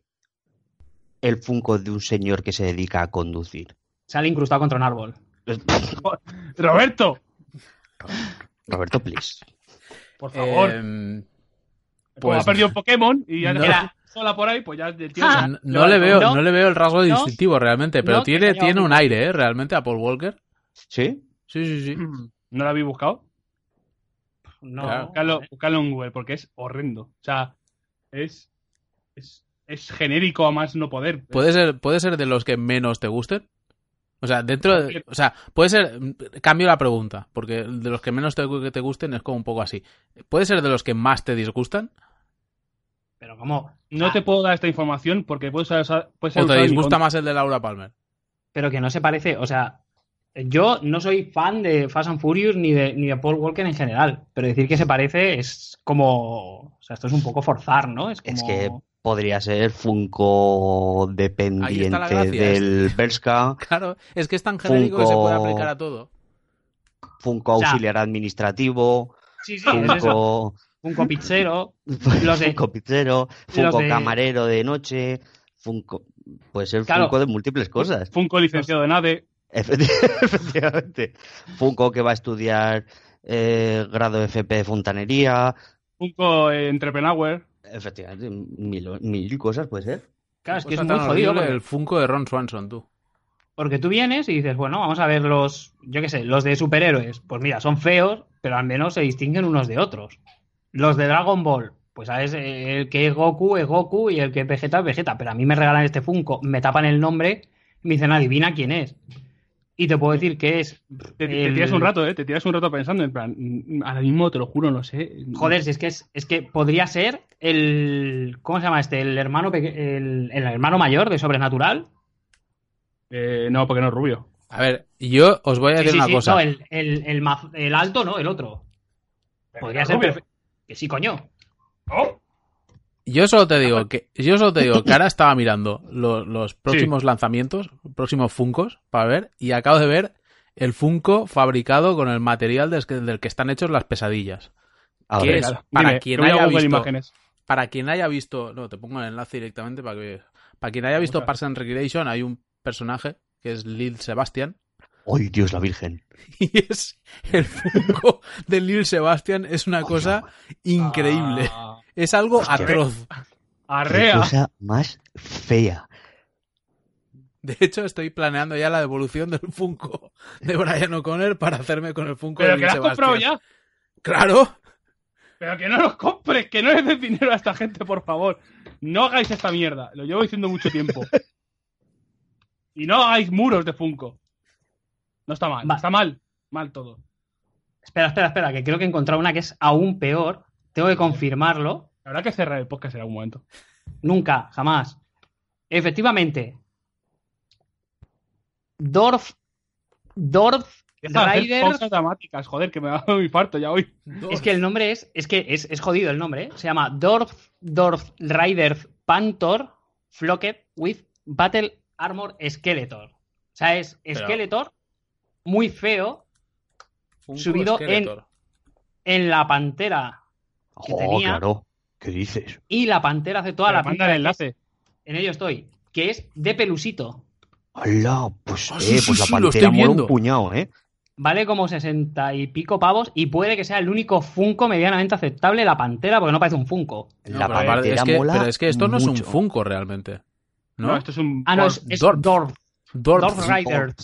el Funko de un señor que se dedica a conducir?
Sale incrustado contra un árbol. (laughs)
Roberto,
Roberto, please.
por favor.
Eh,
Como
pues-
ha perdido un Pokémon y ya
No.
sola por ahí, pues ya el tío
Ah,
se-
no, no le veo,
no,
no le veo el rasgo
no,
distintivo realmente, pero tiene, tiene un aire, ¿eh? Realmente a Paul Walker.
¿Sí?
Sí, sí, sí.
¿No lo habéis buscado?
No.
Claro.
Buscadlo en Google porque es horrendo. O sea, es, es, es genérico a más no poder.
¿Puede ser, ¿Puede ser de los que menos te gusten? O sea, dentro de, O sea, puede ser... Cambio la pregunta, porque de los que menos te, que te gusten es como un poco así. ¿Puede ser de los que más te disgustan?
Pero como.
No
Ah,
te puedo dar esta información porque puede ser, puede ser
¿O te disgusta más el de Laura Palmer?
Pero que no se parece. O sea, yo no soy fan de Fast and Furious ni de, ni de Paul Walker en general. Pero decir que se parece es como. O sea, esto es un poco forzar, ¿no? Es como.
Es que podría ser Funko dependiente
gracia,
del Berska, (laughs)
Claro, es que es tan genérico que se puede
Funko-
aplicar a todo.
Funko
O sea,
auxiliar administrativo,
Sí, sí, es eso.
Funko,
Un copichero. Los de-
Funko pizzero, Funko
de-
camarero de noche, Funko... Puede ser
Claro.
Funko de múltiples cosas.
Funko licenciado de.
Efecti- (laughs) Efectivamente. Funko que va a estudiar eh, grado FP de fontanería.
Funko eh, Entrepreneur.
Efectivamente, mil, mil cosas puede ser.
Claro, es que es muy
tan
jodido. Porque,
el Funko de Ron Swanson, tú.
porque tú vienes y dices, bueno, vamos a ver los. Yo qué sé, los de superhéroes. Pues mira, son feos, pero al menos se distinguen unos de otros. Los de Dragon Ball. Pues sabes, el que es Goku es Goku y el que es Vegeta es Vegeta. Pero a mí me regalan este Funko, me tapan el nombre y me dicen, adivina quién es. Y te puedo decir que es.
Te, te
el-
tiras un rato, ¿eh? Te tiras un rato pensando, en plan, mm, ahora mismo te lo juro, no sé.
Joder, si es que es, es que podría ser el. ¿Cómo se llama este? El hermano peque- el, el hermano mayor de Sobrenatural.
Eh, no, porque no es rubio.
A ver, yo os voy a decir
sí,
una
sí,
cosa.
No, el, el, el, alto, no, el otro. Podría ser
rubio.
perfecto. Que sí, coño.
¡Oh!
Yo solo te digo que yo solo te digo que ahora (laughs) estaba mirando lo- los próximos lanzamientos, próximos Funcos para ver y acabo de ver el Funko fabricado con el material del que, del que están hechos las pesadillas.
A
¿Qué
ver,
es? Para
dime,
quien haya visto-
imágenes.
Para quien haya visto, no, te pongo el enlace directamente para que para quien haya visto. Parks and Recreation hay un personaje que es Lil Sebastian
¡Ay, Dios, la Virgen! (laughs)
y es el Funko de Lil Sebastian es una cosa increíble.
Ah,
Es algo
Hostia.
atroz.
¡Qué
arrea.
cosa más fea!
De hecho, estoy planeando ya la devolución del Funko de Brian O'Connor para hacerme con el Funko
Pero
de
que
Lil
lo has comprado
Sebastian.
ya.
Claro.
Pero que no los compres, que no les des dinero a esta gente, por favor. No hagáis esta mierda. Lo llevo diciendo mucho tiempo. (laughs) Y no hagáis muros de Funko. No está mal.
Va.
Está mal. Mal todo.
Espera, espera, espera, que creo que he encontrado una que es aún peor. Tengo que confirmarlo.
Habrá que cerrar el podcast en algún momento.
Nunca, jamás. Efectivamente. Dorf Dorf
Deja de hacer
Rider.
pausas dramáticas, joder, que me da un infarto ya hoy.
Es que el nombre es. Es que es, es jodido el nombre, ¿eh? Se llama Dorf, Dorf Rider Pantor Flocked with Battle Armor Skeletor. O sea, es Skeletor muy feo
Funko
subido en- en la pantera que
Oh,
tenía.
claro. ¿Qué dices?
Y la pantera hace toda la
manda el enlace.
En ello estoy. Que es de pelusito.
¡Hala! Pues,
Ah,
eh,
sí,
pues la
sí,
pantera mola un puñado, ¿eh?
Vale como 60 y pico pavos. Y puede que sea el único Funko medianamente aceptable la pantera, porque no parece un Funko.
No,
la
pero
pantera
es que,
mola
pero es que esto no es un. Funko realmente. ¿No?
No, esto es un.
Ah, no, es, es
Dorf.
Dorf.
Dorp.
Dorf Rider.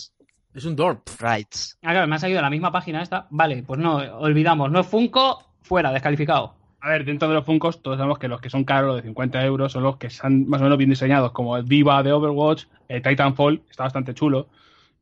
Es un Dorp.
Rights.
Ah, claro, me ha salido la misma página esta. Vale, pues no, olvidamos. No es Funko, fuera, descalificado.
A ver, dentro de los Funkos, todos sabemos que los que son caros, los de 50 euros, son los que están más o menos bien diseñados, como el Viva de Overwatch, el Titanfall, está bastante chulo.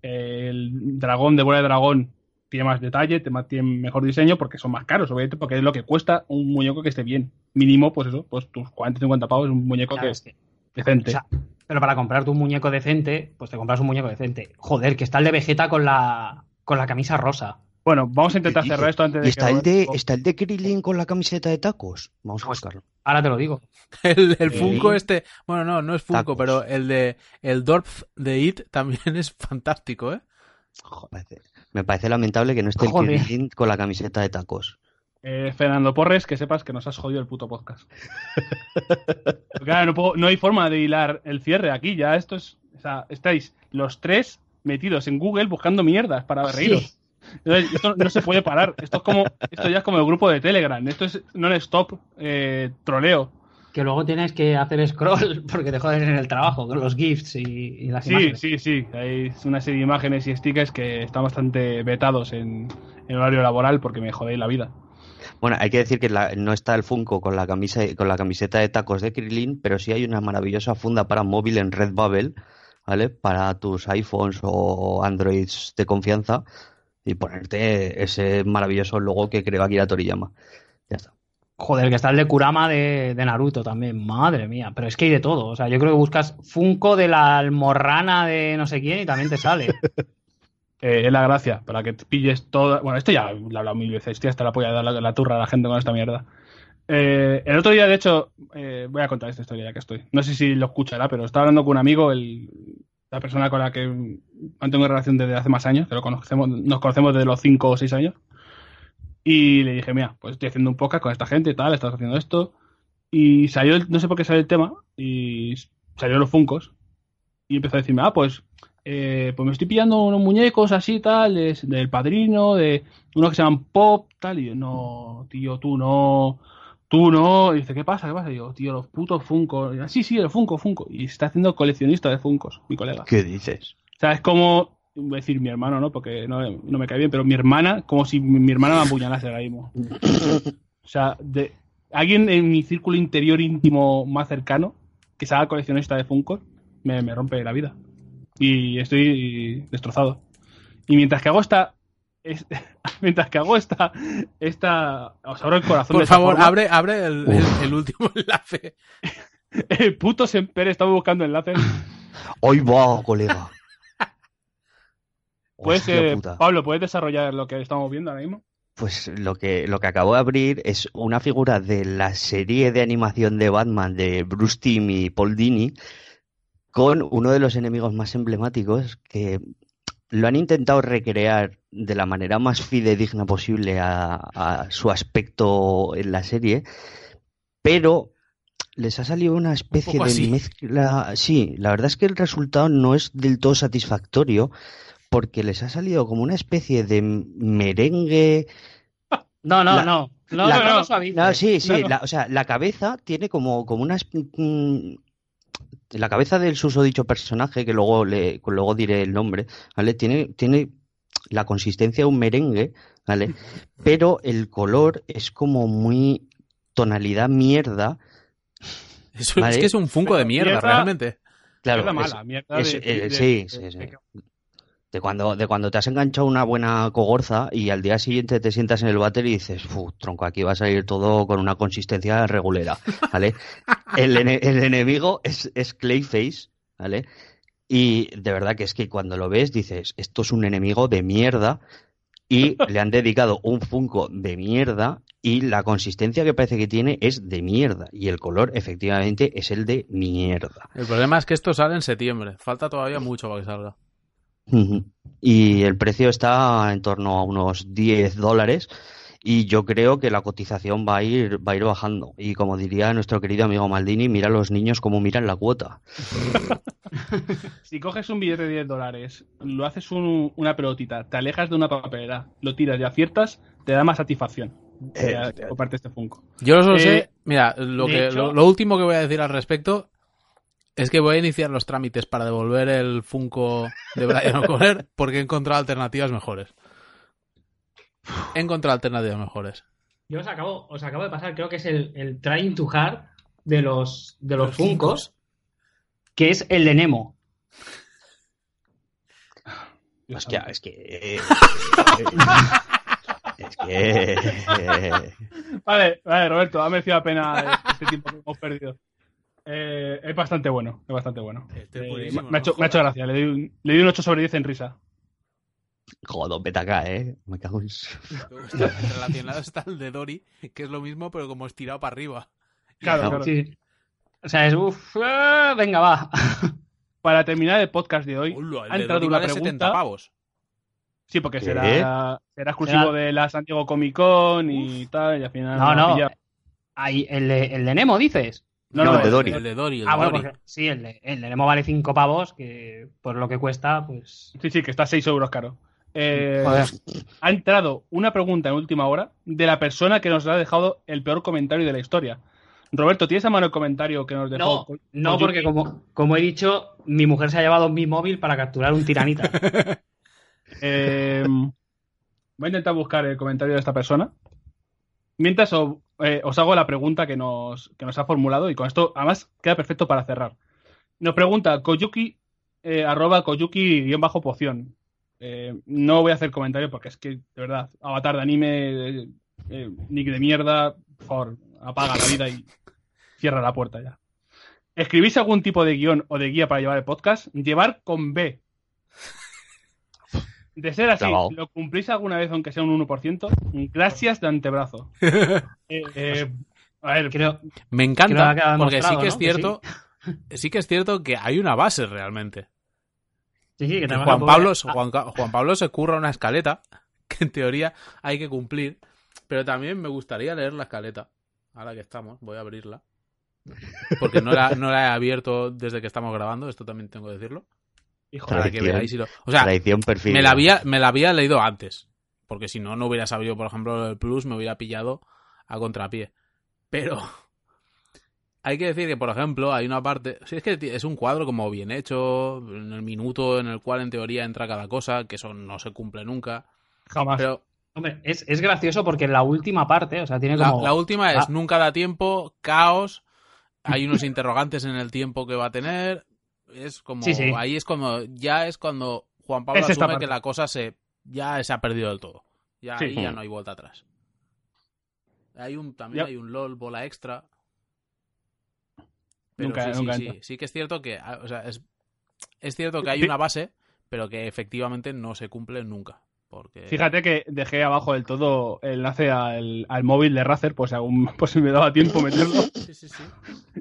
El Dragón de Bola de Dragón tiene más detalle, te- tiene mejor diseño, porque son más caros, obviamente, porque es lo que cuesta un muñeco que esté bien. Mínimo, pues eso, pues tus 40 50 pavos es un muñeco
Claro,
que
es
es
que-
decente.
o sea, pero para comprarte un muñeco decente, pues te compras un muñeco decente. Joder, que está el de Vegeta con la, con la camisa rosa.
bueno, vamos a intentar
¿Qué
cerrar esto antes de
¿Y está
que
el de, está el de Krillin con la camiseta de tacos? Vamos a
Pues-
buscarlo.
Ahora te lo digo. (laughs)
El, el. Funko este. Bueno, no, no es Funko,
Tacos.
pero el de. El Dorp de It también (laughs) es fantástico, ¿eh?
Joder, me parece- me parece lamentable que no esté el
Joder.
Krillin con la camiseta de tacos.
Eh, Fernando Porres, que sepas que nos has jodido el puto podcast. claro, no, puedo- no hay forma de hilar el cierre aquí, ya esto es. O sea, estáis los tres metidos en Google buscando mierdas para reíros. Entonces, esto no se puede parar. Esto es como, esto ya es como el grupo de Telegram. Esto es non-stop eh, troleo.
Que luego tienes que hacer scroll porque te jodes en el trabajo con los GIFs y, y las
Sí,
imágenes.
sí, sí. Hay una serie de imágenes y stickers que están bastante vetados en, en horario laboral porque me jodéis la vida.
Bueno, hay que decir que la- no está el Funko con la camisa con la camiseta de tacos de Krillin, pero sí hay una maravillosa funda para móvil en Redbubble, ¿vale? Para tus iPhones o Androids de confianza y ponerte ese maravilloso logo que creó Akira Toriyama. Ya está.
Joder, que está el de Kurama de, de Naruto también. Madre mía, pero es que hay de todo. O sea, yo creo que buscas Funko de la almorrana de no sé quién y también te sale. (laughs)
Eh, es la gracia, para que te pilles toda. Bueno, esto ya lo he hablado mil veces, estoy hasta la polla de la, la turra a la gente con esta mierda. Eh, el otro día, de hecho, eh, voy a contar esta historia ya que estoy. No sé si lo escuchará, pero estaba hablando con un amigo, el, la persona con la que mantengo relación desde hace más años, que lo conocemos, nos conocemos desde los 5 o 6 años. Y le dije, mira, pues estoy haciendo un podcast con esta gente y tal, estás haciendo esto. Y salió, el- no sé por qué salió el tema, y salió los Funcos. Y empezó a decirme, ah, pues eh, pues me estoy pillando unos muñecos así, tal, de- del padrino, de unos que se llaman Pop, tal, y yo, no, tío, tú no, tú no, y dice, ¿qué pasa? ¿Qué pasa? Y yo, tío, los putos Funko, Y yo, sí, sí, el Funko, Funko, y se está haciendo coleccionista de Funcos, mi colega.
¿Qué dices?
O sea, es como, voy a decir mi hermano, ¿no? Porque no, no me cae bien, pero mi hermana, como si mi, mi hermana me apuñalase ahora mismo. O sea, de alguien en mi círculo interior íntimo más cercano que se haga coleccionista de Funkos me, me rompe la vida. Y estoy destrozado. Y mientras que hago esta. es- (laughs) mientras que hago esta. esta os abro el corazón.
Por favor,
forma.
abre, abre el, el- el último (laughs) enlace.
El puto Semper estaba buscando enlaces.
Hoy va, colega. (laughs)
Puedes,
Hostia
eh. Pablo, ¿puedes desarrollar lo que estamos viendo ahora mismo?
Pues lo que, lo que acabo de abrir es una figura de la serie de animación de Batman de Bruce Timm y Paul Dini con uno de los enemigos más emblemáticos que lo han intentado recrear de la manera más fidedigna posible a, a su aspecto en la serie, pero les ha salido una especie de
así.
mezcla. Sí, la verdad es que el resultado no es del todo satisfactorio porque les ha salido como una especie de merengue
No, no,
La-
no. No,
la-
no, no,
sí, sí, la- o sea, la cabeza tiene como, como unas... la cabeza del susodicho personaje, que luego, le, luego diré el nombre, ¿vale? Tiene, tiene la consistencia de un merengue, ¿vale? (laughs) Pero el color es como muy tonalidad mierda.
Eso,
Vale.
Es que es un Funko de mierda,
mierda-
realmente.
Claro,
Mierda
es-
mala, mierda
es-
de-
eh,
de-
sí,
de-
sí, sí.
De-
cuando, de cuando te has enganchado una buena cogorza y al día siguiente te sientas en el váter y dices, "Fu, tronco, aquí va a salir todo con una consistencia regulera, ¿vale? (laughs) El, ene- el enemigo es, es Clayface, ¿vale? Y de verdad que es que cuando lo ves dices, esto es un enemigo de mierda y le han dedicado un Funko de mierda y la consistencia que parece que tiene es de mierda y el color efectivamente es el de mierda.
El problema es que esto sale en septiembre. Falta todavía mucho para que salga.
Y el precio está en torno a unos 10 dólares y yo creo que la cotización va a ir va a ir bajando y como diría nuestro querido amigo Maldini, mira a los niños como miran la cuota. (laughs)
Si coges un billete de 10 dólares, lo haces un- una pelotita, te alejas de una papelera, lo tiras y aciertas, te da más satisfacción.
Eh,
Eh, comparte este Funko.
Yo solo
Eh,
sé, mira, lo, que,
hecho-
lo, lo último que voy a decir al respecto es que voy a iniciar los trámites para devolver el Funko de Brian O'Connor (laughs) porque he encontrado alternativas mejores. He encontrado alternativas mejores.
Yo os acabo, os acabo de pasar, creo que es el, el Trying to Hard de los, de los Funkos, que es el de Nemo.
Hostia, es que eh, es que eh,
Vale, vale, Roberto, ha merecido la pena este tiempo que hemos perdido. Eh, es bastante bueno, es bastante bueno.
Este es
Eh,
buenísimo,
me, ha hecho, me ha hecho gracia, le doy, un, le doy un 8 sobre 10 en risa.
joder, vete acá, eh. Me cago en (laughs)
relacionado está el de Dory, que es lo mismo pero como estirado para arriba.
Claro, claro.
Sí. O sea, es uff, ah, venga, va. (laughs)
Para terminar el podcast de hoy,
el
ha entrado una
vale 70
pregunta.
pavos.
Sí, porque
¿Qué?
será, será exclusivo
Será-
de la San Diego Comic Con y tal, y al final.
No, no. Ahí, el, de, el de Nemo, dices.
No,
No,
no,
el de Dory.
El de Dory, el
Ah,
de
bueno,
Dory.
porque sí, el de, el de Nemo vale 5 pavos, que por lo que cuesta, pues.
Sí, sí, que está 6 euros caro. Eh,
Joder.
ha entrado una pregunta en última hora de la persona que nos ha dejado el peor comentario de la historia. Roberto, ¿tienes a mano el comentario que nos dejó?
No,
Ko-
no, porque como, como he dicho, mi mujer se ha llevado mi móvil para capturar un tiranita. (laughs)
Eh, voy a intentar buscar el comentario de esta persona. Mientras o- eh, os hago la pregunta que nos, que nos ha formulado y con esto además queda perfecto para cerrar. Nos pregunta Koyuki, eh, arroba Koyuki-poción. Eh, no voy a hacer comentario porque es que, de verdad, avatar de anime, nick de mierda, por favor, apaga la vida y cierra la puerta ya. ¿Escribís algún tipo de guion o de guía para llevar el podcast? Llevar con B. De ser así. ¿lo cumplís alguna vez aunque sea un 1%? Gracias de antebrazo. (laughs) Eh, eh, a ver,
Creo,
Me
Creo que
encanta porque sí que es
¿no? Que
cierto, sí que es cierto que hay una base realmente.
sí, sí, que
Juan Pablo, Juan, Pablo se curra una escaleta (laughs) que en teoría hay que cumplir, pero también me gustaría leer la escaleta. Ahora que estamos, voy a abrirla. Porque no la, no la he abierto desde que estamos grabando, esto también tengo que decirlo.
Hijo,
Para que
Tradición.
veáis. si lo- O sea,
Tradición perfil.
me la, había, me la había leído antes. Porque si no, no hubiera sabido, por ejemplo, el plus, me hubiera pillado a contrapié. Pero (laughs) hay que decir que, por ejemplo, hay una parte. Si es que es un cuadro como bien hecho, en el minuto en el cual en teoría entra cada cosa, que eso no se cumple nunca.
jamás.
Pero
Hombre, es, es gracioso porque la última parte, o sea, tiene
la,
como.
la última es
Ah.
nunca da tiempo, caos, hay unos (laughs) interrogantes en el tiempo que va a tener. Es como.
Sí, sí.
Ahí es como. Ya es cuando Juan Pablo
Es
asume que la cosa se. Ya se ha perdido del todo. Ya,
Sí.
ahí ya no hay vuelta atrás. Hay un, también hay un LOL bola extra. Pero
Nunca-
sí, sí,
nunca
sí.
entra.
Sí que es cierto que. ah, O sea, es, es cierto que hay una base, pero que efectivamente no se cumple nunca. Porque.
Fíjate que dejé abajo del todo el enlace al, al móvil de Razer, pues, aún, (laughs) pues si me daba tiempo meterlo.
Sí, sí, sí.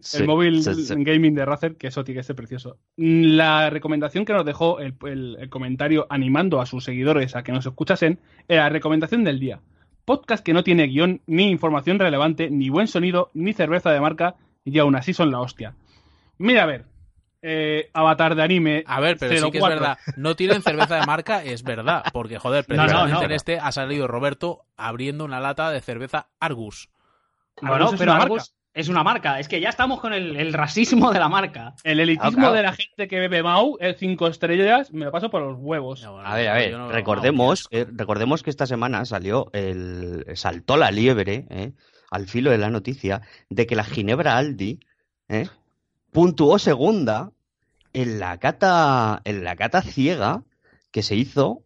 Sí,
el móvil
sí, sí.
gaming de Razer, que eso tiene que ser precioso. La recomendación que nos dejó el, el- el comentario animando a sus seguidores a que nos escuchasen era la recomendación del día. Podcast que no tiene guion, ni información relevante, ni buen sonido, ni cerveza de marca, y aún así son la hostia. Mira, a ver. Eh, avatar de anime.
A ver, pero sí que es
04.
verdad. No tienen cerveza de marca, es verdad. Porque, joder, (laughs)
No, no,
precisamente
no.
en este ha salido Roberto abriendo una lata de cerveza Argus.
Bueno,
Argus
pero Argus
marca.
es una marca. Es que ya estamos con el, el racismo de la marca.
El elitismo
claro.
de la gente que bebe Mau, el 5 estrellas, me lo paso por los huevos.
Bueno,
A ver, a ver,
no-
recordemos, eh, recordemos que esta semana salió el saltó la liebre, eh, al filo de la noticia, de que la Ginebra Aldi eh, puntuó segunda en la cata, en la cata ciega que se hizo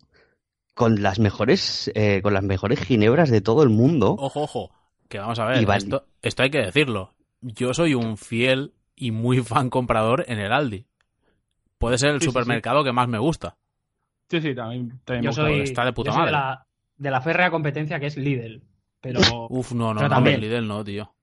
con las mejores, eh, con las mejores ginebras de todo el mundo.
Ojo, ojo. Que vamos a ver, esto, esto hay que decirlo. Yo soy un fiel y muy fan comprador en el Aldi. puede ser el
Sí, sí, sí.
supermercado que más me gusta.
Sí, sí, también,
Yo
gusta.
soy,
está de puta
yo soy
madre.
la, de la férrea competencia que es Lidl. Pero
Uf, no, no,
Pero
no,
también.
Lidl no, tío.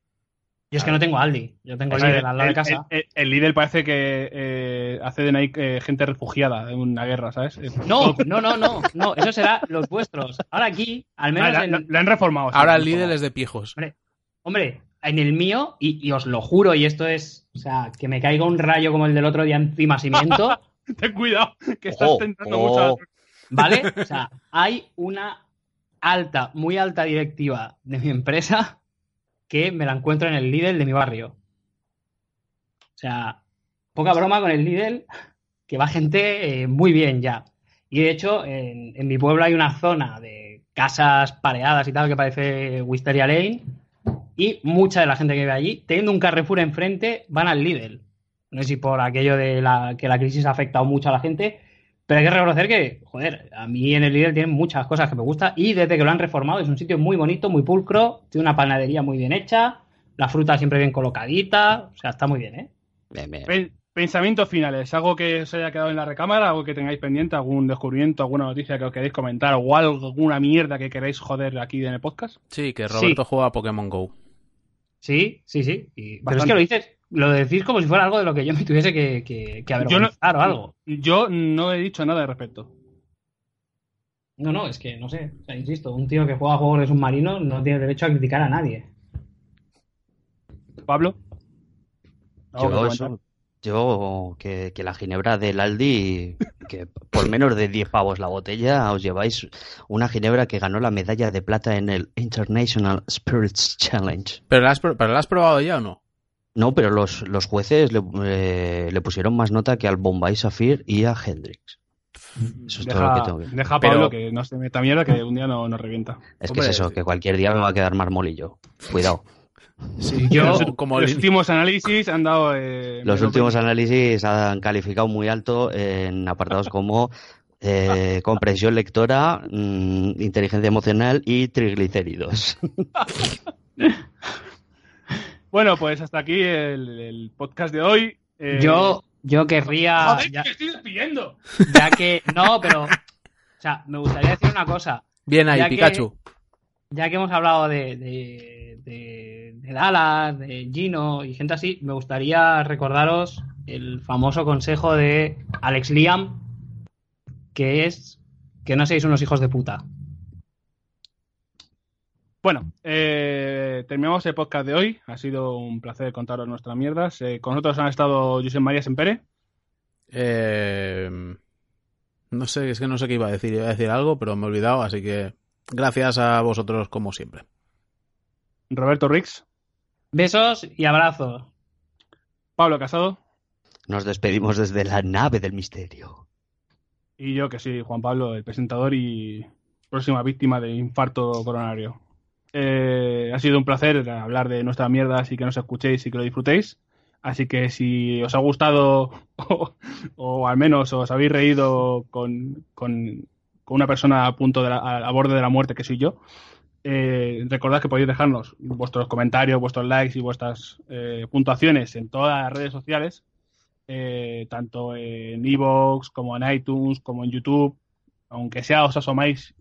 Yo es que no tengo Aldi. Yo tengo Lidl al lado de
el,
casa.
el- el Lidl parece que eh, hace de Nike eh, gente refugiada en una guerra, ¿sabes?
No, no, no, no, no, eso será los vuestros. Ahora aquí, al menos en,
la han reformado. sí,
Ahora el Lidl es de pijos.
hombre, en el mío, y, y os lo juro, y esto es, o sea, que me caiga un rayo como el del otro día encima cimiento, (laughs)
Ten cuidado, que estás
Ojo,
tentando mucho. a-
¿vale? O sea, hay una alta, muy alta directiva de mi empresa que me la encuentro en el Lidl de mi barrio. O sea, poca broma con el Lidl, que va gente eh, muy bien ya. Y de hecho, en, mi pueblo hay una zona de casas pareadas y tal que parece Wisteria Lane. Y mucha de la gente que vive allí, teniendo un Carrefour enfrente, van al Lidl. No sé si por aquello de la, que la crisis ha afectado mucho a la gente, pero hay que reconocer que, joder, a mí en el Lidl tienen muchas cosas que me gustan y desde que lo han reformado es un sitio muy bonito, muy pulcro, tiene una panadería muy bien hecha, la fruta siempre bien colocadita, o sea, está muy bien, ¿eh?
Bien, bien.
Pen- Pensamientos finales, algo que os haya quedado en la recámara, algo que tengáis pendiente, algún descubrimiento, alguna noticia que os queréis comentar o algo, alguna mierda que queréis joder aquí en el podcast.
Sí, que Roberto juega a Pokémon Go.
Sí, sí, sí. y- pero es que lo dices, lo decís como si fuera algo de lo que yo me tuviese que, que, que
no-
avergonzar o algo.
Yo no he dicho nada al respecto.
No, no, es que no sé, o sea, insisto, un tío que juega a juegos de submarinos no tiene derecho a criticar a nadie.
Pablo. ¿Algo que
Yo, eso, yo que, que la ginebra del Aldi, que por menos de 10 pavos la botella, os lleváis una ginebra que ganó la medalla de plata en el International Spirits Challenge.
¿Pero la has, pro- pero la has probado ya o no?
No, pero los, los jueces le, eh, le pusieron más nota que al Bombay Sapphire y a Hendrix. Eso es todo lo que
Deja,
tengo que
deja a
Pero-
Pablo que no se meta mierda que un día no nos revienta.
Es que es eso, que cualquier día me va a quedar marmolillo. Cuidado.
Sí, (laughs)
Yo-
como
Los
Lin-
últimos análisis han dado. eh,
Los últimos
20.
análisis han calificado muy alto en apartados como eh, comprensión lectora, mm, inteligencia emocional y triglicéridos. (laughs)
Bueno, pues hasta aquí el, el podcast de hoy. Eh,
Yo, yo querría,
¡Joder,
ya,
que estoy despidiendo!
ya que, no, pero, o sea, me gustaría decir una cosa.
Bien ahí,
ya que-
Pikachu.
ya que hemos hablado de, de, de, de Dallas, de Gino y gente así, me gustaría recordaros el famoso consejo de Alex Liam, que es que no seáis unos hijos de puta.
Bueno, eh, terminamos el podcast de hoy. Ha sido un placer contaros nuestras mierdas. Eh, con nosotros han estado Josep María Sempere,
Eh, no sé, es que no sé qué iba a decir. Iba a decir algo, pero me he olvidado, así que gracias a vosotros como siempre.
Roberto Rix,
Besos y abrazos.
Pablo Casado
Nos despedimos desde la nave del misterio.
y yo que soy Juan Pablo, el presentador y próxima víctima de infarto coronario. Eh, ha sido un placer hablar de nuestras mierdas y que nos escuchéis y que lo disfrutéis. Así que si os ha gustado o, al menos os habéis reído con, una persona a punto de la- a, a borde de la muerte que soy yo, eh, recordad que podéis dejarnos vuestros comentarios, vuestros likes y vuestras eh, puntuaciones en todas las redes sociales, eh, tanto en Evox como en iTunes como en YouTube. Aunque sea os asomáis,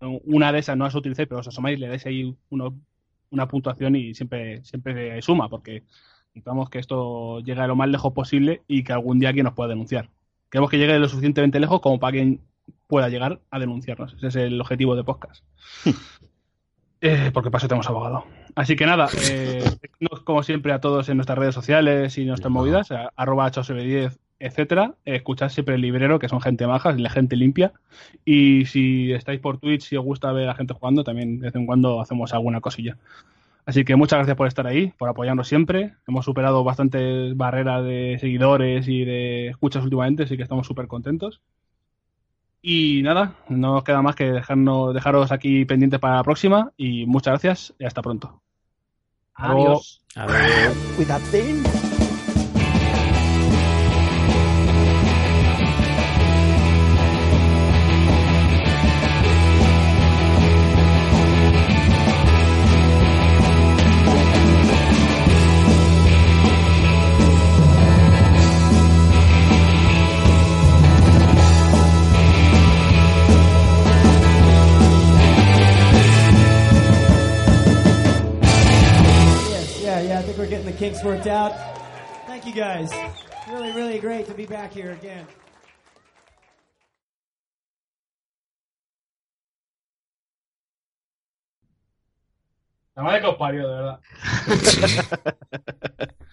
una de esas no las utilicéis, pero os asomáis, le dais ahí uno- una puntuación y siempre, siempre suma, porque necesitamos que esto llegue lo más lejos posible y que algún día alguien nos pueda denunciar. Queremos que llegue lo suficientemente lejos como para que pueda llegar a denunciarnos. Ese es el objetivo de podcast. Eh, porque para eso tenemos abogado. Así que nada, eh, (laughs) como siempre a todos en nuestras redes sociales y nuestras movidas, a- arroba 810, etcétera. Escuchad siempre el librero, que son gente maja, la gente limpia. Y si estáis por Twitch, si os gusta ver a gente jugando, también de vez en cuando hacemos alguna cosilla. Así que muchas gracias por estar ahí, por apoyarnos siempre. Hemos superado bastantes barreras de seguidores y de escuchas últimamente, así que estamos súper contentos. Y nada, no nos queda más que dejarnos, dejaros aquí pendientes para la próxima y muchas gracias y hasta pronto. Hasta luego.
Adiós.
Adiós.
Guys. Really, really great to be back here again.
La madre que os parió, de verdad. (laughs) (laughs)